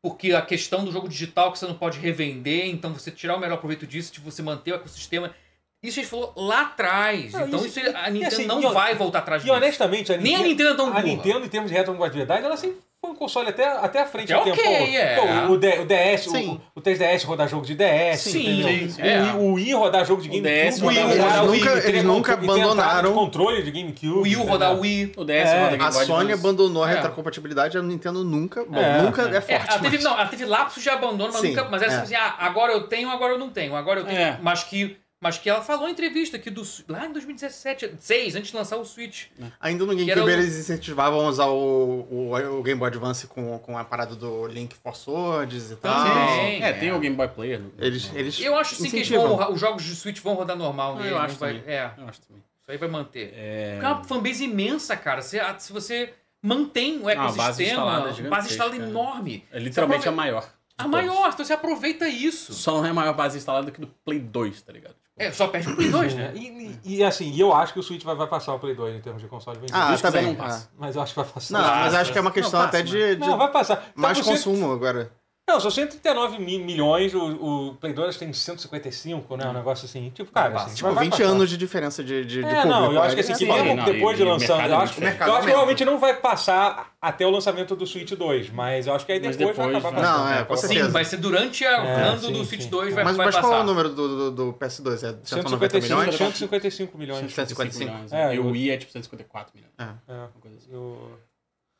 Porque a questão do jogo digital que você não pode revender, então você tirar o melhor proveito disso, de você manter o ecossistema. Isso a gente falou lá atrás. Não, então isso- isso, a Nintendo assim, não e vai voltar atrás E disso. honestamente, a Nem a Nintendo, Nintendo é tão a burra. Nintendo, em termos de retrocompatibilidade, ela sempre foi console até, até à frente Até do tempo. ok, é. Pô, o, D- o DS, o, o 3DS rodar jogo de DS, Sim, entendeu? sim, O, é. Wii, o Wii rodar jogo de O GameCube. O Wii rodar rodar Wii, Eles nunca- eles nunca abandonaram. de controle de GameCube. O Wii rodar o Wii. O DS É, roda Game A Sony abandonou a É. retrocompatibilidade, a Nintendo nunca. Bom, É, nunca é. é, É, forte. ela teve, mas- não, ela teve lapsos de abandono, mas, Sim, nunca, mas essa é. assim, ah, agora eu tenho, agora eu não tenho, agora eu tenho. É. Mas, que, mas que ela falou em entrevista que do, lá em 2017, 6, antes de lançar o Switch. Ainda no GameCube o- eles incentivavam a usar o, o, o Game Boy Advance com, com a parada do Link for Swords e tal. Também. É, tem o Game Boy Player. no- Eles, eles Eu acho sim que vão, os jogos de Switch vão rodar normal Ah, nele. eu acho vai, é, Eu acho também. isso aí vai manter. É... Porque é uma fanbase imensa, cara. Se, se você mantém o Ah, a base instalada é ecossistema, base instalada gigantesca, enorme. É literalmente a maior. A todos. maior, então você aproveita isso. Só não é a maior base instalada do que do Play 2, tá ligado? É, só perde o Play 2, né? E, e- e, assim, e eu acho que o Switch vai, vai passar o Play 2 em termos de console vendido. Ah, tá bem. não passa. Mas eu acho que vai passar. Não, mas acho que é uma questão Não, passa, até de, de Não, vai passar. Tá mais cento- consumo agora. Não, são 139 mi- milhões, o, o Play 2 tem 155, né? Um negócio assim. Tipo, cara, Vai assim, Tipo, vai 20 passar. anos de diferença de, de, de É, público. não, eu acho que É assim, que não, depois de lançando, mercado eu é acho, eu acho que provavelmente não vai passar até o lançamento do Switch 2, mas eu acho que aí Mas depois, vai depois acabar vai. passando. Não, é, né? com Sim, certeza. vai ser durante o É, sim, do Switch sim. 2 vai, Mas, vai mas passar. qual é o número do, do, do PS2? É 190 155, milhões? 155 milhões. 155. milhões. É, e o eu- Wii é tipo 154 milhões. É. É. Uma coisa assim. Eu-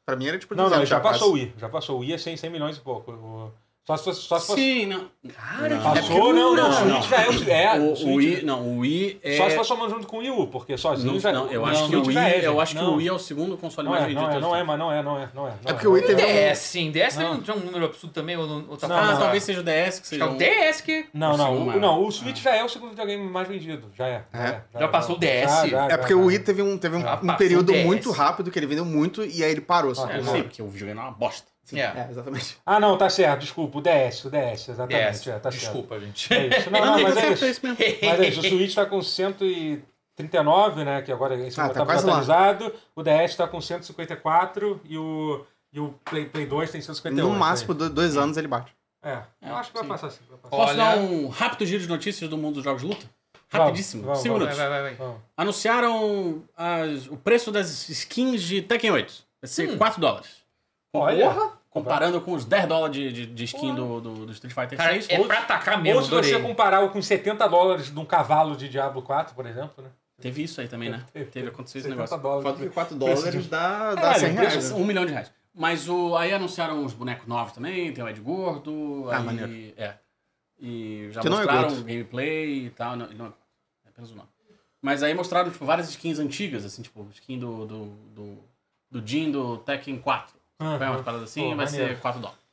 Pra mim era tipo Não, não, 200 já passou o. Wii. Já passou o Wii, é 100, 100 milhões e pouco. O- Só se fosse. Só se fosse Sim, não. Cara, Não. que passou, não, não. O Não, Switch já é o. É, o, o o Switch- Wii, não, o Wii é... Só se fosse somando junto com o Wii U, porque sozinho Não, já. não, eu não, acho que o Wii, é, eu acho que Não. o Wii é o segundo console Não mais é, vendido não de é, não é, mas não é, não é, não é. não É porque o Wii teve. DS, sim. DS Não. não tinha um número absurdo também, ou não- outra Não, tempos. forma? Ah, talvez seja o DS que seja é o DS que... Não, O não, o, não, o Switch já é o segundo videogame mais vendido. Já é. É? Já passou o DS? É porque o Wii teve um, período o muito rápido que ele vendeu muito e aí ele parou. Só. Ah, É, Não. sim, porque o videogame é uma bosta. É, É, exatamente. Ah, não, tá certo, desculpa, o DS, o DS, exatamente. DS. É, tá Desculpa, gente. certo. É isso. Não, não, mas é isso. isso mesmo. Mas é isso, o Switch tá com 139, né? Que agora esse Ah, ah, tá tá atualizado. O DS tá com 154 e o, e o Play, Play 2 tem 158. No máximo, do- dois anos ele bate. É, eu acho que vai sim. passar sim. Vai passar. Posso Olha- dar um rápido giro de notícias do mundo dos jogos de luta? Rapidíssimo, vamos, 5 vamos. Vai, minutos. vai, vai, vai. Anunciaram as- o preço das skins de Tekken 8. Vai ser Hum. 4 dólares. Olha! Comparando com os 10 dólares de, de, de skin do, do, do Street Fighter Cara, 6. é pra atacar Ou mesmo, se você adorei. comparar o com 70 dólares de um cavalo de Diablo 4, por exemplo, né? Teve isso aí também, né? Teve, Teve, aconteceu esse 70 negócio. dólares. Quanto que 4 Preço dólares dá, dá Caralho, 100 preço reais. né? Um milhão de reais. Mas o, aí anunciaram os bonecos novos também, tem o Ed Gordo. Ah, aí, maneiro. É. E já Que é mostraram gordo. gameplay e tal. Não, não é gordo. É apenas o nome. Mas aí mostraram, tipo, várias skins antigas, assim, tipo, skin do, do, do, do Jin do Tekken 4. Aham. Vai umas paradas assim, Pô, vai maneiro. ser 4 dólares.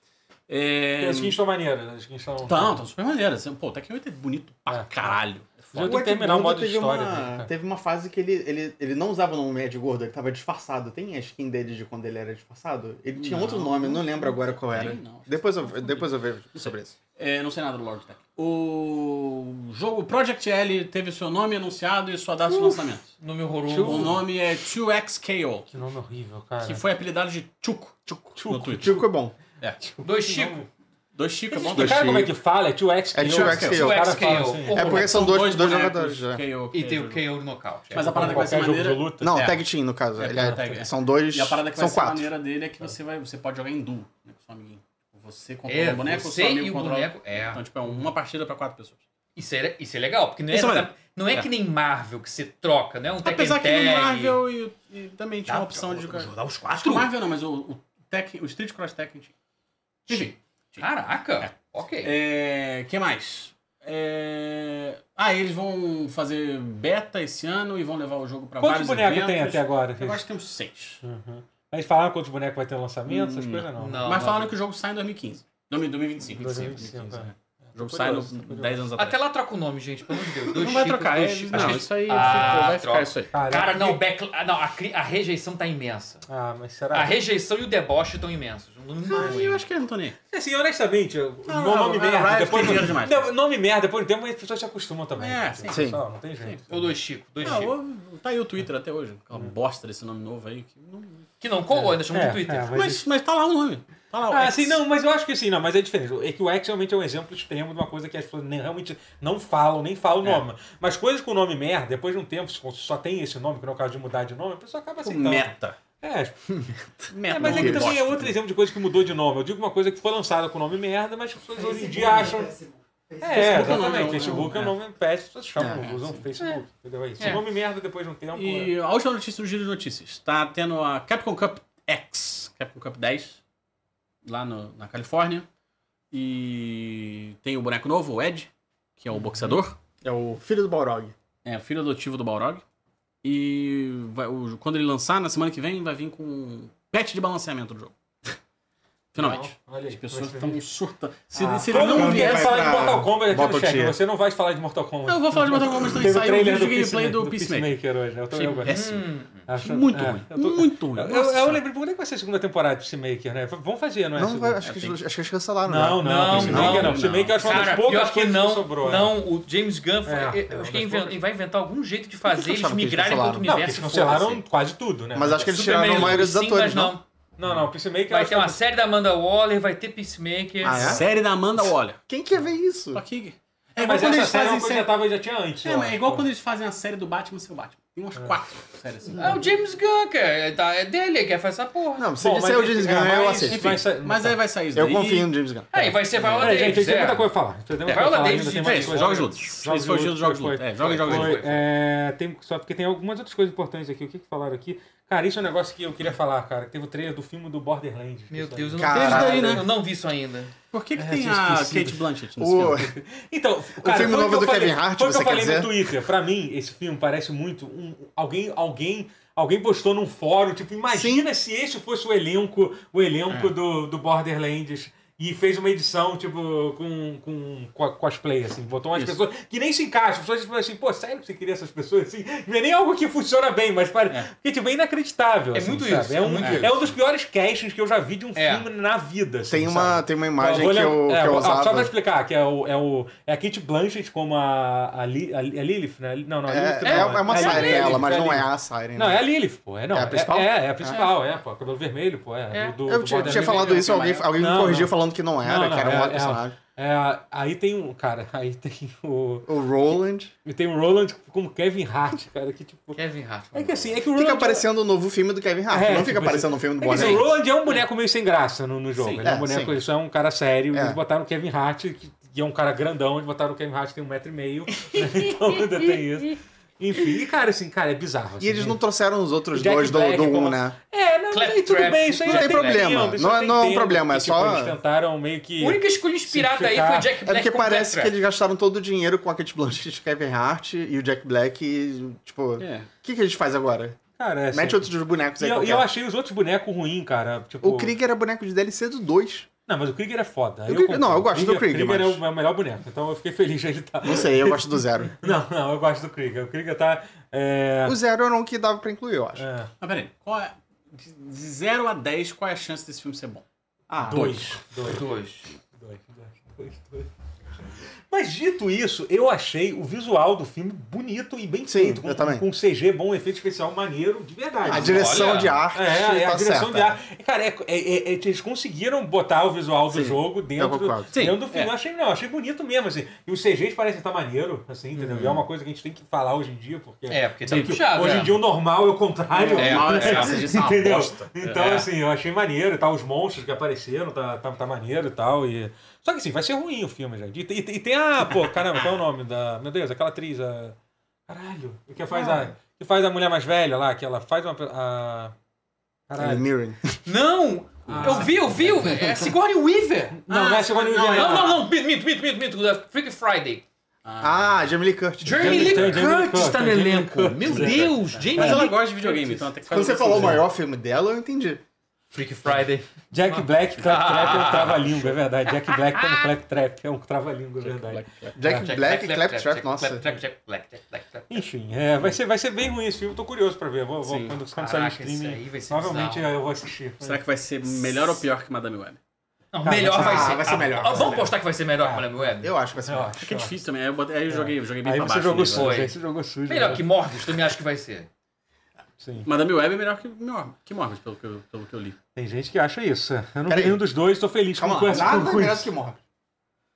É... As skins estão maneiras, as skins estão... Tão, tão super maneiras. assim, Pô, o Tekken 8 é bonito pra É. caralho. É Já tem que terminar o modo de teve história Uma, dele, cara. teve uma fase que ele, ele, ele não usava o nome Ed Gordo, ele tava disfarçado. Tem a skin dele de quando ele era disfarçado? Ele tinha Não. outro nome, eu não lembro agora qual era. Tem, não. Depois eu, depois eu vejo sobre isso. É, não sei nada do Lord Tech. O jogo Project L teve seu nome anunciado e sua data de lançamento. Nome horroroso. O nome é 2XKO, Que nome horrível, cara. que foi apelidado de Chuco. Chuco. no Twitter. Chico é bom. É. Dois Chico. Dois Chico é bom. Explicar como é que fala? É 2X É 2X O cara 2X fala assim. É porque são dois, dois jogadores. é. KO, E tem o KO. KO de nocaute. Mas a parada que vai ser maneira... luta. Não, É. tag team no caso. É, é- é. São dois. E a parada que são vai ser quatro. maneira dele é que você, vai, você pode jogar em duo né, com seu amiguinho. Você controla É, o boneco, seu amigo e o controla... boneco, é. Então, tipo, é uma partida pra quatro pessoas. Isso é, isso é legal, porque não é, é não é, É. que nem Marvel que você troca, não é um Tekken Apesar que no. Marvel e, e também tinha Dá a opção pra de jogar... jogar os Acho que quatro. Marvel não, mas o, o, Tekken- o Street Cross Tekken tinha. Caraca, É. ok. É, que mais? É... Ah, eles vão fazer beta esse ano e vão levar o jogo pra Quantos vários bonecos eventos. tem até agora? Eu acho que temos seis. Uhum. Mas falaram quantos bonecos vai ter lançamento, essas Hum, coisas não. não. Mas falaram que o jogo sai em 2015. 2025. 2025, 2015, é. É. O jogo Tô sai no, curioso, tô curioso. 10 anos atrás. Até lá troca o nome, gente, pelo amor de Deus. Dois não vai Chico, trocar. dois É, Chico. não, isso aí Ah, ficou, vai troca. ficar isso aí. Cara, Cara, é não, back... ah, não a, a rejeição tá imensa. Ah, mas será? A rejeição e o deboche estão imensos. Não, não, Ah, eu acho que eles não estão nem. aí. Assim, honestamente, o Não, meu nome merda, depois dinheiro demais. Não, nome merda, depois de tempo as pessoas se acostumam também. É, Tipo, sim. Sim. pessoal, não tem jeito. Ou dois Chico, dois Não, Chico. tá aí o Twitter até hoje. Aquela bosta desse nome novo aí. Que não... Que não colou, ainda chamam É, de Twitter. é, mas- mas, mas tá lá o nome. Tá lá o Ah, X. sim, não, mas eu acho que sim, não, mas é diferente. É que o X realmente é um exemplo extremo de uma coisa que as pessoas nem, realmente não falam, nem falam o É. nome. Mas coisas com nome merda, depois de um tempo, se só tem esse nome, que não é o caso de mudar de nome, a pessoa acaba O aceitando. meta. É, é, Merda, mas é que também é outro exemplo de coisa que mudou de nome. Eu digo uma coisa que foi lançada com o nome merda, mas as pessoas hoje em dia acham. É, Facebook é o nome, exatamente. é o- Facebook é o é. nome péssimo, as pessoas chamam, É, usam. Facebook. Entendeu? Aí, Se É. o nome merda depois de um tempo. E a última notícia do Giro de Notícias. Tá tendo a Capcom Cup X, Capcom Cup 10, lá no- na Califórnia. E tem o boneco novo, o Ed, que é o boxeador. É o filho do Balrog. É, filho adotivo do Balrog. E vai- o- quando ele lançar, na semana que vem, vai vir com um patch de balanceamento do jogo. Finalmente. Olha aí, As pessoas estão surtando. Se, Ah, se ele não vier. falar de Mortal Kombat aqui no Bottom chat. Você não vai falar de Mortal Kombat. Eu vou falar de Mortal Kombat também. Teve o Saiu trailer vídeo do, de gameplay Peacemaker, do Peacemaker. hoje. Eu eu gosto. péssimo. Hum, Muito é, ruim. eu tô- Muito ruim. Eu, eu, eu lembrei, quando é que vai ser a segunda temporada de Peacemaker, né? Vamos fazer, não é? Não, vai, acho, que, tem- acho que eles cancelaram. Não, né? não, Não, não. não. Peacemaker eu acho uma das poucas que coisas não, sobrou. é. não, o James Gunn, foi- É, é, acho que ele vai inventar algum jeito de fazer que eles que migrarem para outro universo. eles cancelaram quase tudo, né? Mas acho que eles tiraram a maioria dos sim, atores, não? Não, não, Peacemaker Vai ter uma que- série da Amanda Waller, vai ter Peacemaker. Ah, é? Série da Amanda Waller. Quem quer ver isso? Tô aqui. É, É igual mas quando essa eles série é uma coisa que já, tava, já tinha antes. É, é igual quando eles fazem a série do Batman seu Batman. Tem umas quatro séries assim. É o James Gunn, cara. É da- É dele, ele quer fazer essa porra. Não, se Bom, disser mas o James Gunn, é, eu mas- aceito. enfim, Vai- Mas aí vai sair isso Eu daí. confio no James Gunn. Aí vai ser Viola Peraí, gente, a Davis. gente tem é. muita coisa pra falar. Tem muita É, coisa pra Viola falar Davis ainda, tem e mais Jason, coisa. jogos de luta. Jogos Esse foi o de foi- luta. É, joga de Foi, luta. é, tem, só porque tem algumas outras coisas importantes aqui. O que que falaram aqui? Cara, isso é um negócio que eu queria falar, cara. que Teve o trailer do filme do Borderlands. Meu Isso Deus, eu não, Caralho. vi isso daí, né? eu não vi isso ainda. Por que, que É, tem a. Kate Blanchett nesse O... filme? Então, cara, filme foi novo do falei- Kevin Hart, foi o que eu falei no dizer? Twitter. Pra mim, esse filme parece muito um, alguém, alguém, alguém postou num fórum, tipo, imagina se este fosse o elenco, o elenco É. do, do Borderlands. E fez uma edição, tipo, com, com, co- cosplay, assim. Botou umas Isso. pessoas que nem se encaixam. As pessoas falam assim, pô, sério que você queria essas pessoas assim? Não é nem algo que funciona bem, mas para... É. Porque, tipo, é inacreditável. É assim, muito sabe? isso, É é um, muito é um dos piores castings que eu já vi de um É. filme na vida. assim, Tem, uma, sabe? tem uma imagem Vou que lem- eu, é, que eu vou- ah, usava. Só pra explicar, que é, o, é, o, é a Kate Blanchett como a, a, Li- a, a Lilith, né? Não, não, a Lilith É, é, não. é uma a Siren ela, mas não é a Siren. Não, né? é a Lilith, pô. É, não, É a principal? É, é, a principal, é, pô. Cabelo vermelho, pô. É, É. do- do- Eu tinha, falado isso, alguém, alguém me corrigiu não. Falando que não era, Não, não, que era um é- outro é- personagem. É, aí tem um, cara, aí tem o... O Roland. E tem o Roland como Kevin Hart, cara, que tipo... Kevin Hart. É que assim, é que o Roland... Fica aparecendo o novo filme do Kevin Hart. É, não tipo fica aparecendo no filme do É que assim, o. Roland é um boneco meio sem graça no, no jogo. Sim. ele é um É, boneco, sim. ele só é um cara sério. É. Eles botaram o Kevin Hart, que, que é um cara grandão, eles botaram o Kevin Hart que tem um metro e meio. né? então ainda tem isso. Enfim, e cara, assim, cara, é bizarro. E eles assim, não trouxeram os outros Jack dois do, Black do 1, como- né? É, não, mas aí tudo Claptrap. bem, isso aí Não tem problema. tempo, Não é- tem não é um problema, é que, tipo, só- Eles tentaram meio que... A única escolha inspirada aí foi o Jack É Black porque com parece que Claptrap. eles gastaram todo o dinheiro com a Kate Blanchett, Kevin Hart e o Jack Black e, tipo... O É. que, que a gente faz agora? Cara, é assim, Mete outros bonecos E aí eu, e qualquer. eu achei os outros bonecos ruins, cara. Tipo... O Krieger é boneco de DLC do 2. Não, mas o Krieger é foda. O Krieger- não, eu gosto do O Krieger, Krieger mas- é o- é o melhor boneco, então eu fiquei feliz de ele estar... Não sei, eu gosto do Zero. Não, não, eu gosto do Krieger. O Krieger tá... É... O Zero era um que dava pra incluir, eu acho. é... Mas peraí, qual é. De de 0 a 10, qual é a chance desse filme ser bom? Ah, Dois. Dois. Dois. Dois, dois, dois, dois. Mas dito isso, eu achei o visual do filme bonito e bem Sim, feito. Com, eu também. com CG bom, efeito especial maneiro, de verdade. A direção Olha. de arte É, é a tá direção certa. de arte. Cara, é, é- é- é- eles conseguiram botar o visual do Sim, jogo dentro, dentro do filme. é. Eu achei, não, achei bonito mesmo, assim. E os CGs parecem estar maneiro, assim, entendeu? E é uma coisa que a gente tem que falar hoje em dia, porque. É, porque tá puxado. hoje é. em dia o normal é o contrário. É, Normal, é, é, edição é Entendeu? Então, É. assim, eu achei maneiro, tá? Os monstros que apareceram, tá, tá, tá maneiro e tal. E... Só que assim, vai ser ruim o filme, gente. E, e- e tem a. Pô, caramba, qual é o nome da. Meu Deus, aquela atriz, a. Caralho. Que faz, a, que faz a mulher mais velha lá, que ela faz uma. A... Caralho. Mirroring. Não! Eu vi, eu vi! É Sigourney Weaver! Não, não é Sigourney não, Weaver. Não, não, não! Minto, minto, minto, minto! da Freaky Friday! Ah, Jamie Lee Curtis. Jamie Jamie Lee Curtis, Curtis tá no elenco! Meu Deus! Jamie Mas ela Lee gosta de videogame, Curtis. então ela tem que fazer Quando você falou o maior filme dela, eu entendi. Freaky Friday. Jack Black, Claptrap é um trava-língua, é verdade. Jack Black como Claptrap é um trava-língua, é verdade. Jack Black e Claptrap, nossa. Claptrap, Jack Black, Jack Black, Jack Black. Enfim, é, vai, ser, vai ser bem ruim esse filme, tô curioso pra ver. Vou, vou, quando, quando sair no esse streaming, provavelmente eu vou assistir. Será que vai ser melhor ou pior que Madame Web? Não, Cara, melhor vai ser- ah, vai ser melhor, Ah, Vamos postar que vai ser melhor que Madame Web? Eu acho que vai ser melhor. acho. É que é difícil também. Aí eu, botei- aí eu joguei, eu joguei bem Aí pra baixo. jogou sujo, Foi. aí você jogou sujo. Melhor né? que Morbius, tu me acha que vai ser? Sim. Madame Web é melhor que que Morbius pelo, que eu, pelo que eu li. Tem gente que acha isso. Eu não vi Peraí. nenhum dos dois, tô feliz Calma com lá, essa nada com é com isso. que Morbid.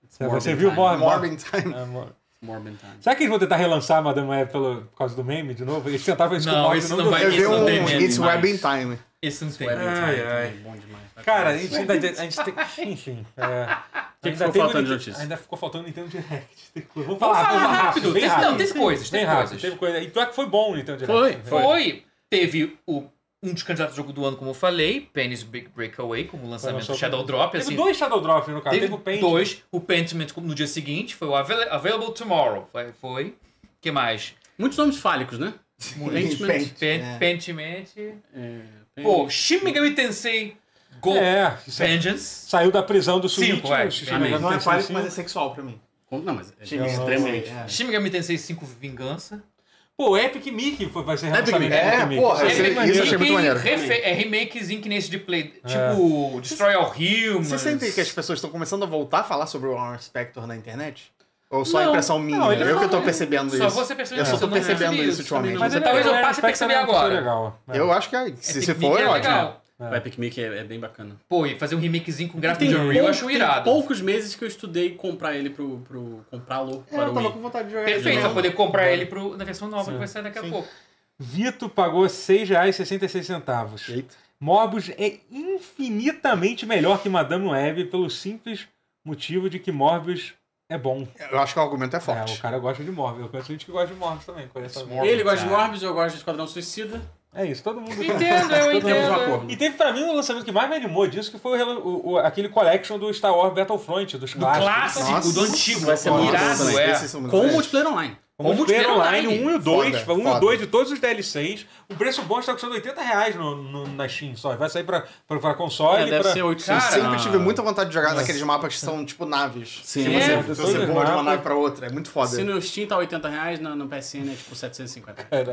Você Morbid viu Time. Mor Mor Morbid Time. Ah, Mor- Morbid Time. Será que eles vão tentar relançar a Madame Web pelo, por causa do meme de novo? Eles tentavam isso com Não, o Morbid, isso não não vai- vi Isso não tem um meme It's mais. Web in Time. Esse não tem. Enix Ai, é ai. bom demais. Cara, a gente ainda. A gente tem. Enfim. É, que ainda ficou faltando o- de notícia? Ainda ficou faltando o Nintendo Direct. Tem Vamos falar, vamos falar rápido. rápido. não, teve coisas, teve rápido. coisas. Teve coisa. E pior que foi bom o Nintendo Direct. Foi, Foi. Foi. Teve o, um dos candidatos ao jogo do ano, como eu falei, Penny's Big Breakaway, como lançamento Shadow Drop. Teve assim, dois Shadow Drop no caso. Teve Teve, o Paint. dois. O Pentiment no dia seguinte foi o Avail- Available Tomorrow. Foi. foi. que mais? Muitos nomes fálicos, né? Pentiment. É. Pentiment. É, Pô, Shin Megami Tensei Gold É, isso é- Vengeance. saiu da prisão do Switch. Cinco, é. Não é fálico, mas é sexual pra mim. Não, mas é extremamente. É. Shin Megami Tensei 5 Vingança. Pô, Epic Mickey foi- vai ser Epic relançamento Mickey. do É, Mickey. porra, Isso esse- é isso achei muito maneiro. refe- é remakezinho que nesse de Play. Tipo, Destroy All Humans. Você sente que as pessoas estão começando a voltar a falar sobre o Warren Spector na internet? Ou só Não, impressão minha? não, eu que fala- tô percebendo Só isso. você percebeu Eu só tô eu não percebendo isso ultimamente. Mas ele- talvez eu ele- passe a perceber ele- agora. legal. é. Eu acho que é- se, se Epic for, é é ótimo. Legal. O Epic Mickey é, é bem bacana. Pô, e fazer um remakezinho com gráfico Tem, de Unreal eu pouco- acho tem irado. poucos meses que eu estudei comprar ele pro. pro comprá-lo É, para eu o tava Wii. com vontade de jogar Perfeito, pra poder comprar ele pro, na versão nova que vai sair daqui a Sim. pouco. Vito pagou R$ 6,66. Eita. Morbius é infinitamente melhor que Madame Web pelo simples motivo de que Morbius é bom. Eu acho que o argumento é É, forte. o cara gosta de Morbius. Eu conheço gente que gosta de Morbius também. Ele gosta de cara. Morbius, eu gosto de Esquadrão Suicida. É isso, todo mundo. Entendo, eu entendo. E teve pra mim o lançamento que mais me animou disso, que foi o, o- o- aquele collection do Star Wars Battlefront, dos Do clássicos. clássico, Nossa. do antigo. Vai ser Nossa, irado, é. Muito Com multiplayer online. O Com multiplayer online, online. 1 e o 2, Foda, 1 e o foda. 2 de todos os DLCs. O preço bom está custando 80 reais no, no- na Steam só. Vai sair pra, pra, pra console É, deve pra... ser 800. Cara, Eu sempre na- tive muita vontade de jogar naqueles mapas que são tipo naves. Sim, que é, você, você voa de uma nave pra outra. É muito foda. Se no Steam tá 80 reais, no, no PSN é tipo 750. É?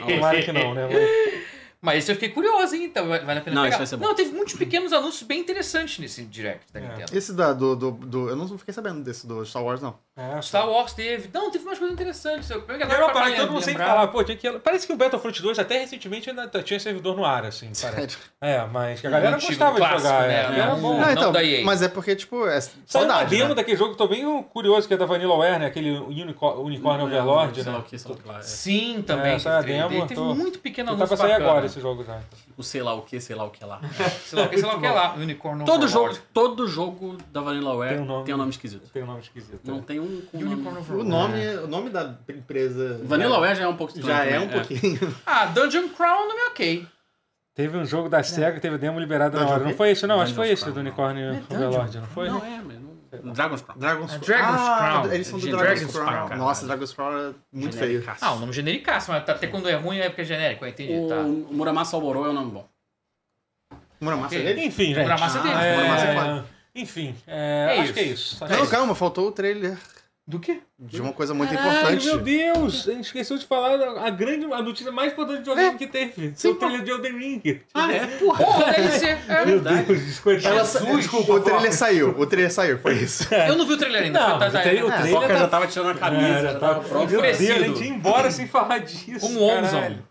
Tomara que não, né? Mas- esse eu fiquei curioso, hein? Então vale a pena Não, pegar. isso vai ser bom. Não, teve muitos pequenos anúncios bem interessantes nesse Direct da É. Nintendo. Esse da, do, do, do- Eu não fiquei sabendo desse do Star Wars, não. É, Star Wars teve. Não, teve umas coisas interessantes. Eu pra parada que todo mundo sempre falava, pô, tinha que... Parece que o Battlefront 2 até recentemente ainda tinha servidor no ar, assim, parece. É, mas que a galera antigo, gostava de clássico, jogar, né? é. Era bom. não então, da EA. mas é porque, tipo, é Saiu uma saudade, demo né? daquele jogo que tô bem curioso, que é da Vanillaware, né? Aquele Unicor Unicórnio Overlord, né? lá. É. Sim, também. É, saiu a teve, demo, teve tô- muito pequeno Ele tá anúncio pra sair bacana. agora esse jogo já. O sei lá o que, sei lá o que lá. Sei lá o que, sei lá o que é lá. Unicorn Todo jogo, Overlord. todo jogo da Vanillaware Tem um nome. tem um nome esquisito. Tem um nome esquisito. Não né? tem um com Unicorn nome... O nome, o nome da empresa. Vanillaware já é um pouco estranho Já é também, um pouquinho. Ah, Dungeon Crown não é ok. Teve um jogo da SEGA que teve demo liberado na Dungeon hora. Não foi esse, não. Acho que foi esse do Dungeon? Overlord, não foi? Não, é, mas não... Dragon's Crown. Dragon's É Dragon's ah, Crown. Eles são do Dragon's, Dragon's Crown. Crown. Nossa, Dragon's Crown é muito feio. Ah, o nome genericaço, mas até quando é ruim é porque é genérico, eu entendi, O tá. Muramasa Alborô é um nome bom. Muramasa Ok. dele? Enfim, gente. Muramasa dele. É, Muramasa é foda. Enfim, é, É acho isso. que é isso. Não, isso. calma, faltou o trailer Do quê? de uma coisa muito Caralho, importante. meu Deus! A gente esqueceu de falar a grande, a notícia mais importante de videogame que teve. Sim, o trailer de Elden Ring. Ah, é? Porra! Porra. É. Meu Deus, desculpa. Ela sa- Desculpa, o trailer saiu. O trailer saiu, foi isso. Eu não vi o trailer ainda. Não, foi- tá- o tá- trailer- o é. Trailer tá- já tava tirando a camisa, É, já tava tá pronto. Meu Deus, a gente ia embora sem falar disso. Como o. Caralho,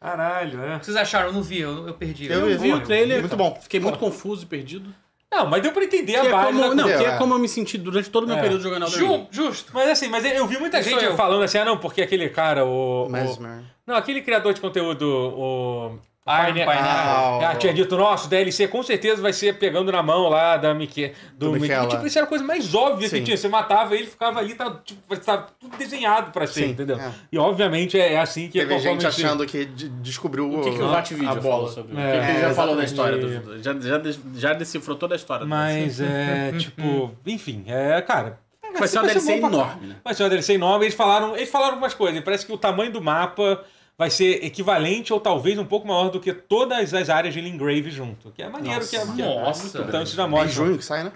Caralho, é. O que vocês acharam? Eu não vi, eu, eu perdi. Eu Eu vi o trailer, Muito bom. fiquei muito confuso e perdido. Não, mas deu pra entender Que a é base como, da não, que É. é como eu me senti durante todo o meu É. período jogando Elden Ring. Ju, justo. Mas assim, mas eu vi muita Isso gente eu. falando assim, ah não, porque aquele cara, o... o- Mesmer. não, aquele criador de conteúdo, o... Pioneer- Pineapple. Ah, Ah, tinha dito, nossa, o DLC com certeza vai ser pegando na mão lá da Mickey. Do, Do. Michela. Tipo, isso era a coisa mais óbvia que Sim. tinha. Você matava ele, ficava ali, tava, tipo, tava tudo desenhado pra ser, Sim, entendeu? é. E obviamente é, é assim que Teve conforme gente achando que de- descobriu O que, que o a- VAT Video a falou bola. sobre? É, o que, que ele já é, falou da história? Do, já, já, já decifrou toda a história. do Mas é, tipo, enfim, é, cara. Vai ser uma DLC enorme, né? Vai ser uma DLC enorme. Eles falaram, eles falaram algumas coisas. Parece que o tamanho do mapa vai ser equivalente ou talvez um pouco maior do que todas as áreas de Lingrave junto. Que é maneiro, que é, que é Nossa. Então isso já É em mostra. junho que sai, né?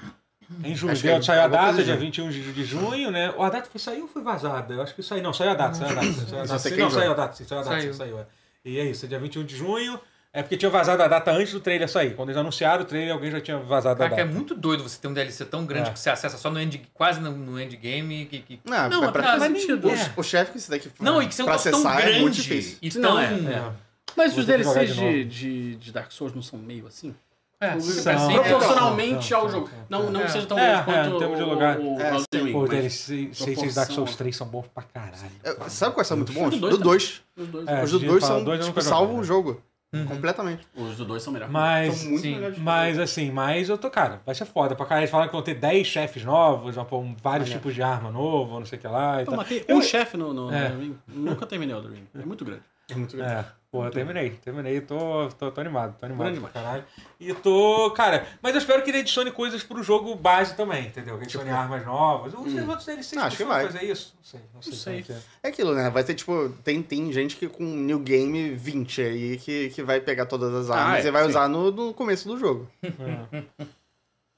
Em junho. Acho que é saiu a data, dia junho. 21 de, de junho, né? Ou a data foi, saiu ou foi vazada? Eu acho que saiu. Não, saiu a data, saiu a data. Saiu a data. não, saiu a data, sim, saiu a data, sim, Saiu. saiu. é. E é isso, é dia 21 de junho. É porque tinha vazado a data antes do trailer sair. Quando eles anunciaram o trailer, alguém já tinha vazado a Cara, que é data. muito doido você ter um DLC tão grande É. que você acessa só no end, quase no, no endgame. Que, que... Não, Não, é pra faz fazer sentido. O, o chefe que você tem que Não, e que você não pra tá tão acessar grande. é muito difícil. E Não, tão... é, É. Mas Vou os DLCs de de, de, de Dark Souls não são meio assim? É, São. super assim, Proporcionalmente São, ao jogo. Não, não É. seja tão É, grande é, quanto em termos de lugar. o É, Elden sim. Ring, Pô, os mas DLC 6 Dark Souls é. 3 são bons pra caralho. É, Sabe quais são muito bons? Do Do dois 2. os dois. É, Os do de 2 falar, são, tipo, joguei, o né? Jogo. Completamente. Os do 2 são melhores. Mas, São muito sim, melhores. mas assim, mas eu tô, cara, vai ser foda pra caralho. Eles falaram que vão ter 10 chefes novos, vão pôr vários Olha. tipos de arma novo, não sei o que lá. E Eu tal. matei Eu- um chefe no, no, no É. Elden Ring. Nunca terminei o Ring. É muito grande. É muito grande. É, pô, eu terminei, terminei, tô, tô, tô animado, tô animado Grande pra caralho. E tô, cara, mas eu espero que ele adicione coisas pro jogo base também, entendeu? Que adicione armas novas. Os outros DLCs Acho que vai. fazer isso. Não sei, não sei. Não sei. é que É aquilo, né? Vai ter, tipo, tem, tem gente que com New Game 20 aí que, que vai pegar todas as armas é, e vai sim. usar no, no começo do jogo. é.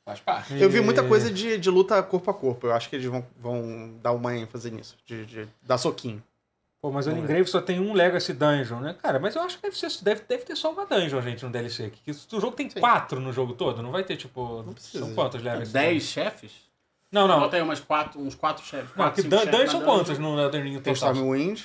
Faz parte. Eu vi muita coisa de, de luta corpo a corpo. Eu acho que eles vão, vão dar uma ênfase nisso. De, de dar soquinho. Pô, mas o Lingrave só tem um Legacy Dungeon, né? Cara, mas eu acho que deve, ser, deve, deve ter só uma dungeon, gente, no DLC. Que, que o jogo tem Sim. quatro no jogo todo, não vai ter, tipo. Não precisa. São quantos Legacy? 10 chefes? Não, não. Bota aí umas quatro, uns 4 chefes. Não, quatro, que cinco dun- chefes dungeon são dungeon. quantos no Elden Ring Tem total? Stormwind,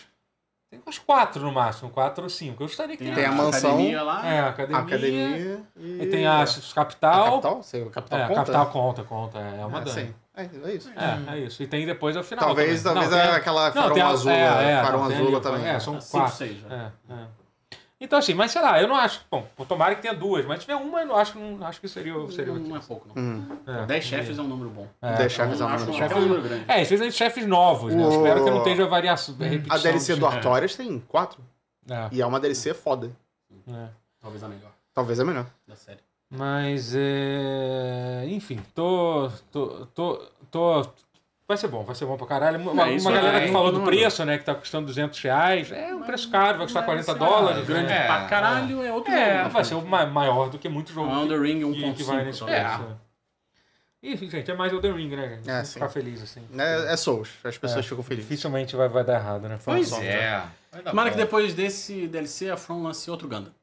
Tem umas quatro no máximo, quatro ou cinco. Eu gostaria que Tem, Tem a, a mansão. academia lá. É, a a academia. academia e... E tem a a capital. capital? Sei, capital é, conta? capital conta, conta. É uma é, sim. É, é isso. É, é isso. E tem depois o final. Talvez, também. talvez Não, tem a- aquela farão tem azul, é, é, farão não, tem azul também. É, são Cinco, quatro. seis, já. É, é. Então, assim, mas sei lá, eu não acho. Bom, tomara que tenha duas, mas se tiver uma, eu não acho, não, acho que seria, seria Não, não é pouco, não. Hum. É. 10 chefes é um número bom. É. Dez chefes é um número bom. um número grande. É, especialmente chefes novos, né? Eu O- espero que não esteja variação. repetição A DLC de- do Artorias tem quatro. É, E é uma DLC foda. é. Talvez a melhor Talvez a melhor. da série. Mas, é... enfim, tô, tô, tô, tô... Vai ser bom, vai ser bom pra caralho. Uma, É, uma galera é, que falou do preço, né? Que tá custando 200 reais. É um preço caro, vai custar 40 dólares. Grande né? É, pra caralho é outro É, jogo. vai ser ma- maior do que muito jogo Um Elden Ring que, que vai 1.5. nesse preço. é. Enfim, gente, é mais Elden Ring, né, gente? É, ficar feliz, assim. É, é Souls. As pessoas É. ficam felizes. Dificilmente vai, vai dar errado, né? Pois. É. Tomara que depois desse DLC a From lance outro Gundam.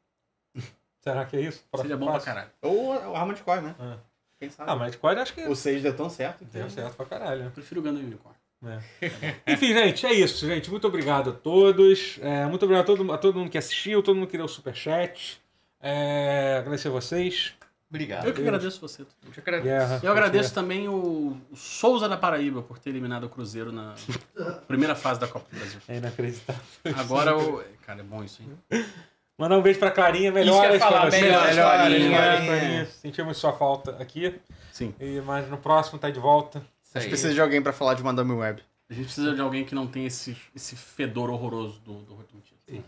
Será que é isso? Seria bom pra caralho. Ou o Arma de Core, né? É. Quem sabe? Ah, mas Core acho que O 6 deu tão certo. que- deu certo pra caralho. Eu prefiro o Gundam Unicorn. Enfim, gente, é isso, gente. Muito obrigado a todos. É, muito obrigado a todo, a todo mundo que assistiu, todo mundo que deu superchat. É, agradecer a vocês. Obrigado. Eu que agradeço você. Eu que agradeço. Guerra. Eu agradeço também o o Souza da Paraíba por ter eliminado o Cruzeiro na primeira fase da Copa do Brasil. É inacreditável. Agora o. Cara, é bom isso, hein? Mandar um beijo pra Clarinha, melhoras Isso que eu ia falar, pra você. melhoras, Clarinha. Clarinha. Sentimos sua falta aqui. Sim. E, mas no próximo tá de volta. Isso A gente aí. precisa de alguém pra falar de Madame Web. A gente precisa de alguém que não tem esse, esse fedor horroroso do, do Rotten.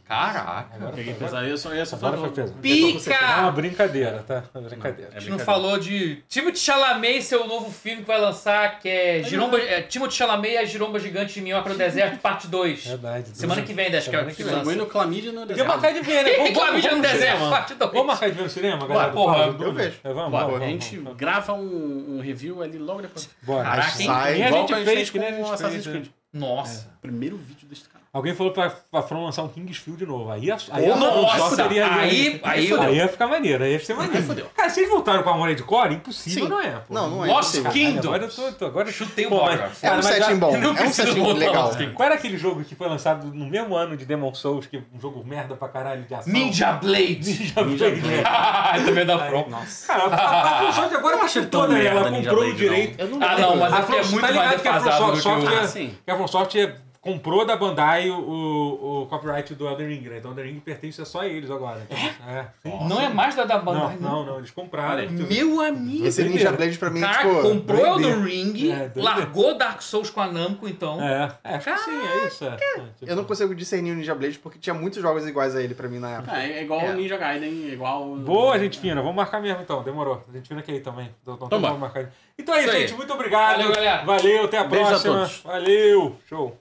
Caraca. Agora Peguei pesado. Eu só, eu só agora foi pesado. Pica! É uma brincadeira, tá? Uma brincadeira. É A gente não falou de Timothy Chalamet seu novo filme que vai lançar, que é, Giromba, é Timothy Chalamet e a Giromba Gigante de Minhoca no Deserto, parte 2. Verdade. Semana que vem, acho que é Semana que que lança. Distribuindo clamídia no deserto. marcar de ver, né? Vamos, vamos, Clamídia no vamos no Deserto, cinema. parte 2. Vamos marcar de ver no cinema, galera? porra, eu vejo. É, vamos, Bora, vamos, a gente vamos. grava um, um review ali logo depois. Bora. Caraca, nem a Igual gente que a gente fez, que nem a com gente o Assassin's fez, né? Creed. Nossa. Primeiro vídeo desse cara. Alguém falou pra, pra From lançar um Kingsfield de novo. Aí, a- aí a Nossa, aí- aí fodeu. aí ia ficar maneiro, aí ia ser maneiro. fodeu. Cara, se eles voltaram com a Armored Core, impossível Sim. não é. Pô. Não, não é. Lost. Kingdoms. Agora eu tô... tô- agora... Chutei o Warcraft. É um setting bom. É um preciso setting voltar legal. Qual era aquele jogo que foi lançado no mesmo ano de Demon Souls, que um jogo merda pra caralho de ação? Ninja Blade. Ninja Blade. né? Ah, também da From. Nossa. Cara, a, a agora tá tão toda ela, comprou o direito. Ah, não, mas A aqui é muito tá mais a defasado do que o... Ah. Que a From Software comprou da Bandai o, o, o copyright do Elden Ring, né? Então o Elden Ring pertence a só eles agora. Então, é? sim. Não é mais da da Não, Bandai, não, não, eles compraram. Meu amigo. Esse Ninja Blade pra mim, Cara, tipo... comprou. Elden Ring, É, largou Dark Souls com a Namco, então. É, é, acho que sim, é isso. É. É, tipo, Eu não consigo discernir o Ninja Blade porque tinha muitos jogos iguais a ele pra mim na época. É, é igual É. o Ninja Gaiden, é igual. Boa, gente fina. Vamos marcar mesmo então. Demorou. A gente fina aqui aí também. Então, então Toma. vamos marcar. Então é isso, gente. Muito obrigado. Valeu, galera. Valeu, até a Beijo a próxima. todos. Valeu. Show.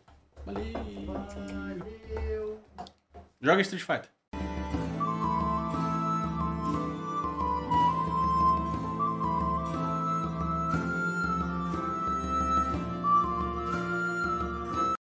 Valeu. Valeu. Joga Street Fighter.